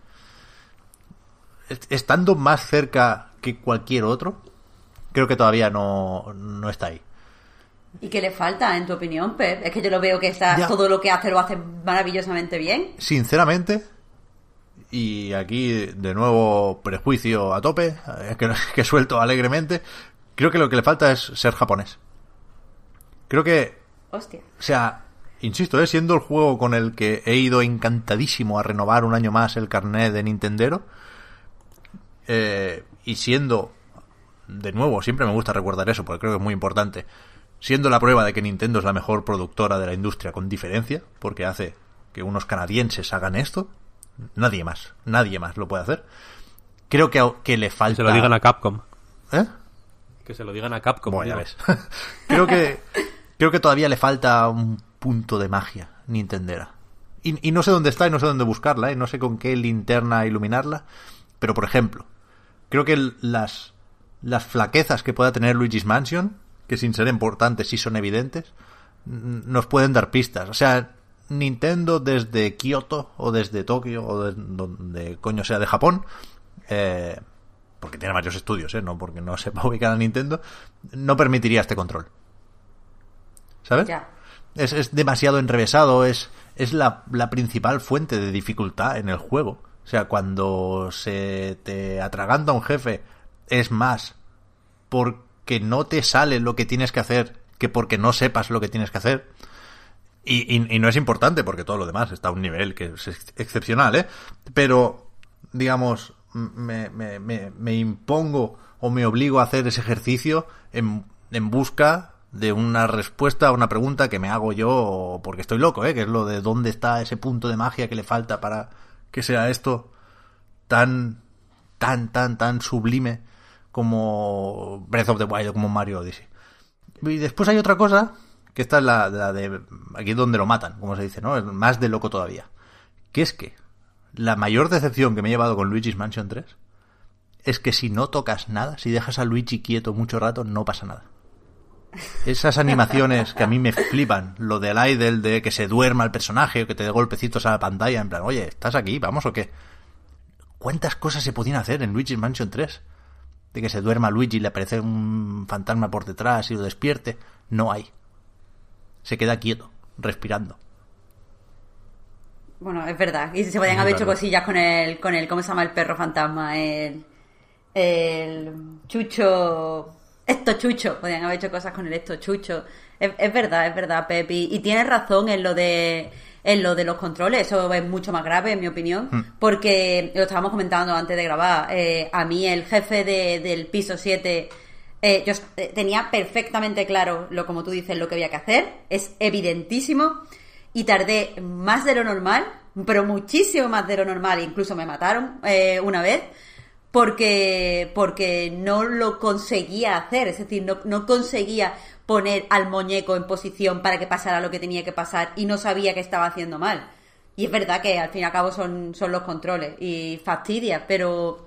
est- estando más cerca que cualquier otro, creo que todavía no, no está ahí. ¿Y qué le falta, en tu opinión, Pep? Es que yo lo veo que está, Ya. todo lo que hace lo hace maravillosamente bien. Sinceramente, y aquí de nuevo prejuicio a tope, que, que suelto alegremente, creo que lo que le falta es ser japonés. Creo que Hostia. O sea, insisto, ¿eh? siendo el juego con el que he ido encantadísimo a renovar un año más el carnet de Nintendero, eh, y siendo, de nuevo, siempre me gusta recordar eso porque creo que es muy importante, siendo la prueba de que Nintendo es la mejor productora de la industria con diferencia, porque hace que unos canadienses hagan esto, nadie más, nadie más lo puede hacer. Creo que, que le falta... se lo digan a Capcom. ¿Eh? Que se lo digan a Capcom. Bueno, ya ves. creo que creo que todavía le falta un punto de magia Nintendera. Y, y no sé dónde está y no sé dónde buscarla, y no sé con qué linterna iluminarla. Pero, por ejemplo, creo que las, las flaquezas que pueda tener Luigi's Mansion, que sin ser importantes sí son evidentes, nos pueden dar pistas. O sea, Nintendo desde Kioto o desde Tokio o de donde coño sea de Japón, eh, porque tiene varios estudios, ¿eh? no porque no sepa ubicar a Nintendo, no permitiría este control. ¿Sabes? Ya. Es, es demasiado enrevesado, es, es la, la principal fuente de dificultad en el juego. O sea, cuando se te atraganta un jefe, es más porque no te sale lo que tienes que hacer que porque no sepas lo que tienes que hacer. Y, y- y no es importante porque todo lo demás está a un nivel que es ex- excepcional, ¿eh? Pero, digamos, me, me, me, me impongo o me obligo a hacer ese ejercicio en, en busca de una respuesta a una pregunta que me hago yo porque estoy loco, ¿eh? Que es lo de dónde está ese punto de magia que le falta para que sea esto tan, tan, tan, tan sublime como Breath of the Wild como Mario Odyssey. Y después hay otra cosa, que esta es la, la de aquí es donde lo matan, como se dice, ¿no? Más de loco todavía. Que es que la mayor decepción que me he llevado con Luigi's Mansion 3 es que si no tocas nada, si dejas a Luigi quieto mucho rato, no pasa nada. Esas animaciones que a mí me flipan, lo del idle de que se duerma el personaje o que te dé golpecitos a la pantalla, en plan, oye, ¿estás aquí? ¿Vamos o qué? ¿Cuántas cosas se podían hacer en Luigi's Mansion 3? De que se duerma Luigi y le aparece un fantasma por detrás y lo despierte. No hay. Se queda quieto, respirando. Bueno, es verdad. Y se podían Es haber hecho cosillas con el, con el, ¿cómo se llama el perro fantasma? El, el chucho, esto chucho. Podían haber hecho cosas con el esto chucho. Es, es verdad, es verdad, Pepi. Y tienes razón en lo de, en lo de los controles. Eso es mucho más grave, en mi opinión. Hmm. Porque lo estábamos comentando antes de grabar. eh, a mí el jefe de- del piso 7 eh, yo eh, tenía perfectamente claro lo como tú dices lo que había que hacer es evidentísimo y tardé más de lo normal pero muchísimo más de lo normal. Incluso me mataron eh, una vez porque porque no lo conseguía hacer. Es decir no, no conseguía poner al muñeco en posición para que pasara lo que tenía que pasar y no sabía que estaba haciendo mal. Y es verdad que al fin y al cabo son, son los controles y fastidia pero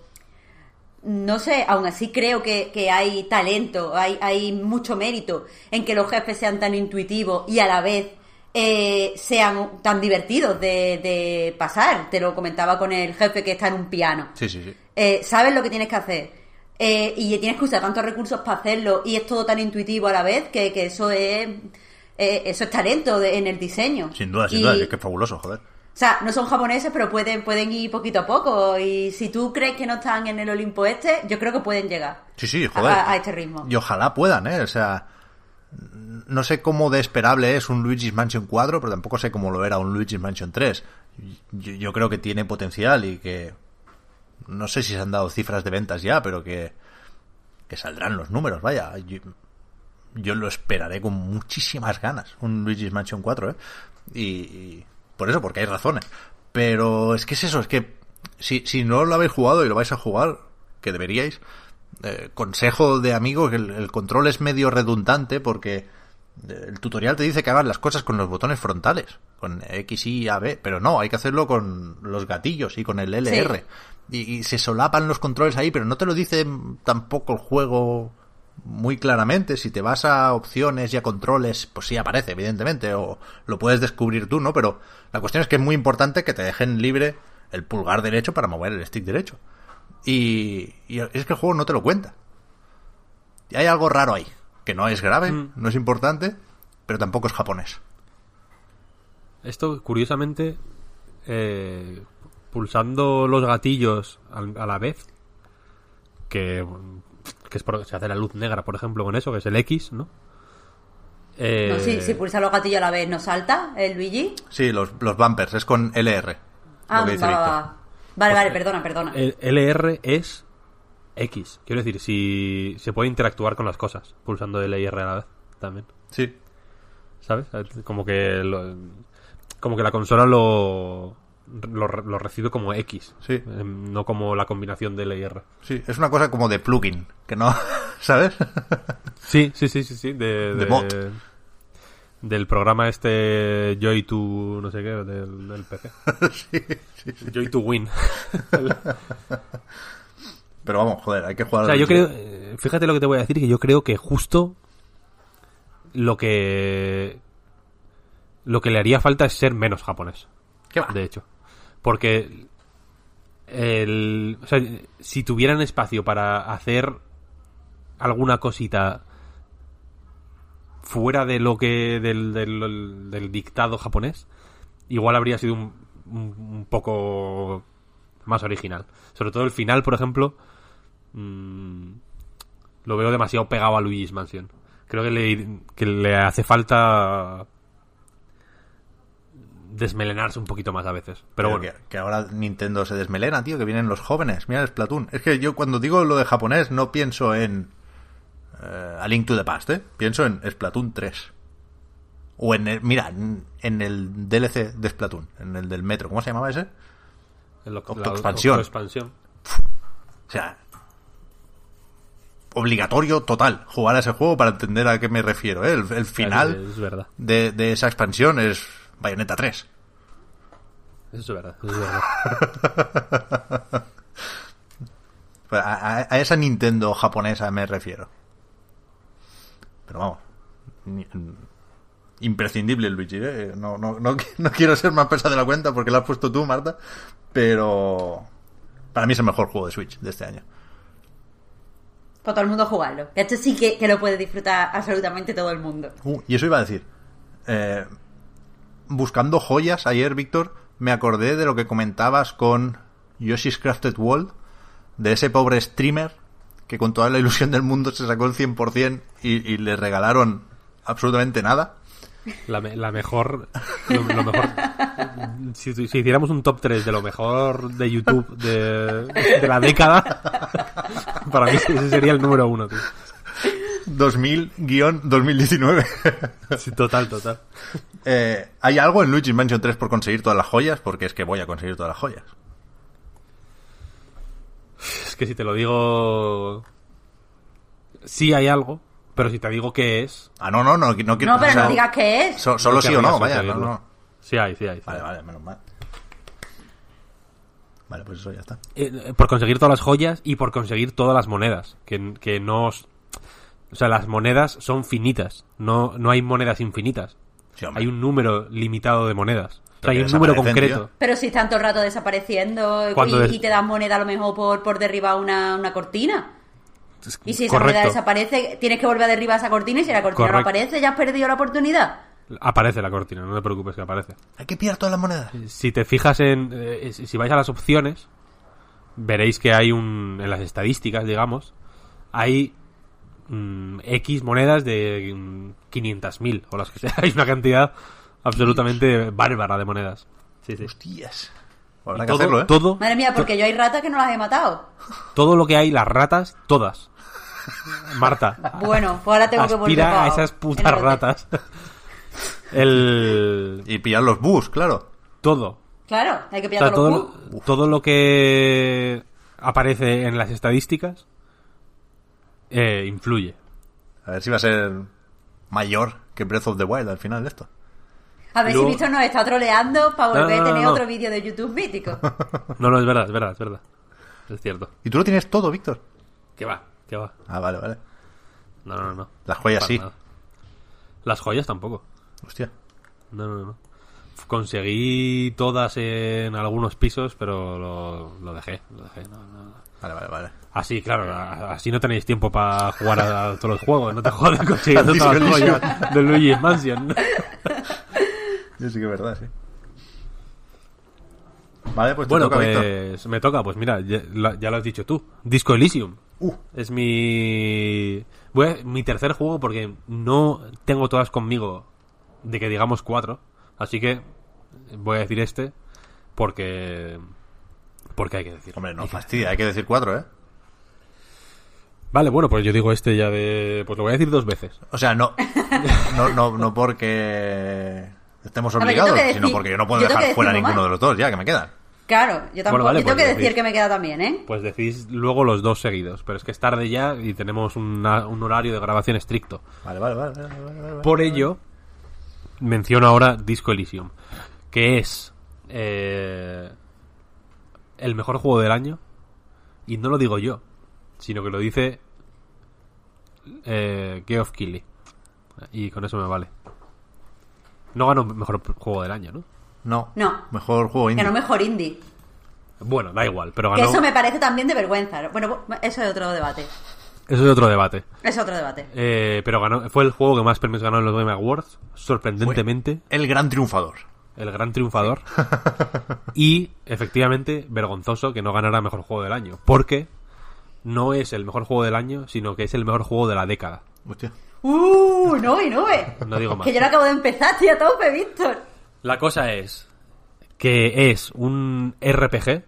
no sé, aún así creo que, que hay talento, hay, hay mucho mérito en que los jefes sean tan intuitivos y a la vez eh, sean tan divertidos de, de pasar. Te lo comentaba con el jefe que está en un piano. Sí, sí, sí. Eh, sabes lo que tienes que hacer. Eh, y tienes que usar tantos recursos para hacerlo y es todo tan intuitivo a la vez que, que eso es eh, eso es talento de- en el diseño. Sin duda, sin Y- duda. Es que es fabuloso, joder. o sea, no son japoneses, pero pueden, pueden ir poquito a poco. Y si tú crees que no están en el Olimpo este, yo creo que pueden llegar. Sí, sí, joder. A, a este ritmo. Y ojalá puedan, ¿eh? O sea, no sé cómo de esperable es un Luigi's Mansion 4, pero tampoco sé cómo lo era un Luigi's Mansion 3. Yo, yo creo que tiene potencial y que... No sé si se han dado cifras de ventas ya, pero que, que saldrán los números, vaya. Yo, lo esperaré con muchísimas ganas, un Luigi's Mansion 4, ¿eh? Y, y por eso, porque hay razones. Pero es que es eso, es que si, si no lo habéis jugado y lo vais a jugar, que deberíais, eh, consejo de amigo que el, el control es medio redundante porque eh, el tutorial te dice que hagas las cosas con los botones frontales, con X, Y, A, B, pero no, hay que hacerlo con los gatillos y con el LR. Y, y se solapan los controles ahí, pero no te lo dice tampoco el juego muy claramente. Si te vas a opciones y a controles, pues sí aparece, evidentemente, o lo puedes descubrir tú, ¿no? Pero la cuestión es que es muy importante que te dejen libre el pulgar derecho para mover el stick derecho. Y, y es que el juego no te lo cuenta. Y hay algo raro ahí, que no es grave, Mm. no es importante, pero tampoco es japonés. Esto, curiosamente, eh, pulsando los gatillos al- a la vez, que, que es por- se hace la luz negra, por ejemplo, con eso, que es el X, ¿no? Eh, No, si, si pulsa los gatillos a la vez, ¿no salta el Luigi? Sí, los, los bumpers, es con LR. Ah, lo que dice va, va, Vale, vale, perdona, perdona. el LR es X. Quiero decir, si se puede interactuar con las cosas pulsando LR a la vez también. Sí, ¿Sabes? Como que lo- como que la consola lo, lo, lo recibe como X. Sí. eh, No como la combinación del LR. sí, es una cosa como de plugin, que no, ¿sabes? Sí, sí, sí, sí, sí. De, De mod. Del programa este Joy to no sé qué, del, del PC. sí, sí, sí. Joy to Win. Pero vamos, joder, hay que jugar O sea, yo creo, eh, fíjate lo que te voy a decir, que yo creo que justo lo que lo que le haría falta es ser menos japonés, ¿Qué va? de hecho. Porque el, o sea, si tuvieran espacio para hacer alguna cosita fuera de lo que del, del, del dictado japonés, igual habría sido un, un, un poco más original. Sobre todo el final, por ejemplo, mm, lo veo demasiado pegado a Luigi's Mansion. Creo que le, que le hace falta desmelenarse un poquito más a veces. Pero bueno, que, que ahora Nintendo se desmelena, tío, que vienen los jóvenes. Mira el Splatoon. Es que yo cuando digo lo de japonés no pienso en eh, A Link to the Past, ¿eh? Pienso en Splatoon 3. O en el, mira, en, en el DLC de Splatoon, en el del metro. ¿Cómo se llamaba ese? el Octoexpansión. octoexpansión. O sea, obligatorio total jugar a ese juego para entender a qué me refiero. ¿eh? El, el final Es, es verdad. de, de esa expansión es Bayonetta 3. Eso es verdad. Eso es verdad. A, a- a esa Nintendo japonesa me refiero. Pero vamos. ni- imprescindible el Luigi, ¿eh? No, no, no, no quiero ser más pesado de la cuenta porque lo has puesto tú, Marta. Pero. Para mí es el mejor juego de Switch de este año. Para todo el mundo jugarlo. Esto sí que, que lo puede disfrutar absolutamente todo el mundo. Uh, y eso iba a decir. Eh, buscando joyas ayer, Víctor, me acordé de lo que comentabas con Yoshi's Crafted World, de ese pobre streamer que con toda la ilusión del mundo se sacó el 100% y, y le regalaron absolutamente nada. La, me- la mejor. Lo, lo mejor. Si, si hiciéramos un top 3 de lo mejor de YouTube de, de la década, para mí ese sería el número uno, tío. 2000-2019. Sí, total, total. Eh, ¿Hay algo en Luigi's Mansion 3 por conseguir todas las joyas? Porque es que voy a conseguir todas las joyas. Es que si te lo digo. Sí hay algo, pero si te digo qué es. Ah, no, no, no, no quiero... No, pero o sea, no digas qué es. so- solo no sí o no, vaya, no, no. Sí hay, sí hay. sí Vale, hay. vale, menos mal. Vale, pues eso ya está. Eh, por conseguir todas las joyas y por conseguir todas las monedas. Que, que no. os- O sea, las monedas son finitas. No, no hay monedas infinitas. Sí. Hay un número limitado de monedas. Pero hay un número concreto. tío. Pero si están todo el rato desapareciendo y, Cuando des- y te dan moneda a lo mejor por, por derribar una, una cortina. Y si esa Correcto. moneda desaparece, tienes que volver a derribar esa cortina y si la cortina no aparece, ya has perdido la oportunidad. Aparece la cortina, no te preocupes que aparece. Hay que pillar todas las monedas. Si te fijas en. eh, si vais a las opciones, veréis que hay un. En las estadísticas, digamos, hay. mm, X monedas de mm, 500.000 o las que sea. Hay una cantidad absolutamente bárbara de monedas. Sí, sí. Hostias. Habrá que todo, hacerlo, ¿eh? todo, Madre mía, porque yo hay ratas que no las he matado. todo lo que hay, las ratas, todas. Marta. Bueno, pues ahora tengo que volver aspira a esas en putas el ratas. El. Y pillar los bus, claro. Todo. Claro, hay que O pillar sea, todos todo, los lo, todo lo que aparece en las estadísticas eh, influye. A ver si va a ser mayor que Breath of the Wild al final de esto. A ver Luego- si Víctor nos está troleando para No, volver no, a tener no. otro vídeo de YouTube mítico. No, no, es verdad, es verdad, es verdad. Es cierto. Y tú lo tienes todo, Víctor. Que va, que va. Ah, vale, vale. No, no, no. Las joyas sí. nada. Las joyas tampoco. Hostia. No, no, no. Conseguí todas en algunos pisos, pero lo, lo dejé. Lo dejé no, no. Vale, vale, vale. Así, claro, a- así no tenéis tiempo para jugar a, a todos los juegos. No te jodas consiguiendo todas las joyas de Luigi's Mansion. Sí que es verdad, sí. Vale, pues te Bueno, toca, pues me toca, pues mira, ya, lo has dicho tú. Disco Elysium. Uh. Es mi. voy a- mi tercer juego porque no tengo todas conmigo de que digamos cuatro. Así que voy a decir este porque. Porque hay que decir. Hombre, no fastidia, hay que decir cuatro, ¿eh? Vale, bueno, pues yo digo este ya de. Pues lo voy a decir dos veces. O sea, no, no, no, no porque estemos ver, obligados, sino decir- porque yo no puedo yo dejar fuera ninguno de los dos ya que me quedan. Claro, yo tampoco. vale, yo tengo pues que decís. decir que me queda también, ¿eh? Pues decís luego los dos seguidos. Pero es que es tarde ya y tenemos una- un horario de grabación estricto. Vale, vale, vale. vale, vale, vale. Por ello, menciono ahora Disco Elysium, que es eh, el mejor juego del año. Y no lo digo yo, sino que lo dice eh, Geoff Keighley. Y con eso me vale. No ganó mejor juego del año, ¿no? No. No. Mejor juego indie. Ganó mejor indie. Bueno, da igual, pero Que ganó. eso me parece también de vergüenza. Bueno, eso es otro debate. Eso es otro debate. Es otro debate. Eh, pero ganó, fue el juego que más premios ganó en los Game Awards, sorprendentemente. El gran triunfador. el gran triunfador. y efectivamente, vergonzoso que no ganara mejor juego del año. Porque no es el mejor juego del año, sino que es el mejor juego de la década. Hostia. ¡Uh! No, y no, eh. No digo más. Que yo no acabo de empezar, tío, a tope, Víctor. La cosa es que es un RPG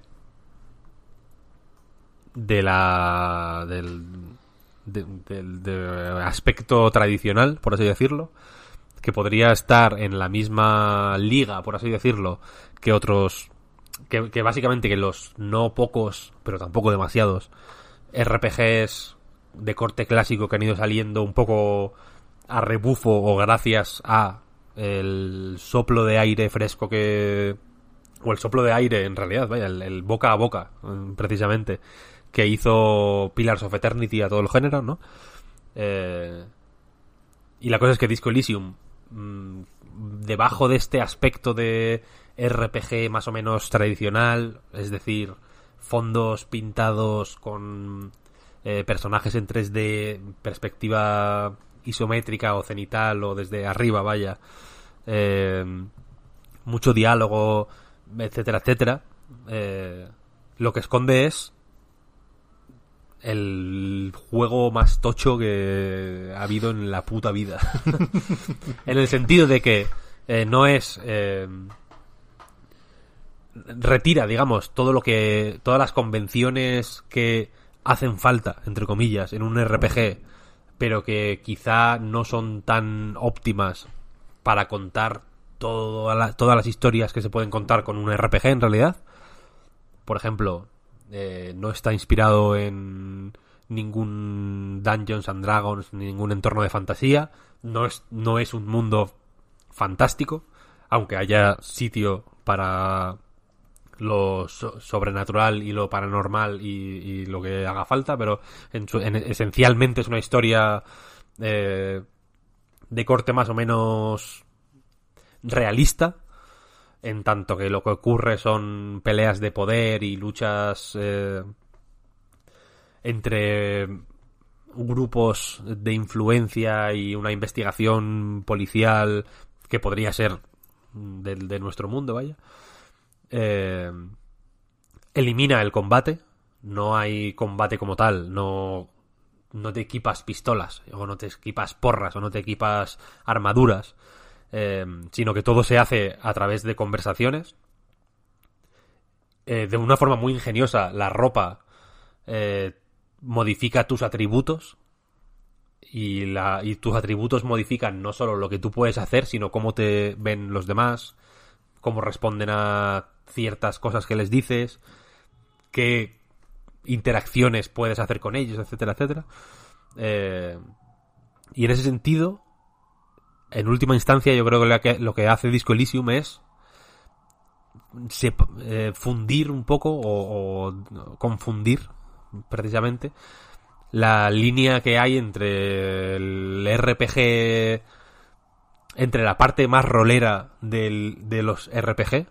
de la del, de- del- del aspecto tradicional, por así decirlo, que podría estar en la misma liga, por así decirlo, que otros que, que básicamente que los no pocos, pero tampoco demasiados RPGs de corte clásico que han ido saliendo un poco a rebufo o gracias a el soplo de aire fresco que o el soplo de aire en realidad, vaya, el, boca a boca, mm, precisamente, que hizo Pillars of Eternity a todo el género, ¿no? Eh, y la cosa es que Disco Elysium, mm, debajo de este aspecto de RPG más o menos tradicional, es decir, fondos pintados con eh, personajes en 3D, perspectiva isométrica o cenital o desde arriba, vaya, eh, mucho diálogo, etcétera, etcétera. eh, lo que esconde es el juego más tocho que ha habido en la puta vida. en el sentido de que no es... retira, digamos, todo lo que... todas las convenciones que hacen falta, entre comillas, en un RPG, pero que quizá no son tan óptimas para contar todas las historias que se pueden contar con un RPG en realidad. Por ejemplo, eh, no está inspirado en ningún Dungeons and Dragons, ni ningún entorno de fantasía. No es, no es un mundo fantástico, aunque haya sitio para lo so- sobrenatural y lo paranormal y, lo que haga falta, pero en su- en- esencialmente es una historia eh, de corte más o menos realista, en tanto que lo que ocurre son peleas de poder y luchas eh, entre grupos de influencia y una investigación policial que podría ser del- de, nuestro mundo, vaya. Eh, elimina el combate. No hay combate como tal. No, no te equipas pistolas, o no te equipas porras, o no te equipas armaduras. eh, sino que todo se hace a través de conversaciones. Eh, de una forma muy ingeniosa, la ropa modifica tus atributos y, la, y tus atributos modifican no solo lo que tú puedes hacer, sino cómo te ven los demás, cómo responden a ciertas cosas que les dices, qué interacciones puedes hacer con ellos, etcétera, etcétera. Eh, y en ese sentido, en última instancia, yo creo que lo que, hace Disco Elysium es eh, fundir un poco o, o confundir precisamente la línea que hay entre el RPG, entre la parte más rolera del, de los RPG,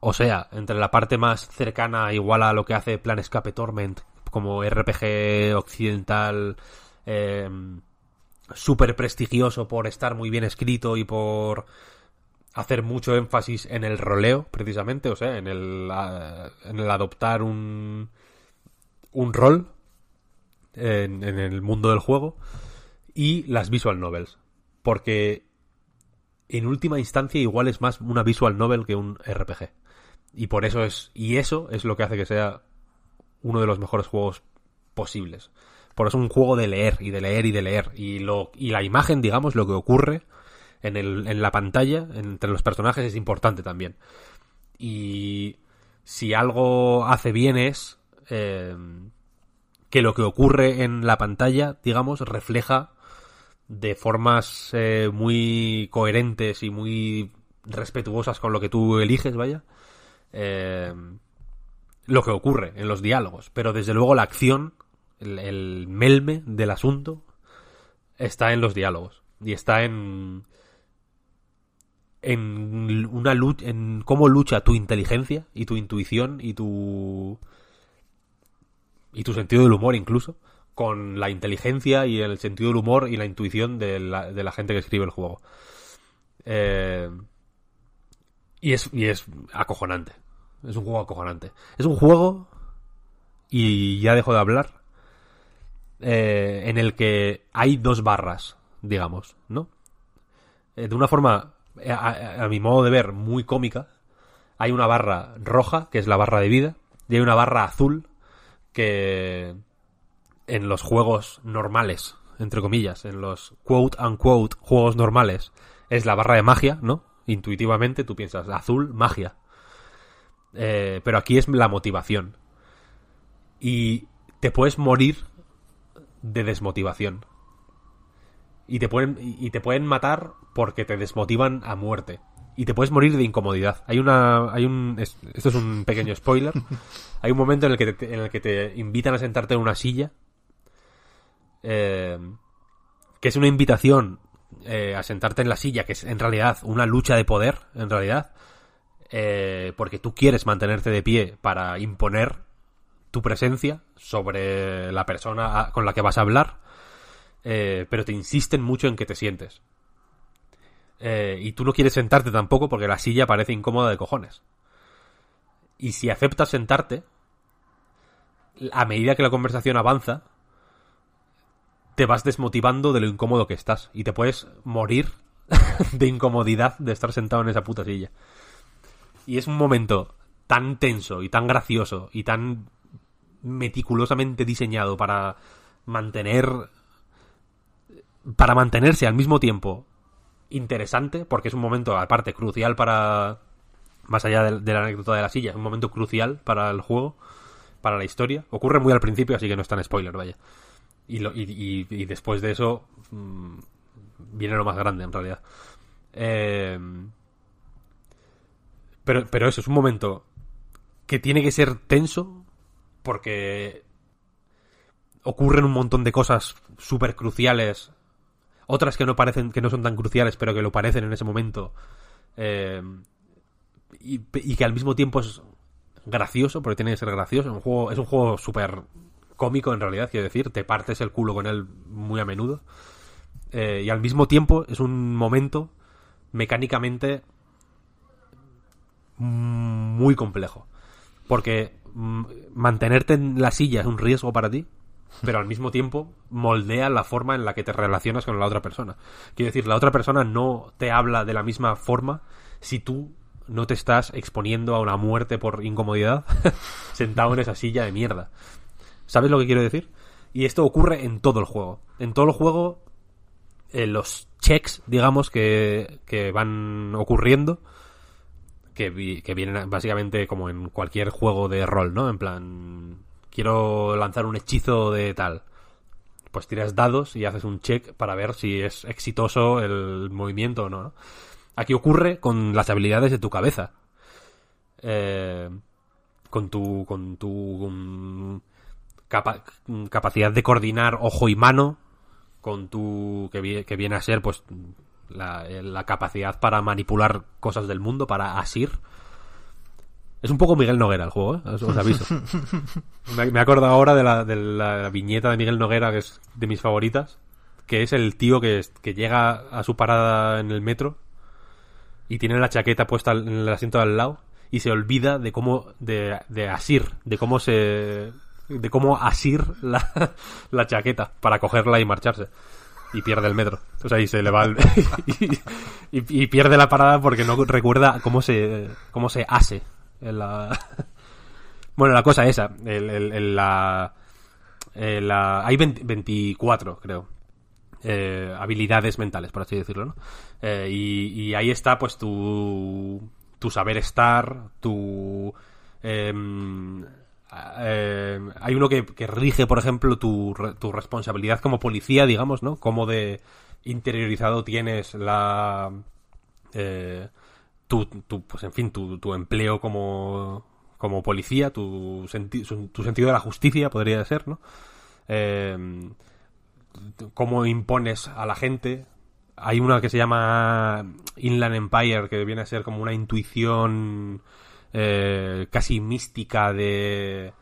o sea, entre la parte más cercana igual a lo que hace Plan Escape Torment, como RPG occidental, eh, súper prestigioso por estar muy bien escrito y por hacer mucho énfasis en el roleo, precisamente, o sea, en el, en el adoptar un, un rol en el mundo del juego y las visual novels, porque en última instancia igual es más una visual novel que un RPG. Y por eso es y eso es lo que hace que sea uno de los mejores juegos posibles. Por eso es un juego de leer y de leer y de leer y lo y la imagen, digamos, lo que ocurre en, el, en la pantalla entre los personajes es importante también. Y si algo hace bien es eh, que lo que ocurre en la pantalla, digamos, refleja de formas eh, muy coherentes y muy respetuosas con lo que tú eliges, vaya, eh, lo que ocurre en los diálogos. Pero desde luego la acción, el, el melme del asunto, está en los diálogos. Y está en. En una lucha. En cómo lucha tu inteligencia y tu intuición y tu. Y tu sentido del humor, incluso. Con la inteligencia y el sentido del humor y la intuición de la, de la gente que escribe el juego. Eh, y es, y es acojonante. Es un juego acojonante. Es un juego, y ya dejo de hablar, eh, en el que hay dos barras, digamos, ¿no? Eh, de una forma, a, a- mi modo de ver, muy cómica. Hay una barra roja, que es la barra de vida, y hay una barra azul, que en los juegos normales, entre comillas, en los quote unquote juegos normales, es la barra de magia, ¿no? Intuitivamente tú piensas, azul, magia. Eh, pero aquí es la motivación. Y te puedes morir de desmotivación. Y te pueden, y te pueden matar porque te desmotivan a muerte. Y te puedes morir de incomodidad. Hay una. Hay un. es- esto es un pequeño spoiler. Hay un momento en el que te, en el que te invitan a sentarte en una silla. Eh, que es una invitación eh, a sentarte en la silla, que es en realidad una lucha de poder, en realidad. eh, porque tú quieres mantenerte de pie para imponer tu presencia sobre la persona con la que vas a hablar, pero te insisten mucho en que te sientes. Y tú no quieres sentarte tampoco porque la silla parece incómoda de cojones. Y si aceptas sentarte, a medida que la conversación avanza, te vas desmotivando de lo incómodo que estás y te puedes morir de incomodidad de estar sentado en esa puta silla. Y es un momento tan tenso y tan gracioso y tan meticulosamente diseñado para mantener para mantenerse al mismo tiempo interesante porque es un momento aparte crucial para más allá de, la anécdota de la silla es un momento crucial para el juego para la historia ocurre muy al principio así que no es tan spoiler vaya y, lo- y, y- y después de eso mm, viene lo más grande en realidad. Eh, pero, pero eso es un momento que tiene que ser tenso porque ocurren un montón de cosas súper cruciales otras que no parecen que no son tan cruciales pero que lo parecen en ese momento eh, y, que al mismo tiempo es gracioso porque tiene que ser gracioso un juego es un juego súper cómico en realidad quiero decir te partes el culo con él muy a menudo Eh, y al mismo tiempo es un momento mecánicamente muy complejo. Porque mm, mantenerte en la silla es un riesgo para ti, pero al mismo tiempo moldea la forma en la que te relacionas con la otra persona. Quiero decir, la otra persona no te habla de la misma forma si tú no te estás exponiendo a una muerte por incomodidad sentado en esa silla de mierda. ¿Sabes lo que quiero decir? Y esto ocurre en todo el juego. En todo el juego, eh, los checks, digamos, que, que van ocurriendo, que, vi- que vienen básicamente como en cualquier juego de rol, ¿no? En plan, quiero lanzar un hechizo de tal. Pues tiras dados y haces un check para ver si es exitoso el movimiento o no. ¿no? Aquí ocurre con las habilidades de tu cabeza. Eh, con tu. con tu. Capa- capacidad de coordinar ojo y mano con tu que, vi- que viene a ser pues la, eh, la capacidad para manipular cosas del mundo para asir es un poco Miguel Noguera el juego, ¿eh? os, aviso. me, me acuerdo ahora de la, de la viñeta de Miguel Noguera, que es de mis favoritas, que es el tío que, que llega a su parada en el metro y tiene la chaqueta puesta en el asiento de al lado y se olvida de cómo de, de asir, de cómo se de cómo asir la, la chaqueta para cogerla y marcharse y pierde el metro. O sea, y se le va el- y, pierde la parada porque no recuerda cómo se cómo se ase en la Bueno, la cosa esa, el, el- el- la, eh, hay 20 24, creo, eh, habilidades mentales, por así decirlo, ¿no? Eh, y, y ahí está, pues, tu, tu saber estar, tu... em, eh, hay uno que, rige, por ejemplo, tu, tu responsabilidad como policía, digamos, ¿no? Cómo de interiorizado tienes la... eh, tu, tu, pues en fin, tu, tu empleo como, como policía, tu, senti- tu sentido de la justicia, podría ser, ¿no? Eh, cómo impones a la gente. Hay una que se llama Inland Empire, que viene a ser como una intuición eh, casi mística de,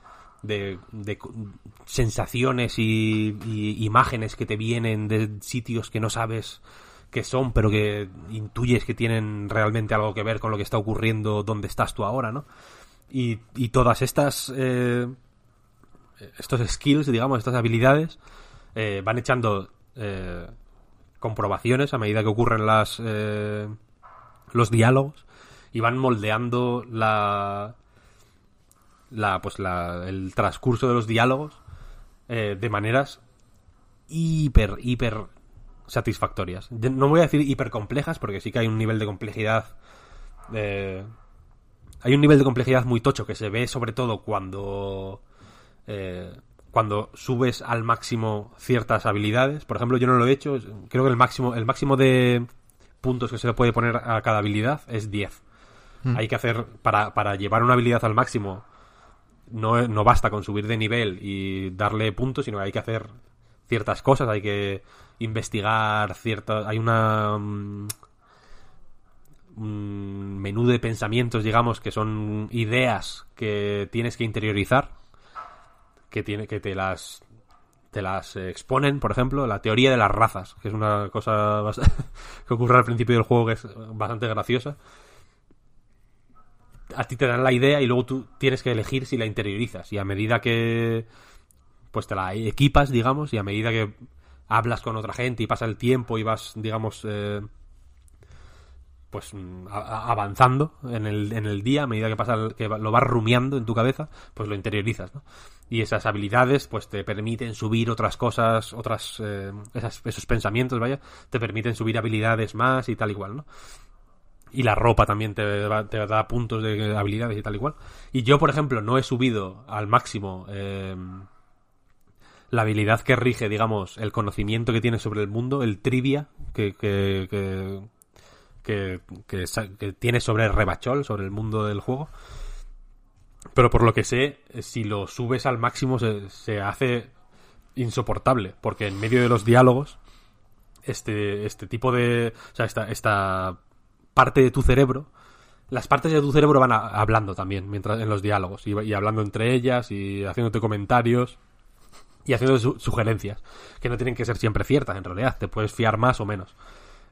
sensaciones y, imágenes que te vienen de sitios que no sabes qué son, pero que intuyes que tienen realmente algo que ver con lo que está ocurriendo donde estás tú ahora, ¿no? Y, todas estas... eh, estos skills, digamos, estas habilidades, eh, van echando comprobaciones a medida que ocurren las los diálogos y van moldeando la la pues la, el transcurso de los diálogos eh, de maneras hiper hiper satisfactorias no voy a decir hiper complejas porque sí que hay un nivel de complejidad eh, hay un nivel de complejidad muy tocho que se ve sobre todo cuando eh, cuando subes al máximo ciertas habilidades. Por ejemplo, yo no lo he hecho. Creo que el máximo, el máximo de puntos que se le puede poner a cada habilidad es 10. Hay que hacer, para, para llevar una habilidad al máximo, no, no basta con subir de nivel y darle puntos, sino que hay que hacer ciertas cosas, hay que investigar ciertas... Hay una... mm, un menú de pensamientos, digamos, que son ideas que tienes que interiorizar, que tiene que te las te las exponen, por ejemplo, la teoría de las razas, que es una cosa que ocurre al principio del juego que es bastante graciosa. A ti te dan la idea y luego tú tienes que elegir si la interiorizas y a medida que pues te la equipas, digamos, y a medida que hablas con otra gente y pasa el tiempo y vas, digamos, eh, pues mm, avanzando en el, en el día, a medida que pasa el- que lo vas rumiando en tu cabeza, pues lo interiorizas, ¿no? Y esas habilidades, pues te permiten subir otras cosas, otras, eh, esas- esos pensamientos, vaya, te permiten subir habilidades más y tal igual, ¿no? Y la ropa también te, te da puntos de habilidades y tal igual. Y yo, por ejemplo, no he subido al máximo eh, la habilidad que rige, digamos, el conocimiento que tienes sobre el mundo, el trivia que, que, que, que, que tienes sobre rebachol, sobre el mundo del juego. Pero por lo que sé, eh, si lo subes al máximo se, se hace insoportable, porque en medio de los diálogos, este, este tipo de... O sea, esta, esta parte de tu cerebro, las partes de tu cerebro van a- hablando también mientras en los diálogos, y, hablando entre ellas, y haciéndote comentarios, y haciendo su- sugerencias, que no tienen que ser siempre ciertas, en realidad, te puedes fiar más o menos.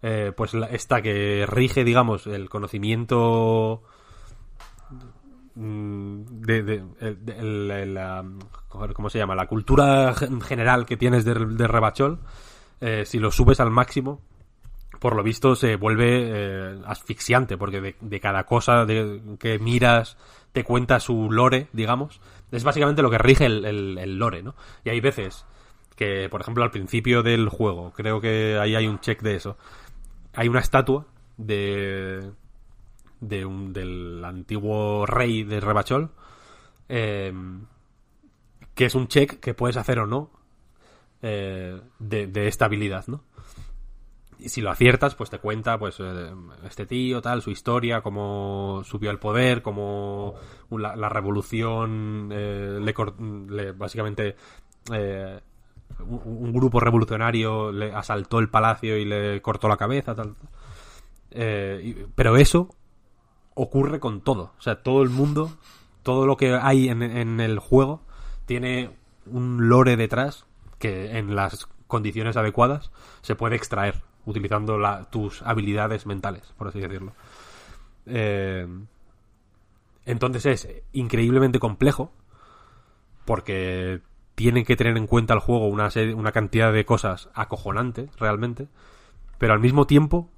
Eh, pues la- esta que rige, digamos, el conocimiento mm, de, de- la- ¿cómo se llama? La cultura gen- general que tienes de Rebachol, eh, si lo subes al máximo, por lo visto se vuelve eh, asfixiante, porque de, de cada cosa de- que miras te cuenta su lore, digamos. Es básicamente lo que rige el, el- lore, ¿no? Y hay veces que, por ejemplo, al principio del juego, creo que ahí hay un check de eso, hay una estatua de de un, del antiguo rey de Rebachol eh, que es un check que puedes hacer o no eh, de, de esta habilidad, ¿no? Y si lo aciertas, pues te cuenta, pues, eh, este tío, tal, su historia, cómo subió al poder, cómo la, revolución eh, le, básicamente eh, un, grupo revolucionario le asaltó el palacio y le cortó la cabeza, tal. Pero eso ocurre con todo. O sea, todo el mundo, todo lo que hay en el juego tiene un lore detrás que en las condiciones adecuadas se puede extraer utilizando la- tus habilidades mentales, por así decirlo. Eh, entonces es increíblemente complejo porque tienen que tener en cuenta el juego una, serie- una cantidad de cosas acojonante realmente, pero al mismo tiempo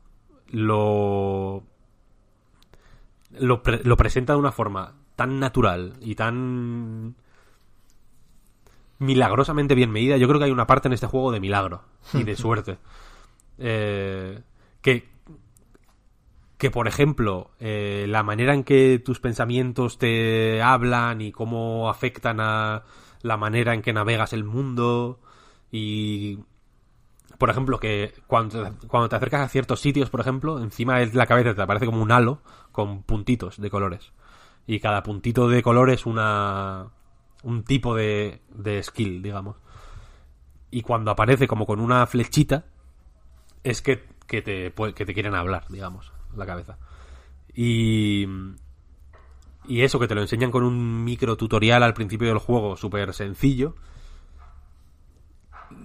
lo lo, pre- lo presenta de una forma tan natural y tan milagrosamente bien medida. Yo creo que hay una parte en este juego de milagro y de suerte. Eh, que, que, por ejemplo, eh, la manera en que tus pensamientos te hablan y cómo afectan a la manera en que navegas el mundo y por ejemplo, que cuando, cuando te acercas a ciertos sitios, por ejemplo, encima de la cabeza te aparece como un halo con puntitos de colores. Y cada puntito de color es una, un tipo de, de skill, digamos. Y cuando aparece como con una flechita, es que, que, te, que te quieren hablar, digamos, la cabeza. Y, y eso que te lo enseñan con un micro tutorial al principio del juego, súper sencillo,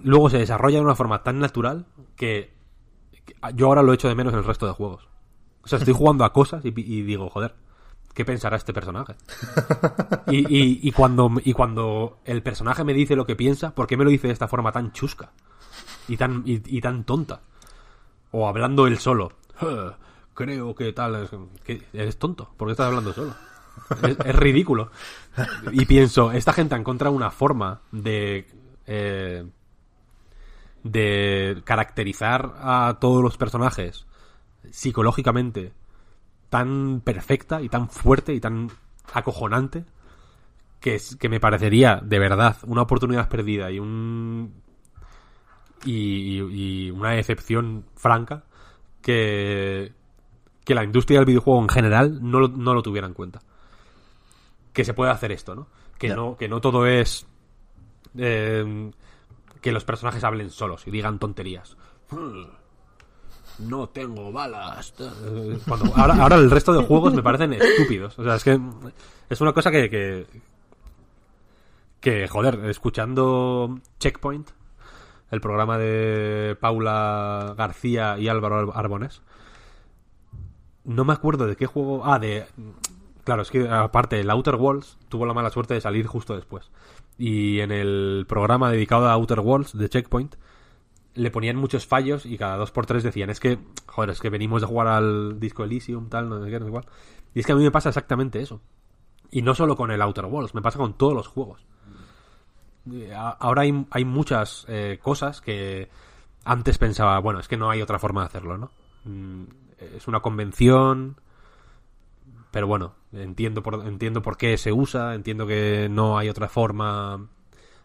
luego se desarrolla de una forma tan natural que, que yo ahora lo echo de menos en el resto de juegos. O sea, estoy jugando a cosas y, y digo, joder, ¿qué pensará este personaje? Y, y- y cuando, y cuando el personaje me dice lo que piensa, ¿por qué me lo dice de esta forma tan chusca? Y tan, y, y tan tonta. O hablando él solo. "Eh, Creo que tal. es- eres tonto. ¿Por qué estás hablando solo? Es, es ridículo. Y pienso, esta gente ha encontrado una forma de. eh, de caracterizar a todos los personajes psicológicamente tan perfecta y tan fuerte y tan acojonante que, es, que me parecería de verdad una oportunidad perdida y un y, y- y una decepción franca que que la industria del videojuego en general no lo, no lo tuviera en cuenta que se puede hacer esto no que no que no todo es eh, que los personajes hablen solos y digan tonterías no tengo balas. Cuando, ahora, ahora el resto de juegos me parecen estúpidos. O sea, es que es una cosa que, que, que, joder, escuchando Checkpoint, el programa de Paula García y Álvaro Arbonés, no me acuerdo de qué juego... Ah, de... Claro, es que aparte, el Outer Worlds tuvo la mala suerte de salir justo después. Y en el programa dedicado a Outer Worlds de Checkpoint, le ponían muchos fallos y cada dos por tres decían, es que, joder, es que venimos de jugar al Disco Elysium, tal, no sé qué, no sé cuál. Y es que a mí me pasa exactamente eso. Y no solo con el Outer Worlds, me pasa con todos los juegos. Eh, Ahora hay, hay muchas eh, cosas que antes pensaba, bueno, es que no hay otra forma de hacerlo, ¿no? Mm, Es una convención, pero bueno, entiendo por, entiendo por qué se usa, entiendo que no hay otra forma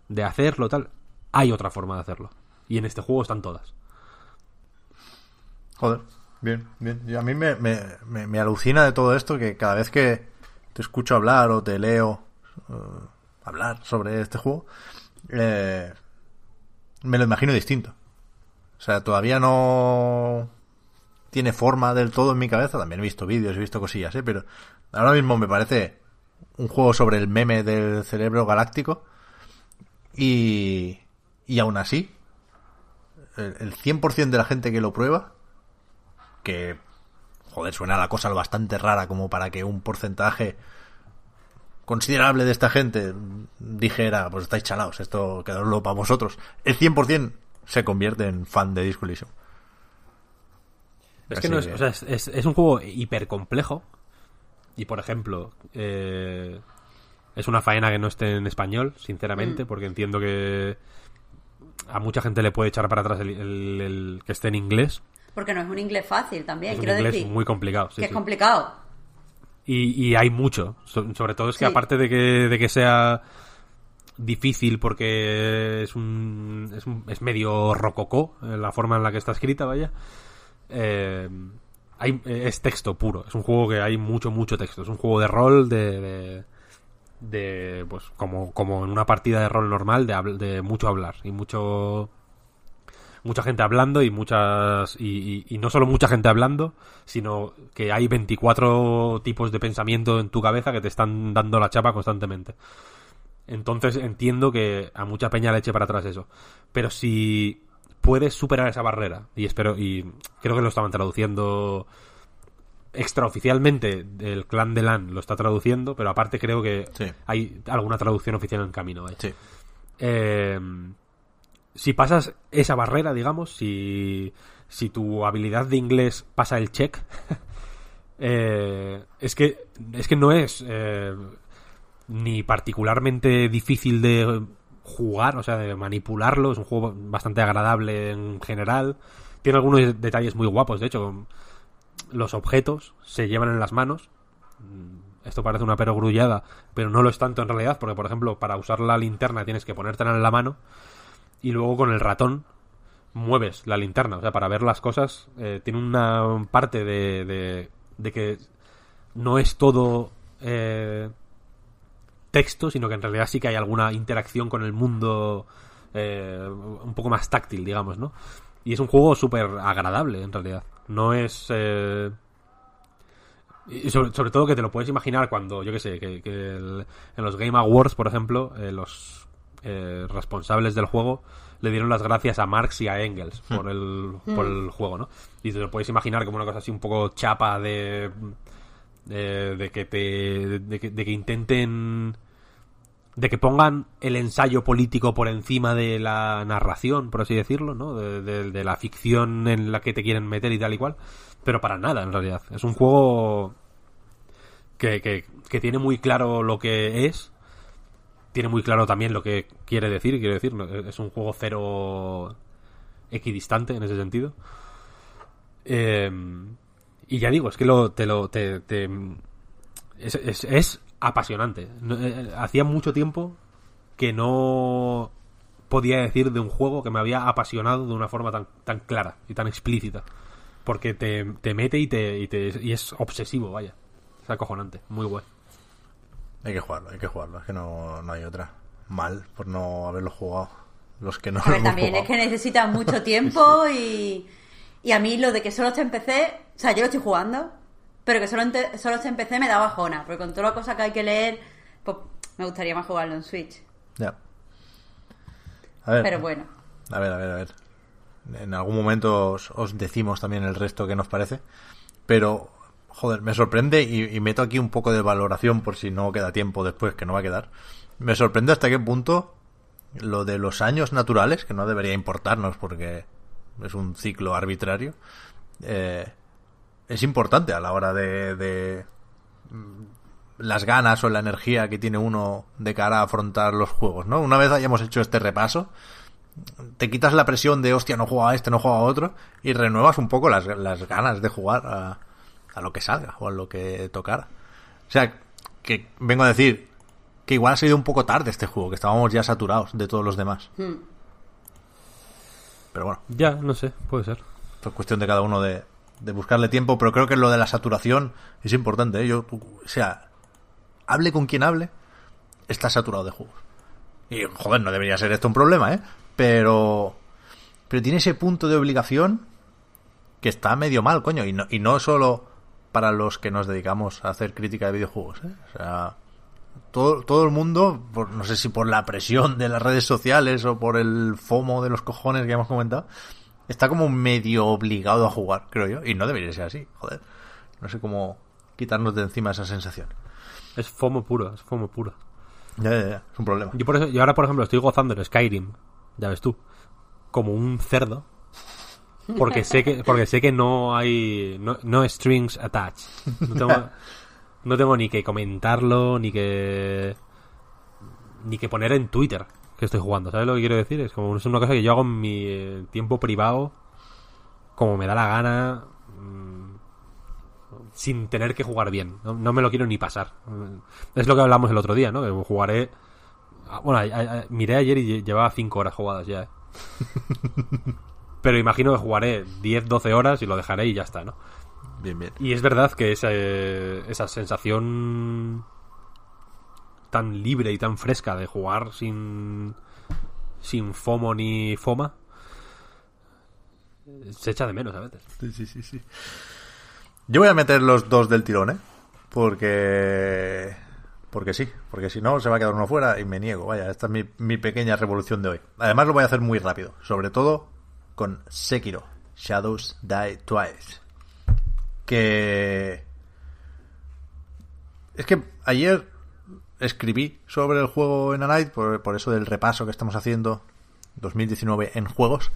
de hacerlo, tal. Hay otra forma de hacerlo. Y en este juego están todas. Joder, bien, bien. A mí me, me, me, me alucina de todo esto que cada vez que te escucho hablar o te leo eh, hablar sobre este juego, eh, me lo imagino distinto. O sea, todavía no tiene forma del todo en mi cabeza. También he visto vídeos, he visto cosillas, ¿eh? Pero ahora mismo me parece un juego sobre el meme del cerebro galáctico. Y, y aún así, el, el 100% de la gente que lo prueba, que, joder, suena la cosa lo bastante rara como para que un porcentaje considerable de esta gente dijera, pues estáis chalaos, esto quedadoslo para vosotros. El 100% se convierte en fan de Disco Elysium. Es que no es, que- o sea, es, es- es un juego hiper complejo. Y por ejemplo, eh, es una faena que no esté en español, sinceramente, porque entiendo que a mucha gente le puede echar para atrás el, el- el que esté en inglés. Porque no es un inglés fácil también, es un quiero inglés decir. muy complicado. sí, que es complicado. Y, y hay mucho. So- sobre todo es que Sí. aparte de que, de que sea difícil porque es un, es, un- es medio rococó eh, la forma en la que está escrita, vaya. Eh, hay, es texto puro, es un juego que hay mucho, mucho texto. Es un juego de rol de... de, de, pues como, como en una partida de rol normal de, de mucho hablar y mucho mucha gente hablando y muchas y, y- y no solo mucha gente hablando sino que hay 24 tipos de pensamiento en tu cabeza que te están dando la chapa constantemente entonces entiendo que a mucha peña le eche para atrás eso pero si puedes superar esa barrera y espero y creo que lo estaban traduciendo extraoficialmente el clan de LAN lo está traduciendo pero aparte creo que Sí. hay alguna traducción oficial en camino vaya. Sí. Eh, si pasas esa barrera, digamos, si, si tu habilidad de inglés pasa el check, eh, es que es que no es eh, ni particularmente difícil de jugar, o sea, de manipularlo. Es un juego bastante agradable en general. Tiene algunos detalles muy guapos, de hecho, los objetos se llevan en las manos. Esto parece una perogrullada, pero no lo es tanto en realidad, porque por ejemplo, para usar la linterna tienes que ponértela en la mano y luego con el ratón mueves la linterna. O sea, para ver las cosas, eh, tiene una parte de, de, que no es todo eh, texto, sino que en realidad sí que hay alguna interacción con el mundo eh, un poco más táctil, digamos, ¿no? Y es un juego súper agradable, en realidad. No es... eh, sobre, sobre todo que te lo puedes imaginar cuando, yo que sé, que, en los Game Awards, por ejemplo, eh, los eh, responsables del juego le dieron las gracias a Marx y a Engels por el, por el juego, ¿no? Y te lo puedes imaginar como una cosa así un poco chapa de... de, de que te... De que, de que intenten... De que pongan el ensayo político por encima de la narración, por así decirlo, ¿no? De, de- de la ficción en la que te quieren meter y tal y cual. Pero para nada, en realidad. Es un juego que, que, que tiene muy claro lo que es. Tiene muy claro también lo que quiere decir. Quiere decir, es un juego cero equidistante en ese sentido. Eh, y ya digo, es que lo, te lo. Te, es, apasionante. Eh, hacía mucho tiempo que no podía decir de un juego que me había apasionado de una forma tan, tan clara y tan explícita. Porque te, te mete y, te, y, te, y es obsesivo, vaya. Es acojonante, muy guay. Hay que jugarlo, hay que jugarlo. Es que no, no hay otra. Mal por no haberlo jugado. Los que no A ver, también es que necesita mucho tiempo y, y a mí lo de que solo en PC, o sea, yo lo estoy jugando, pero que solo, ente- solo en PC me da bajona, porque con toda la cosa que hay que leer, pues me gustaría más jugarlo en Switch. Ya. A ver. Pero bueno, A ver, a ver, a ver. En algún momento os, os decimos también el resto que nos parece. Pero, joder, me sorprende y, meto aquí un poco de valoración por si no queda tiempo después, que no va a quedar. Me sorprende hasta qué punto lo de los años naturales, que no debería importarnos porque es un ciclo arbitrario, eh, es importante a la hora de, de mm, las ganas o la energía que tiene uno de cara a afrontar los juegos, ¿no? Una vez hayamos hecho este repaso, te quitas la presión de hostia, no juega a este, no juega a otro, y renuevas un poco las, las ganas de jugar a, a lo que salga o a lo que tocara. O sea, que vengo a decir que igual ha sido un poco tarde este juego, que estábamos ya saturados de todos los demás. Pero bueno, Ya, no sé, puede ser. es cuestión de cada uno de, de buscarle tiempo, pero creo que lo de la saturación es importante. ¿eh? Yo, o sea, hable con quien hable, está saturado de juegos. Y, joder, no debería ser esto un problema, ¿eh? Pero, pero tiene ese punto de obligación que está medio mal, coño. Y no, y no solo para los que nos dedicamos a hacer crítica de videojuegos, ¿eh? O sea, todo, todo el mundo, por, no sé si por la presión de las redes sociales o por el FOMO de los cojones que hemos comentado, está como medio obligado a jugar, creo yo. Y no debería ser así, joder. No sé cómo quitarnos de encima esa sensación. Es FOMO puro, es FOMO puro. Ya, ya, ya, es un problema. Yo, por eso, yo ahora, por ejemplo, estoy gozando en Skyrim, ya ves tú, como un cerdo. Porque sé que, porque sé que no hay. No, no strings attached. No tengo, ni que comentarlo, ni que. Ni que poner en Twitter que estoy jugando. ¿Sabes lo que quiero decir? Es como es una cosa que yo hago en mi eh, tiempo privado, como me da la gana, mm, sin tener que jugar bien. No, no me lo quiero ni pasar. Es lo que hablamos el otro día, ¿no? Que jugaré Ah, Bueno, a- miré ayer y lle- llevaba 5 horas jugadas ya. ¿eh? Pero imagino que jugaré 10, 12 horas y lo dejaré y ya está, ¿no? Bien, bien. Y es verdad que esa, esa sensación tan libre y tan fresca de jugar sin, sin FOMO ni FOMA se echa de menos a veces. Sí, sí, sí, sí. Yo voy a meter los dos del tirón, ¿eh? Porque... Porque sí, porque si no se va a quedar uno fuera y me niego. Vaya, esta es mi, mi pequeña revolución de hoy. Además lo voy a hacer muy rápido, sobre todo con Sekiro, Shadows Die Twice. Que... Es que ayer escribí sobre el juego en Night, por, por eso del repaso que estamos haciendo 2019 en juegos.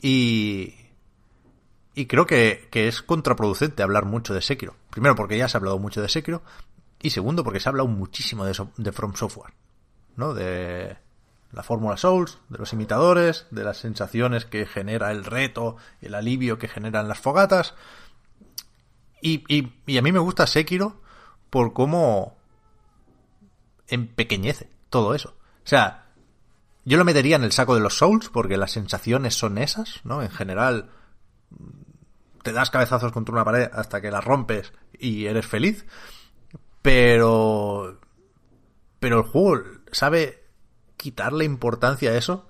Y, y creo que, que es contraproducente hablar mucho de Sekiro. Primero porque ya se ha hablado mucho de Sekiro. Y segundo porque se ha hablado muchísimo de, de From Software. ¿No? De la fórmula Souls, de los imitadores, de las sensaciones que genera el reto, el alivio que generan las fogatas. Y, y, a mí me gusta Sekiro por cómo empequeñece todo eso. O sea, yo lo metería en el saco de los Souls porque las sensaciones son esas, ¿no? En general, te das cabezazos contra una pared hasta que la rompes y eres feliz. Pero. Pero el juego sabe quitarle importancia a eso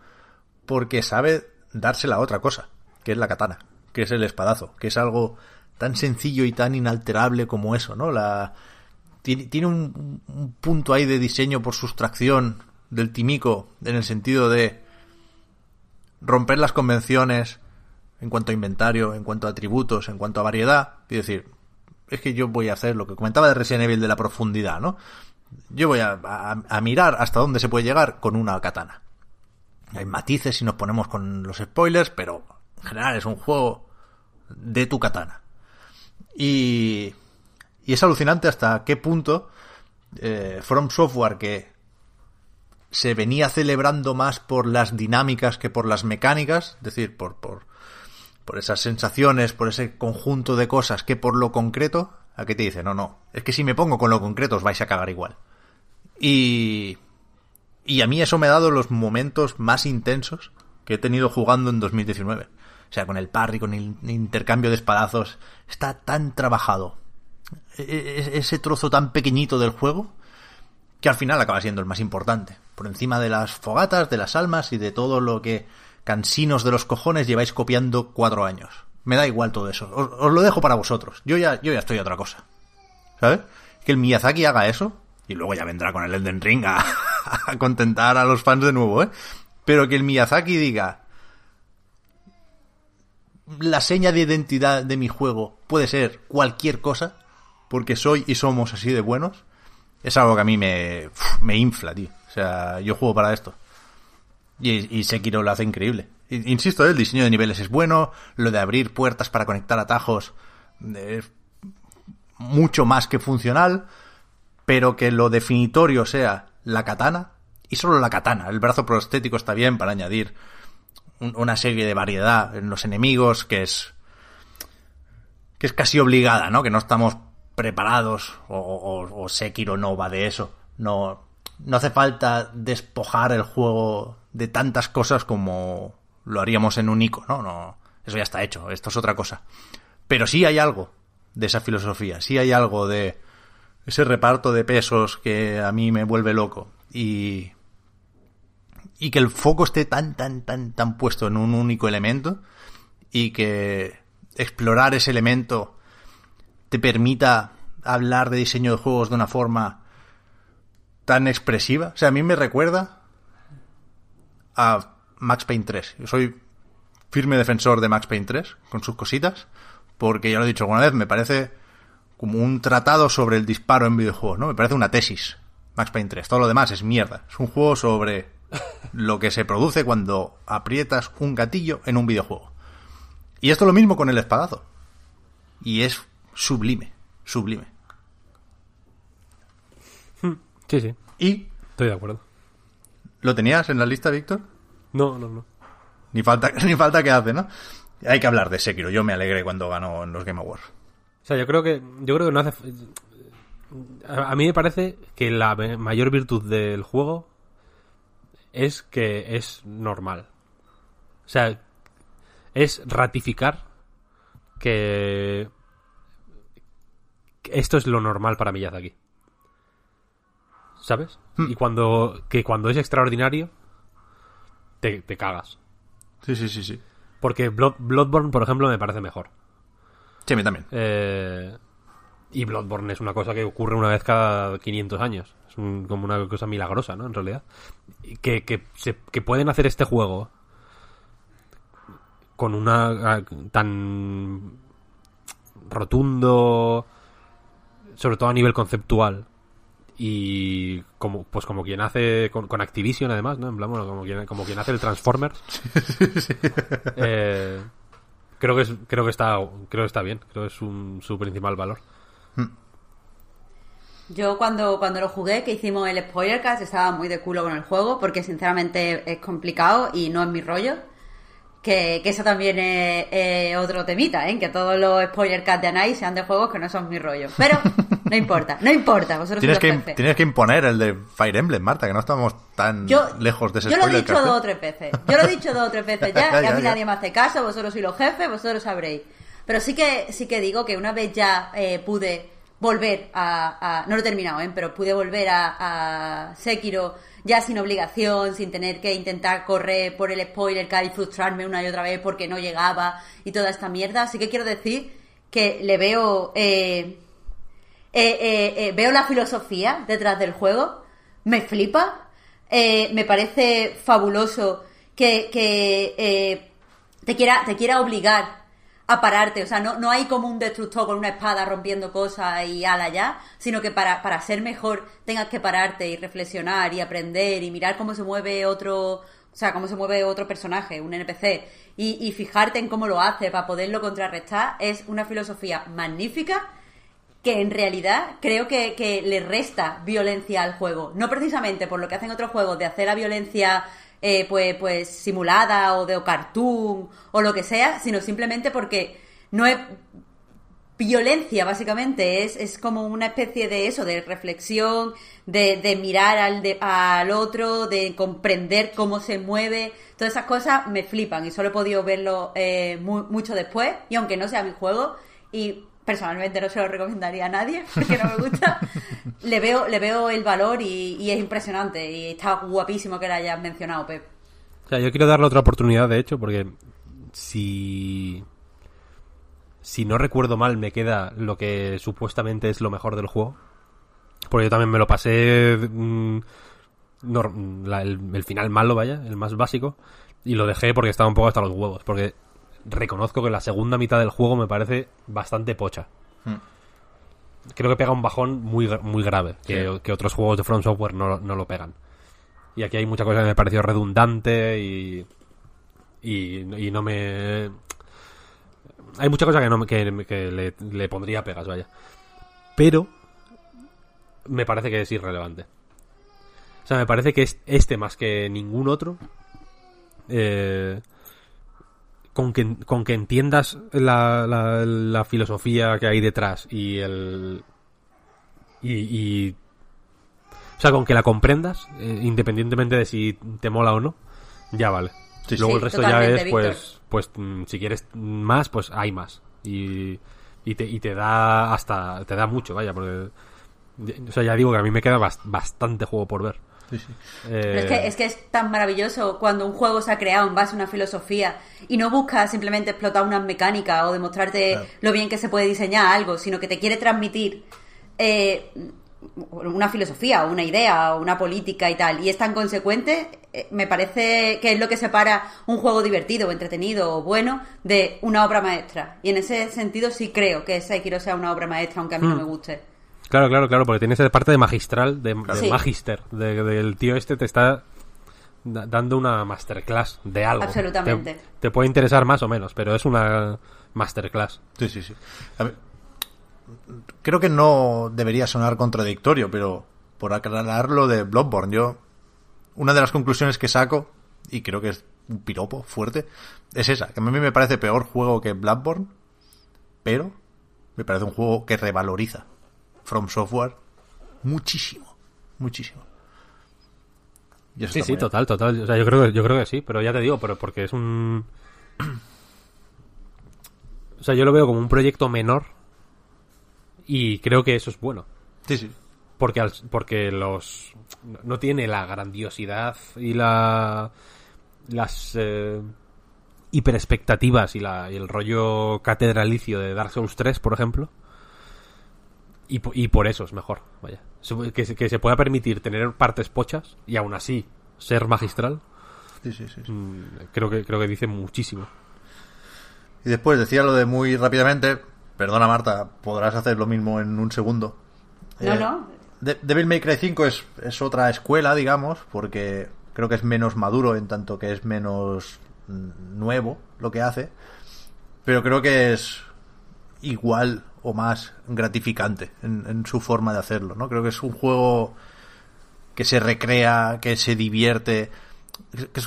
porque sabe dársela a otra cosa, que es la katana, que es el espadazo, que es algo tan sencillo y tan inalterable como eso, ¿no? La. Tiene, tiene un, un punto ahí de diseño por sustracción del timico en el sentido de romper las convenciones en cuanto a inventario, en cuanto a atributos, en cuanto a variedad, y decir, es que yo voy a hacer lo que comentaba de Resident Evil de la profundidad, ¿no? Yo voy a, mirar hasta dónde se puede llegar con una katana. Hay matices si nos ponemos con los spoilers, pero en general es un juego de tu katana. Y, y es alucinante hasta qué punto eh, From Software, que se venía celebrando más por las dinámicas que por las mecánicas, es decir, por, por, por esas sensaciones, por ese conjunto de cosas que por lo concreto, a qué te dice, no, no, es que si me pongo con lo concreto os vais a cagar igual. Y, y a mí eso me ha dado los momentos más intensos que he tenido jugando en 2019. O sea, con el parry, con el intercambio de espadazos, está tan trabajado. E- e- Ese trozo tan pequeñito del juego que al final acaba siendo el más importante. Por encima de las fogatas, de las almas y de todo lo que cansinos de los cojones lleváis copiando cuatro años. Me da igual todo eso. Os, lo dejo para vosotros. Yo ya, yo ya estoy a otra cosa. ¿Sabes? Que el Miyazaki haga eso y luego ya vendrá con el Elden Ring a, contentar a los fans de nuevo, ¿eh? Pero que el Miyazaki diga la seña de identidad de mi juego puede ser cualquier cosa porque soy y somos así de buenos es algo que a mí me, me infla, tío. O sea, yo juego para esto. Y, y Sekiro lo hace increíble. Insisto, ¿eh? el diseño de niveles es bueno, lo de abrir puertas para conectar atajos es mucho más que funcional, pero que lo definitorio sea la katana, y solo la katana. El brazo prostético está bien para añadir un- una serie de variedad en los enemigos que es que es casi obligada, ¿no? Que no estamos preparados o, o, o Sekiro no va de eso. No, no hace falta despojar el juego de tantas cosas como lo haríamos en un Ico, ¿no? No, eso ya está hecho, esto es otra cosa. Pero sí hay algo de esa filosofía, sí hay algo de ese reparto de pesos que a mí me vuelve loco y y que el foco esté tan tan tan tan puesto en un único elemento y que explorar ese elemento te permita hablar de diseño de juegos de una forma tan expresiva. O sea, a mí me recuerda a Max Payne 3. Yo soy firme defensor de Max Payne 3, con sus cositas, porque ya lo he dicho alguna vez, me parece como un tratado sobre el disparo en videojuegos, ¿no? Me parece una tesis, Max Payne 3. Todo lo demás es mierda. Es un juego sobre lo que se produce cuando aprietas un gatillo en un videojuego. Y esto es lo mismo con el espadazo. Y es sublime, sublime. Sí, sí, ¿Y estoy de acuerdo. lo tenías en la lista, Víctor? No, no, no. Ni falta, ni falta que hace, ¿no? Hay que hablar de Sekiro. Yo me alegré cuando ganó en los Game Awards. O sea, yo creo que yo creo que no hace a, a mí me parece que la mayor virtud del juego es que es normal. O sea, es ratificar que que esto es lo normal para Miyazaki. ¿Sabes? Y cuando que cuando es extraordinario te, te cagas. Sí, sí, sí, sí. Porque Blood- Bloodborne, por ejemplo, me parece mejor. Sí, a mí también. Eh, y Bloodborne es una cosa que ocurre una vez cada 500 años. Es un- como una cosa milagrosa, ¿no? En realidad. Que, que, se- que pueden hacer este juego con una ah, tan rotundo, sobre todo a nivel conceptual. Y como pues como quien hace con, con Activision además, ¿no? En plan, bueno, como quien, como quien hace el Transformers. Eh, creo que es, creo que está creo que está bien creo que es un, su principal valor Yo cuando, cuando lo jugué, que hicimos el spoilercast, estaba muy de culo con el juego, porque sinceramente es complicado y no es mi rollo. Que, que eso también es, es otro temita, ¿eh? Que todos los spoilercasts de Anai sean de juegos que no son mi rollo. Pero no importa, no importa, vosotros Tienes que, jefes. tienes que imponer el de Fire Emblem, Marta, que no estamos tan Yo, lejos de ese yo lo he spoiler dicho ¿eh? dos o tres veces. Yo lo he dicho dos o tres veces ya, Ya, a mí ya. nadie me hace caso, vosotros sois los jefes, vosotros sabréis. Pero sí que sí que digo que una vez ya eh, pude volver a, No lo he terminado, ¿eh? Pero pude volver a, a Sekiro ya sin obligación, sin tener que intentar correr por el spoiler y frustrarme una y otra vez porque no llegaba y toda esta mierda. Así que quiero decir que le veo... eh, eh, eh, eh, veo la filosofía detrás del juego, me flipa, eh, me parece fabuloso que, que, te, quiera, te quiera obligar a pararte, o sea, no, no hay como un destructor con una espada rompiendo cosas y ala ya, sino que para, para ser mejor tengas que pararte y reflexionar y aprender y mirar cómo se mueve otro, o sea, cómo se mueve otro personaje, un NPC, y, y fijarte en cómo lo hace para poderlo contrarrestar, es una filosofía magnífica que en realidad creo que, que le resta violencia al juego. No precisamente por lo que hacen otros juegos de hacer la violencia eh, pues, pues simulada o de o cartoon o lo que sea, sino simplemente porque no es violencia, básicamente. Es, es como una especie de eso, de reflexión, de, mirar al, de- al otro, de comprender cómo se mueve. Todas esas cosas me flipan y solo he podido verlo eh, mu- mucho después. Y aunque no sea mi juego, y personalmente no se lo recomendaría a nadie porque no me gusta, le veo, le veo el valor y, es impresionante. Y está guapísimo que lo hayas mencionado, Pep. o sea yo quiero darle otra oportunidad de hecho porque si si no recuerdo mal me queda lo que supuestamente es lo mejor del juego porque yo también me lo pasé mm, nor- la- el, el final malo vaya el más básico y lo dejé porque estaba un poco hasta los huevos porque reconozco que la segunda mitad del juego me parece bastante pocha creo que pega un bajón muy, muy grave, que, Sí. que otros juegos de From Software no, no lo pegan. Y aquí hay mucha cosa que me pareció redundante y, y, y no me... Hay mucha cosa que, no, que, que le, le pondría pegas, vaya. Pero me parece que es irrelevante. O sea, me parece que es este más que ningún otro. eh, con que, con que entiendas la, la, la filosofía que hay detrás y el. Y, y- O sea, con que la comprendas, eh, independientemente de si te mola o no, ya vale. Sí, Luego sí, el resto ya es, pues, pues, mm, si quieres más, pues hay más. Y, y, te, y te da hasta. Te da mucho, vaya, porque. O sea, ya digo que a mí me queda bas- bastante juego por ver. Sí, sí. Pero es Eh, que, es que es tan maravilloso cuando un juego se ha creado en base a una filosofía y no busca simplemente explotar unas mecánicas o demostrarte Claro. lo bien que se puede diseñar algo, sino que te quiere transmitir eh, una filosofía o una idea o una política y tal. Y es tan consecuente, eh, me parece que es lo que separa un juego divertido o entretenido o bueno de una obra maestra. Y en ese sentido sí creo que Sekiro sea una obra maestra, aunque a mí no Hmm. me guste. Claro, claro, claro, porque tiene esa parte de magistral, de, de Sí. magister, de- del tío este te está da- dando una masterclass de algo. Absolutamente. Te, te puede interesar más o menos, pero es una masterclass. Sí, sí, sí. A ver, creo que no debería sonar contradictorio, pero por aclarar lo de Bloodborne, yo. Una de las conclusiones que saco, y creo que es un piropo fuerte, es esa: que a mí me parece peor juego que Bloodborne, pero me parece un juego que revaloriza From Software muchísimo. Muchísimo. Y Sí, sí, bien. total, total. O sea, yo creo que, yo creo que sí, pero ya te digo, pero porque es un... O sea, yo lo veo como un proyecto menor y creo que eso es bueno. Sí, sí. Porque, al- porque los... No tiene la grandiosidad y la... Las... Eh, hiperexpectativas y, la, y el rollo catedralicio de Dark Souls 3, por ejemplo. Y, y por eso es mejor, vaya. Que, se- que se pueda permitir tener partes pochas y aún así ser magistral, Sí, sí, sí, sí. mm, creo que creo que dice muchísimo. Y después decía lo de muy rápidamente. Perdona, Marta, podrás hacer lo mismo en un segundo. No, Eh, no. De- Devil May Cry 5 es, es otra escuela, digamos, porque creo que es menos maduro en tanto que es menos mm, nuevo lo que hace. Pero creo que es igual o más gratificante en, en su forma de hacerlo, ¿no? Creo que es un juego que se recrea, que se divierte, que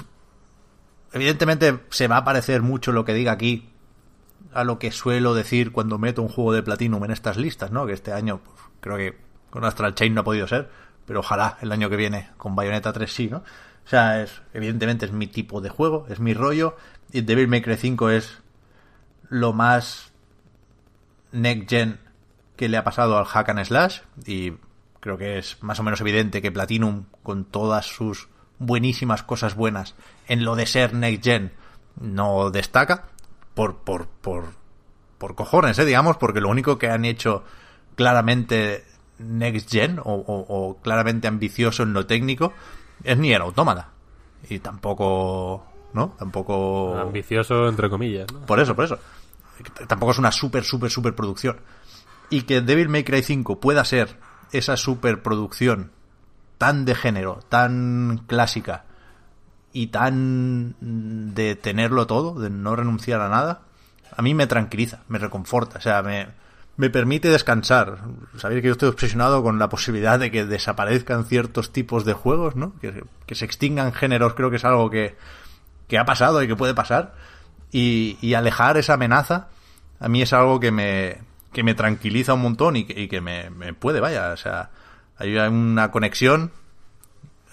evidentemente se va a parecer mucho lo que diga aquí a lo que suelo decir cuando meto un juego de Platinum en estas listas, ¿no? Que este año pues, creo que con Astral Chain no ha podido ser, pero ojalá el año que viene con Bayonetta 3 sí, ¿no? O sea, es, evidentemente es mi tipo de juego, es mi rollo, y Devil May Cry 5 es lo más next gen que le ha pasado al hack and slash y creo que es más o menos evidente que Platinum con todas sus buenísimas cosas buenas en lo de ser next gen no destaca por por por por cojones, ¿eh? digamos, porque lo único que han hecho claramente next gen o, o- o claramente ambicioso en lo técnico es Nier Automata y tampoco no tampoco Ambicioso, entre comillas, ¿no? por eso, por eso. Tampoco es una super, super, super producción. Y que Devil May Cry 5 pueda ser esa superproducción tan de género, tan clásica y tan de tenerlo todo, de no renunciar a nada, a mí me tranquiliza, me reconforta, o sea, me, me permite descansar. Sabéis que yo estoy obsesionado con la posibilidad de que desaparezcan ciertos tipos de juegos, ¿no? Que, que se extingan géneros, creo que es algo que, que ha pasado y que puede pasar. Y, alejar esa amenaza, a mí es algo que me, que me tranquiliza un montón y que, me, puede, vaya, o sea, hay una conexión,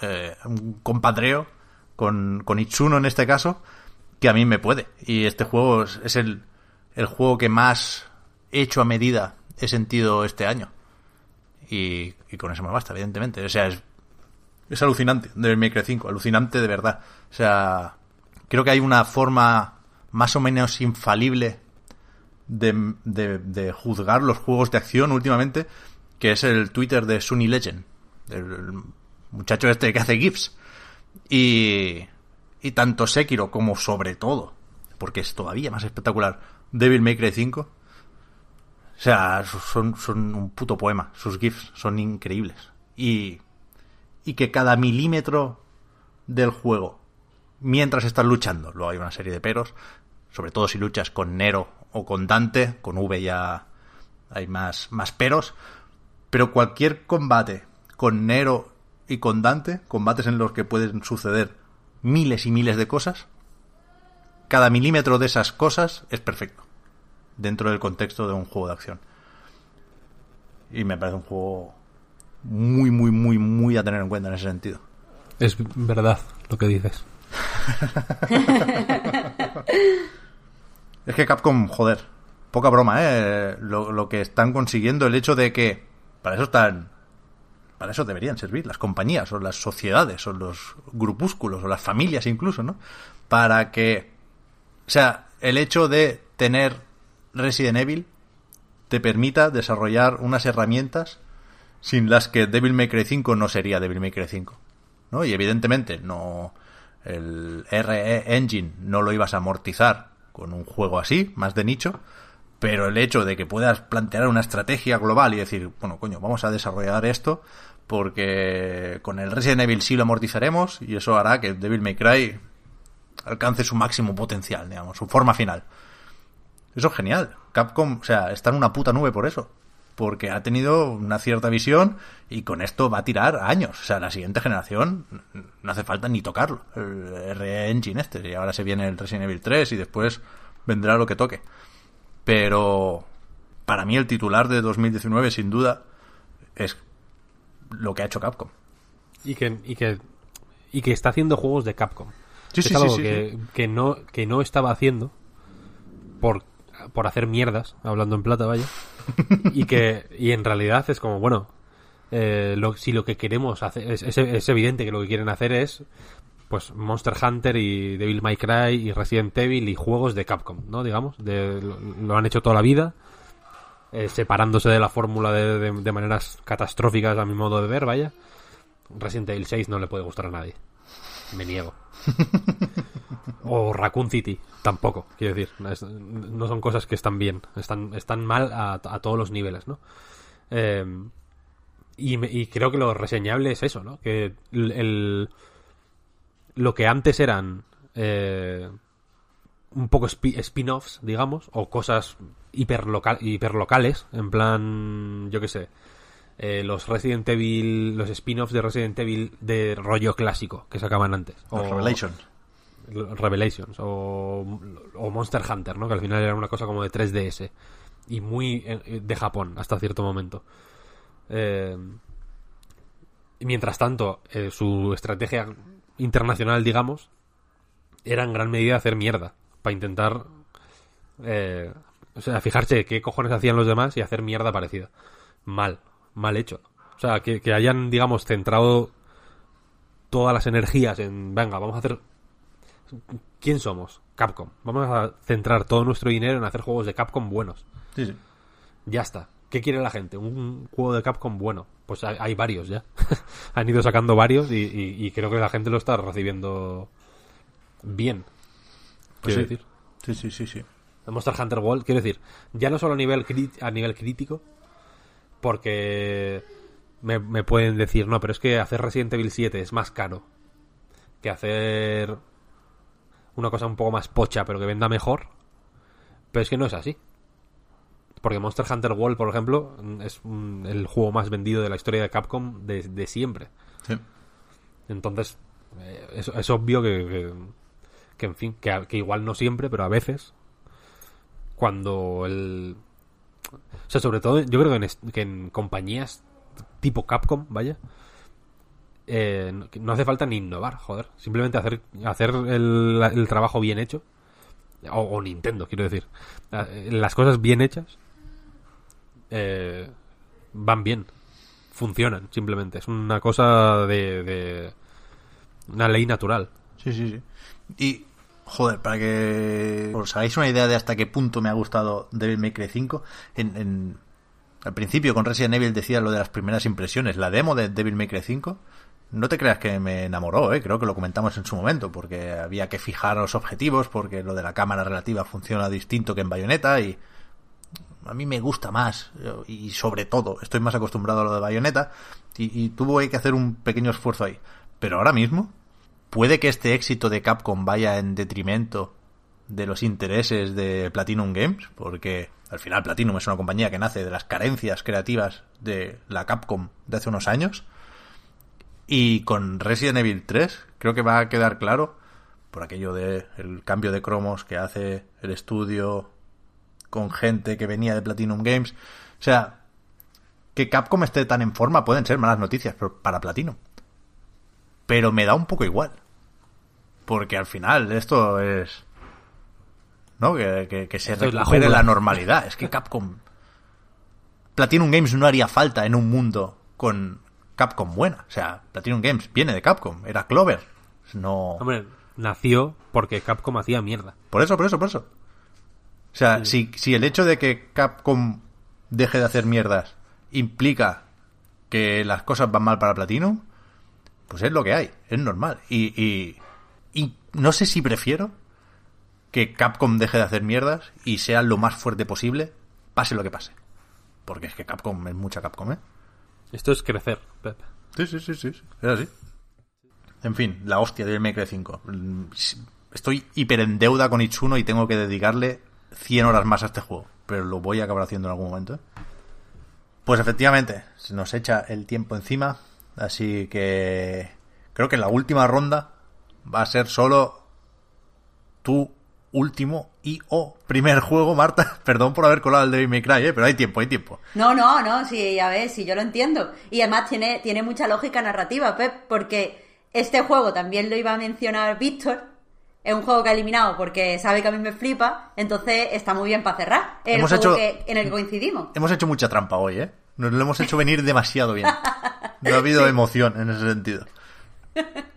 eh, un compadreo con, con en este caso, que a mí me puede. Y este juego es, el, el juego que más hecho a medida he sentido este año. Y, con eso me basta, evidentemente. O sea, es, es alucinante Devil May Cry 5, alucinante de verdad. O sea, creo que hay una forma más o menos infalible de, de- juzgar los juegos de acción últimamente, que es el Twitter de Sunny Legend, el muchacho este que hace GIFs. Y, y tanto Sekiro como sobre todo, porque es todavía más espectacular, Devil May Cry 5. O sea, son, son un puto poema. Sus GIFs son increíbles. Y, y que cada milímetro del juego, mientras estás luchando, luego hay una serie de peros, sobre todo si luchas con Nero o con Dante, con V ya hay más, más peros, pero cualquier combate con Nero y con Dante, combates en los que pueden suceder miles y miles de cosas, cada milímetro de esas cosas es perfecto dentro del contexto de un juego de acción. Y me parece un juego muy, muy, muy, muy a tener en cuenta en ese sentido. Es verdad lo que dices. Es que Capcom, joder, poca broma, ¿eh? Lo, que están consiguiendo, el hecho de que para eso están... Para eso deberían servir las compañías, o las sociedades, o los grupúsculos, o las familias incluso, ¿no? Para que... O sea, el hecho de tener Resident Evil te permita desarrollar unas herramientas sin las que Devil May Cry 5 no sería Devil May Cry 5. ¿no? Y evidentemente no el RE Engine no lo ibas a amortizar con un juego así, más de nicho, pero el hecho de que puedas plantear una estrategia global y decir, bueno, coño, vamos a desarrollar esto porque con el Resident Evil sí lo amortizaremos y eso hará que Devil May Cry alcance su máximo potencial, digamos, su forma final. Eso es genial. Capcom, o sea, está en una puta nube por eso. Porque ha tenido una cierta visión y con esto va a tirar años. O sea, la siguiente generación no hace falta ni tocarlo. El RE Engine este. Y ahora se viene el Resident Evil 3 y después vendrá lo que toque. Pero para mí el titular de 2019 sin duda es lo que ha hecho Capcom. Y que, y que, y que está haciendo juegos de Capcom. Sí, es sí, algo sí, que, que no que no estaba haciendo por, por hacer mierdas, hablando en plata, vaya. y que y en realidad es como, bueno, eh, lo- si lo que queremos hacer es, es- es evidente que lo que quieren hacer es pues Monster Hunter y Devil May Cry y Resident Evil y juegos de Capcom, ¿no? Digamos, de, lo, lo han hecho toda la vida, eh, separándose de la fórmula de, de- de maneras catastróficas a mi modo de ver, vaya. Resident Evil 6 no le puede gustar a nadie. Me niego. o Raccoon City, tampoco, quiero decir. Es- no son cosas que están bien, están, están mal a, a todos los niveles, ¿no? Eh, y, y creo que lo reseñable es eso, ¿no? Que el, el- lo que antes eran eh, un poco spi- spin-offs, digamos, o cosas hiperlocal, hiperlocales, en plan, yo qué sé, eh, los Resident Evil, los spin-offs de Resident Evil de rollo clásico que sacaban antes. Los O- Revelations. Revelations o, o Monster Hunter, ¿no? Que al final era una cosa como de 3DS y muy eh, de Japón hasta cierto momento. Eh, mientras tanto, eh, su estrategia internacional, digamos, era en gran medida hacer mierda para intentar, eh, o sea, fijarse qué cojones hacían los demás y hacer mierda parecida. Mal, mal hecho. O sea, que, que hayan, digamos, centrado todas las energías en, venga, vamos a hacer ¿Quién somos? Capcom. Vamos a centrar todo nuestro dinero en hacer juegos de Capcom buenos. Sí, sí. Ya está. ¿Qué quiere la gente? Un juego de Capcom bueno. Pues hay, varios ya. Han ido sacando varios y, y- y creo que la gente lo está recibiendo bien. Quiero sí. decir. Sí, sí, sí, sí. Monster Hunter World, quiero decir, ya no solo a nivel, a nivel crítico, porque me, me pueden decir, no, pero es que hacer Resident Evil 7 es más caro que hacer una cosa un poco más pocha, pero que venda mejor. Pero es que no es así. Porque Monster Hunter World, por ejemplo, es mm, el juego más vendido de la historia de Capcom de, de siempre. Sí. Entonces, eh, es, es obvio que, que, que, en fin, que, igual no siempre, pero a veces, cuando el... O sea, sobre todo, yo creo que en, que en compañías tipo Capcom, vaya, eh, no- hace falta ni innovar, joder. Simplemente hacer, hacer el, el trabajo bien hecho. O, Nintendo, quiero decir. Eh, Las cosas bien hechas eh, van bien. Funcionan, simplemente. Es una cosa de, de- Una ley natural. Sí, sí, sí. Y, joder, para que os hagáis una idea de hasta qué punto me ha gustado Devil May Cry 5, en, en- al principio con Resident Evil decía lo de las primeras impresiones. La demo de Devil May Cry 5, no te creas que me enamoró, ¿eh? creo que lo comentamos en su momento, porque había que fijar los objetivos, porque lo de la cámara relativa funciona distinto que en Bayonetta y a mí me gusta más y sobre todo estoy más acostumbrado a lo de Bayonetta y, tuve que hacer un pequeño esfuerzo ahí. Pero ahora mismo puede que este éxito de Capcom vaya en detrimento de los intereses de Platinum Games, porque al final Platinum es una compañía que nace de las carencias creativas de la Capcom de hace unos años. Y con Resident Evil 3 creo que va a quedar claro por aquello de el cambio de cromos que hace el estudio con gente que venía de Platinum Games. O sea, que Capcom esté tan en forma pueden ser malas noticias para Platinum. Pero me da un poco igual. Porque al final esto es... ¿No? Que, que- que se la recupere jungla. la normalidad. Es que Capcom... Platinum Games no haría falta en un mundo con Capcom buena. O sea, Platinum Games viene de Capcom. Era Clover. No... Hombre, nació porque Capcom hacía mierda. Por eso, por eso, por eso. O sea, si, si el hecho de que Capcom deje de hacer mierdas implica que las cosas van mal para Platinum, pues es lo que hay, es normal. Y, y, y no sé si prefiero que Capcom deje de hacer mierdas y sea lo más fuerte posible, pase lo que pase. Porque es que Capcom es mucha Capcom, ¿eh? Esto es crecer, Pep. Sí, sí, sí, sí. Es así. En fin, la hostia del Make 5. Mm, Estoy hiper en deuda con Itsuno y tengo que dedicarle 100 horas más a este juego. Pero lo voy a acabar haciendo en algún momento. ¿eh? Pues efectivamente, se nos echa el tiempo encima. Así que creo que la última ronda va a ser solo tu último y o primer juego, Marta. Perdón por haber colado el Devil May Cry, ¿eh? pero hay tiempo, hay tiempo. No, no, no, sí, a ver, sí, yo lo entiendo. Y además tiene, tiene mucha lógica narrativa, Pep, porque este juego también lo iba a mencionar Víctor. Es un juego que ha eliminado porque sabe que a mí me flipa, entonces está muy bien para cerrar. Es Hemos el juego hecho- que- en el que coincidimos. Hemos hecho mucha trampa hoy, ¿eh? Nos lo hemos hecho venir demasiado bien. No ha habido emoción en ese sentido.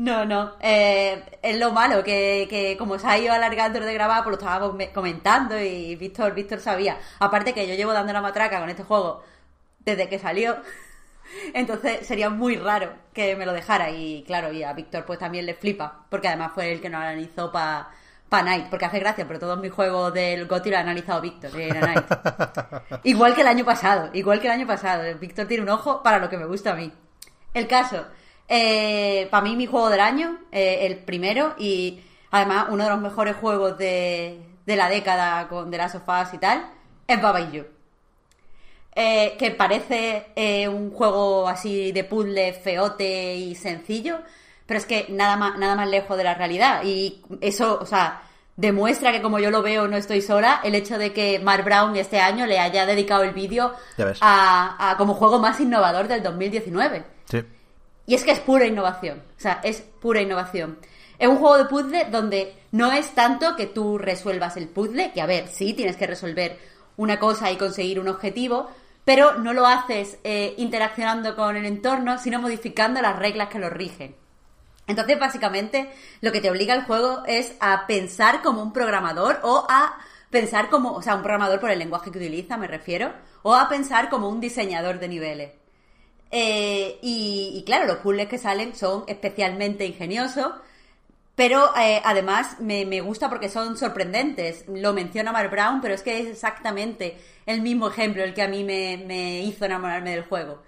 No, no. eh, es lo malo, que, que como se ha ido alargando de grabar, pues lo estábamos me- comentando y Víctor, Víctor sabía. Aparte que yo llevo dando la matraca con este juego desde que salió. Entonces sería muy raro que me lo dejara. Y claro, y a Víctor pues también le flipa. Porque además fue el que nos analizó para pa Night. Porque hace gracia, pero todos mis juegos del GOTY lo ha analizado Víctor igual que el año pasado. Igual que el año pasado. Víctor tiene un ojo para lo que me gusta a mí. El caso, eh, para mí mi juego del año, eh, el primero y además uno de los mejores juegos de, de la década con The Last of Us y tal, es Baba y You. Eh, que parece eh, un juego así de puzzle feote y sencillo, pero es que nada más, nada más lejos de la realidad. Y eso, o sea, demuestra que como yo lo veo no estoy sola, el hecho de que Mark Brown este año le haya dedicado el vídeo a, a como juego más innovador del 2019. Y es que es pura innovación. O sea, es pura innovación. Es un juego de puzzle donde no es tanto que tú resuelvas el puzzle, que a ver, sí, tienes que resolver una cosa y conseguir un objetivo, pero no lo haces eh, interaccionando con el entorno, sino modificando las reglas que lo rigen. Entonces, básicamente, lo que te obliga el juego es a pensar como un programador o a pensar como, o sea, un programador por el lenguaje que utiliza, me refiero, o a pensar como un diseñador de niveles. Eh, y, claro, los puzzles que salen son especialmente ingeniosos, pero eh, además me, me gusta porque son sorprendentes. Lo menciona Mark Brown, pero es que es exactamente el mismo ejemplo el que a mí me, me hizo enamorarme del juego.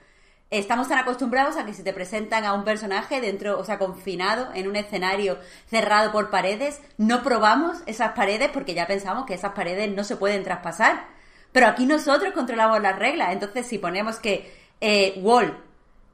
Estamos tan acostumbrados a que si te presentan a un personaje dentro, o sea, confinado en un escenario cerrado por paredes, no probamos esas paredes porque ya pensamos que esas paredes no se pueden traspasar. Pero aquí nosotros controlamos las reglas. Entonces, si ponemos que eh, wall,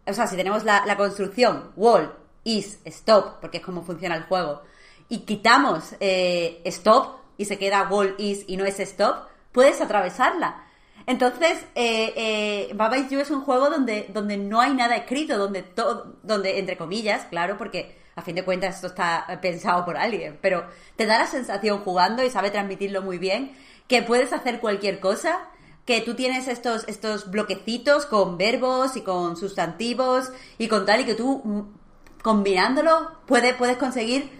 o sea, si tenemos la, construcción wall is stop, porque es como funciona el juego, y quitamos eh, stop y se queda wall is y no es stop, puedes atravesarla. Entonces, eh, eh, Baba Is You es un juego donde, donde no hay nada escrito, donde todo, donde, entre comillas, claro, porque a fin de cuentas esto está pensado por alguien, pero te da la sensación jugando y sabe transmitirlo muy bien, que puedes hacer cualquier cosa, que tú tienes estos, estos bloquecitos con verbos y con sustantivos y con tal, y que tú mm, combinándolo puedes, puedes conseguir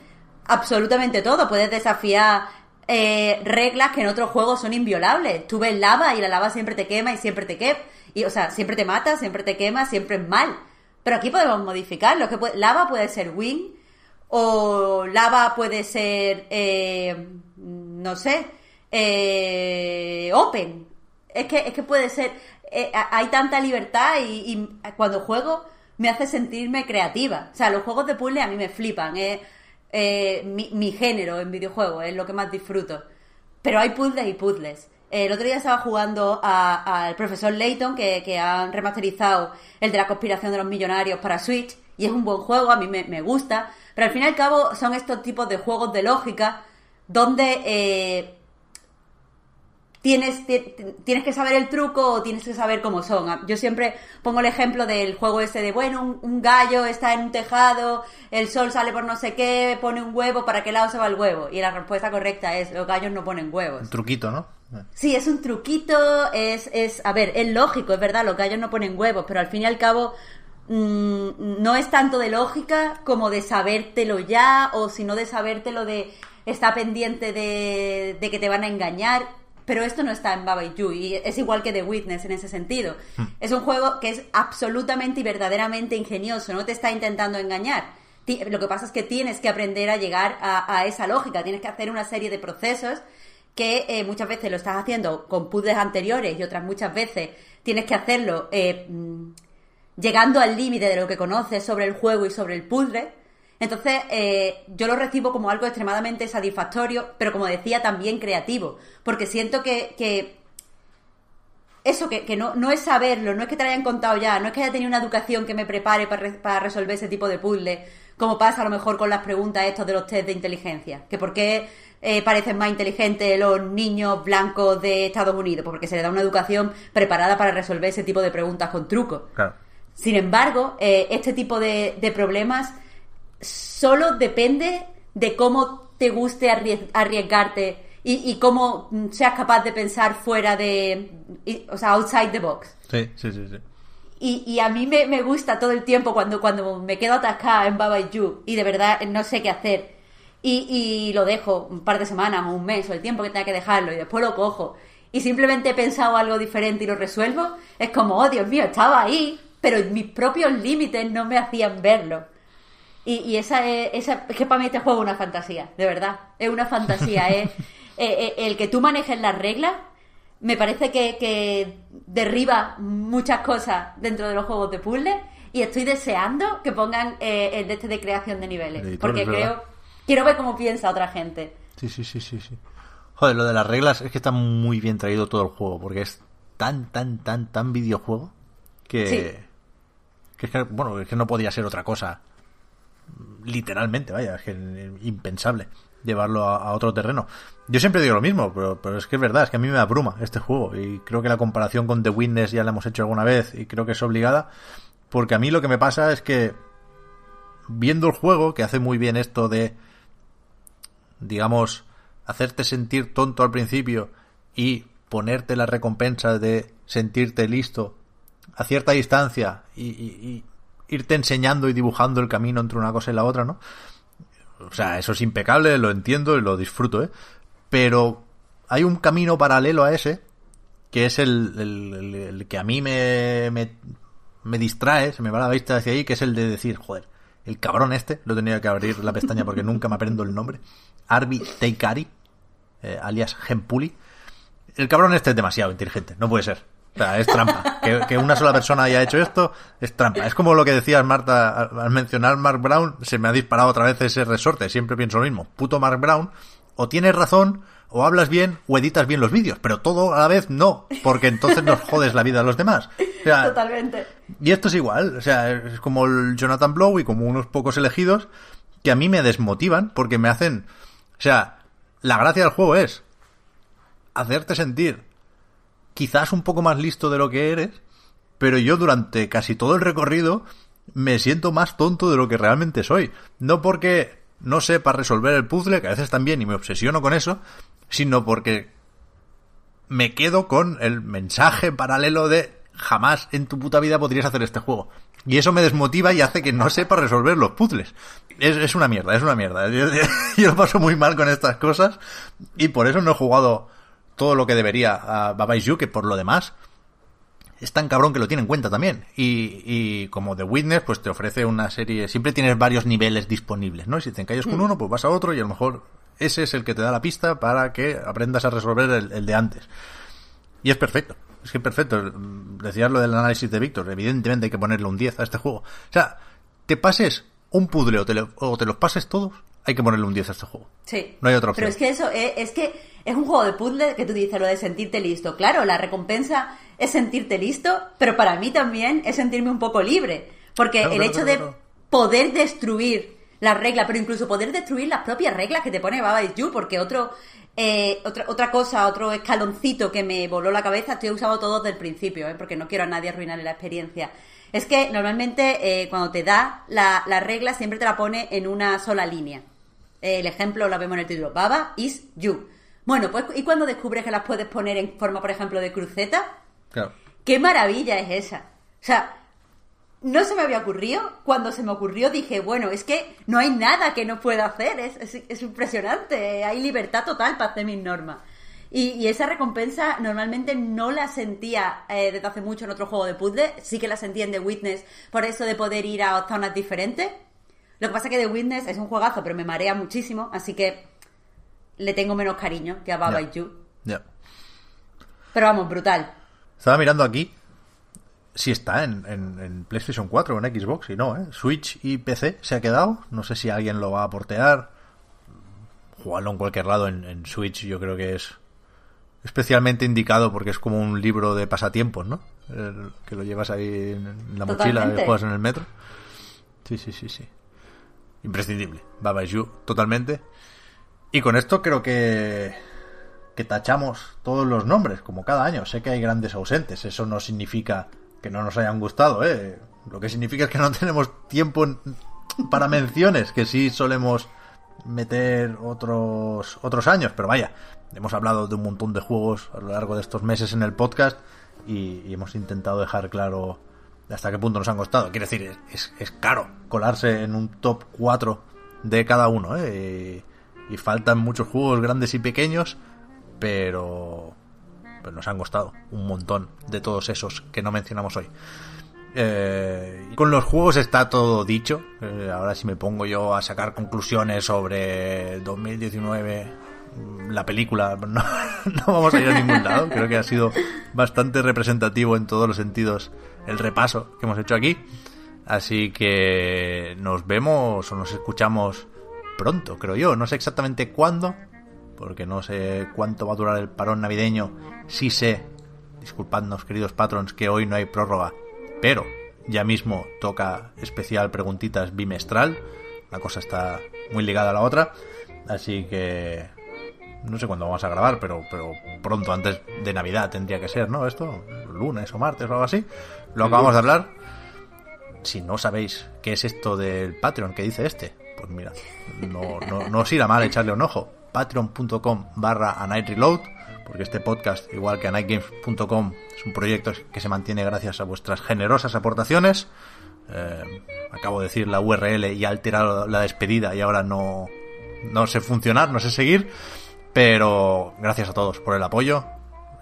absolutamente todo, puedes desafiar eh, reglas que en otros juegos son inviolables. Tú ves lava y la lava siempre te quema y siempre te quema. Y, o sea, siempre te mata, siempre te quema, siempre es mal. Pero aquí podemos modificarlo. Que puede- lava puede ser win o lava puede ser, eh, no sé, eh, open. Es que, es que puede ser, eh, hay tanta libertad y, cuando juego me hace sentirme creativa. O sea, los juegos de puzzle a mí me flipan. Es eh, mi, género en videojuegos, es lo que más disfruto. Pero hay puzzles y puzzles. El otro día estaba jugando al profesor Layton, que, que han remasterizado el de la conspiración de los millonarios para Switch, y es un buen juego, a mí me, me gusta, pero al fin y al cabo son estos tipos de juegos de lógica donde eh, tienes, ti- tienes que saber el truco o tienes que saber cómo son. Yo siempre pongo el ejemplo del juego ese de, bueno, un, un gallo está en un tejado, el sol sale por no sé qué, pone un huevo, ¿para qué lado se va el huevo? Y la respuesta correcta es, los gallos no ponen huevos. Un truquito, ¿no? Sí, es un truquito, es, es, a ver, es lógico, es verdad, los gallos no ponen huevos, pero al fin y al cabo mm, no es tanto de lógica como de sabértelo ya, o si no de sabértelo de estar pendiente de, de que te van a engañar. Pero esto no está en Baba y You, y es igual que The Witness en ese sentido. Es un juego que es absolutamente y verdaderamente ingenioso, no te está intentando engañar. Lo que pasa es que tienes que aprender a llegar a, a esa lógica, tienes que hacer una serie de procesos que eh, muchas veces lo estás haciendo con puzzles anteriores y otras muchas veces tienes que hacerlo eh, mm, llegando al límite de lo que conoces sobre el juego y sobre el puzzle. Entonces, eh, yo lo recibo como algo extremadamente satisfactorio, pero como decía, también creativo, porque siento que, que eso, que, que no, no es saberlo, no es que te lo hayan contado ya, no es que haya tenido una educación que me prepare para, re- para resolver ese tipo de puzzle, como pasa a lo mejor con las preguntas estos de los test de inteligencia, que por qué eh, parecen más inteligentes los niños blancos de Estados Unidos, pues porque se les da una educación preparada para resolver ese tipo de preguntas con trucos. Claro. Sin embargo, eh, este tipo de, de problemas solo depende de cómo te guste arries- arriesgarte y, y cómo mm, seas capaz de pensar fuera de, y- o sea, outside the box. Sí, sí, sí, sí. Y, y a mí me, me gusta todo el tiempo cuando, cuando me quedo atascada en Baba You y de verdad no sé qué hacer. Y, y lo dejo un par de semanas o un mes o el tiempo que tenga que dejarlo y después lo cojo. Y simplemente he pensado algo diferente y lo resuelvo. Es como, oh Dios mío, estaba ahí, pero mis propios límites no me hacían verlo. Y, y esa, es, esa es que para mí este juego es una fantasía, de verdad. Es una fantasía. es, eh, eh, el que tú manejes las reglas me parece que, que derriba muchas cosas dentro de los juegos de puzzle y estoy deseando que pongan eh, el de este de creación de niveles. Editor, porque creo, quiero ver cómo piensa otra gente. Sí, sí, sí, sí, sí. Joder, lo de las reglas es que está muy bien traído todo el juego, porque es tan, tan, tan, tan videojuego que... Sí. que es que, bueno, es que no podía ser otra cosa. Literalmente, vaya, es que impensable llevarlo a, otro terreno. Yo siempre digo lo mismo, pero, pero es que es verdad, es que a mí me abruma este juego y creo que la comparación con The Witness ya la hemos hecho alguna vez y creo que es obligada, porque a mí lo que me pasa es que viendo el juego, que hace muy bien esto de digamos, hacerte sentir tonto al principio y ponerte la recompensa de sentirte listo a cierta distancia y irte enseñando y dibujando el camino entre una cosa y la otra, ¿no? O sea, eso es impecable, lo entiendo y lo disfruto, ¿eh? Pero hay un camino paralelo a ese, que es el, el- que a mí me, me, distrae, se me va la vista hacia ahí, que es el de decir, joder, el cabrón este, lo tenía que abrir la pestaña porque nunca me aprendo el nombre, Arby Teikari, eh, alias Gempuli, el cabrón este es demasiado inteligente, no puede ser. O sea, es trampa. Que, que una sola persona haya hecho esto es trampa. Es como lo que decías, Marta, al, mencionar Mark Brown, se me ha disparado otra vez ese resorte. Siempre pienso lo mismo. Puto Mark Brown, o tienes razón, o hablas bien, o editas bien los vídeos. Pero todo a la vez no, porque entonces nos jodes la vida a los demás. O sea, Totalmente. y esto es igual, o sea, es como el Jonathan Blow y como unos pocos elegidos que a mí me desmotivan porque me hacen, o sea, la gracia del juego es hacerte sentir quizás un poco más listo de lo que eres, pero yo durante casi todo el recorrido me siento más tonto de lo que realmente soy. No porque no sepa resolver el puzzle, que a veces también y me obsesiono con eso, sino porque me quedo con el mensaje paralelo de jamás en tu puta vida podrías hacer este juego. Y eso me desmotiva y hace que no sepa resolver los puzzles. Es, es una mierda, es una mierda. Yo, yo paso muy mal con estas cosas y por eso no he jugado todo lo que debería a Baba Is You, que por lo demás es tan cabrón que lo tiene en cuenta también. Y, y como The Witness, pues te ofrece una serie. Siempre tienes varios niveles disponibles, ¿no? Y si te encallas con uno, pues vas a otro y a lo mejor ese es el que te da la pista para que aprendas a resolver el, el de antes. Y es perfecto. Es que es perfecto. Decías lo del análisis de Víctor. Evidentemente hay que ponerle un 10 a este juego. O sea, te pases un puzzle o te, lo- o te los pases todos, hay que ponerle un 10 a este juego. Sí. No hay otra opción. Pero es que eso, eh, es que es un juego de puzzle que tú dices, lo de sentirte listo. Claro, la recompensa es sentirte listo, pero para mí también es sentirme un poco libre. Porque Claro, el claro, hecho claro, de poder destruir las reglas, pero incluso poder destruir las propias reglas que te pone Baba Is You, porque otro, eh, otra, otra cosa, otro escaloncito que me voló la cabeza, estoy usado todo desde el principio, ¿eh? porque no quiero a nadie arruinarle la experiencia. Es que normalmente eh, cuando te da la, la regla siempre te la pone en una sola línea. El ejemplo lo vemos en el título. Baba is you. Bueno, pues ¿y cuando descubres que las puedes poner en forma, por ejemplo, de cruceta? Claro. ¡Qué maravilla es esa! O sea, no se me había ocurrido. Cuando se me ocurrió dije, bueno, es que no hay nada que no pueda hacer. Es, es- es impresionante. Hay libertad total para hacer mis normas. Y, y esa recompensa normalmente no la sentía eh, desde hace mucho en otro juego de puzzle. Sí que la sentía en The Witness por eso de poder ir a zonas diferentes. Lo que pasa es que The Witness es un juegazo, pero me marea muchísimo. Así que le tengo menos cariño que a Baba Ya. Is You. Ya. Pero vamos, brutal. Estaba mirando aquí si está en, en- en PlayStation 4 o en Xbox y no, ¿eh? Switch y PC se ha quedado. No sé si alguien lo va a portear. Jugarlo en cualquier lado en, en Switch yo creo que es especialmente indicado porque es como un libro de pasatiempos, ¿no? El- que lo llevas ahí en, la mochila y juegas en el metro. Sí, sí, sí, sí. Imprescindible. Baba Is You, totalmente. Y con esto creo que que tachamos todos los nombres, como cada año. Sé que hay grandes ausentes, eso no significa que no nos hayan gustado, ¿eh? Lo que significa es que no tenemos tiempo para menciones, que sí solemos meter otros, otros años, pero vaya, hemos hablado de un montón de juegos a lo largo de estos meses en el podcast y hemos intentado dejar claro hasta qué punto nos han costado. Quiero decir, es, es caro colarse en un top 4 de cada uno, ¿eh? Y, y faltan muchos juegos grandes y pequeños, pero, pero nos han costado un montón de todos esos que no mencionamos hoy. Eh, con los juegos está todo dicho. Eh, ahora si me pongo yo a sacar conclusiones sobre 2019, mm, la película, no, no vamos a ir a ningún lado. Creo que ha sido bastante representativo en todos los sentidos el repaso que hemos hecho aquí. Así que nos vemos o nos escuchamos pronto, creo yo. No sé exactamente cuándo, porque no sé cuánto va a durar el parón navideño. Sí sé, disculpadnos queridos patrons, que hoy no hay prórroga, pero ya mismo toca especial preguntitas bimestral. La cosa está muy ligada a la otra, así que no sé cuándo vamos a grabar, pero, pero pronto antes de Navidad tendría que ser, ¿no? Esto, lunes o martes o algo así. Lo acabamos de hablar. Si no sabéis qué es esto del Patreon que dice este, pues mira, no, no, no os irá mal echarle un ojo. Patreon.com barra a Night Reload, porque este podcast, igual que a nightgames.com, es un proyecto que se mantiene gracias a vuestras generosas aportaciones. Eh, acabo de decir la URL y ha alterado la despedida y ahora no, no sé funcionar, no sé seguir. Pero gracias a todos por el apoyo.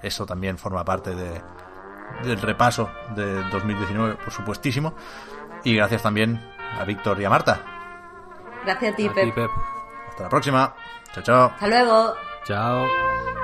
Eso también forma parte de, del repaso de 2019, por supuestísimo. Y gracias también a Víctor y a Marta. Gracias a ti, A ti, Pep. Pep. Hasta la próxima. Chao, chao. Hasta luego. Chao.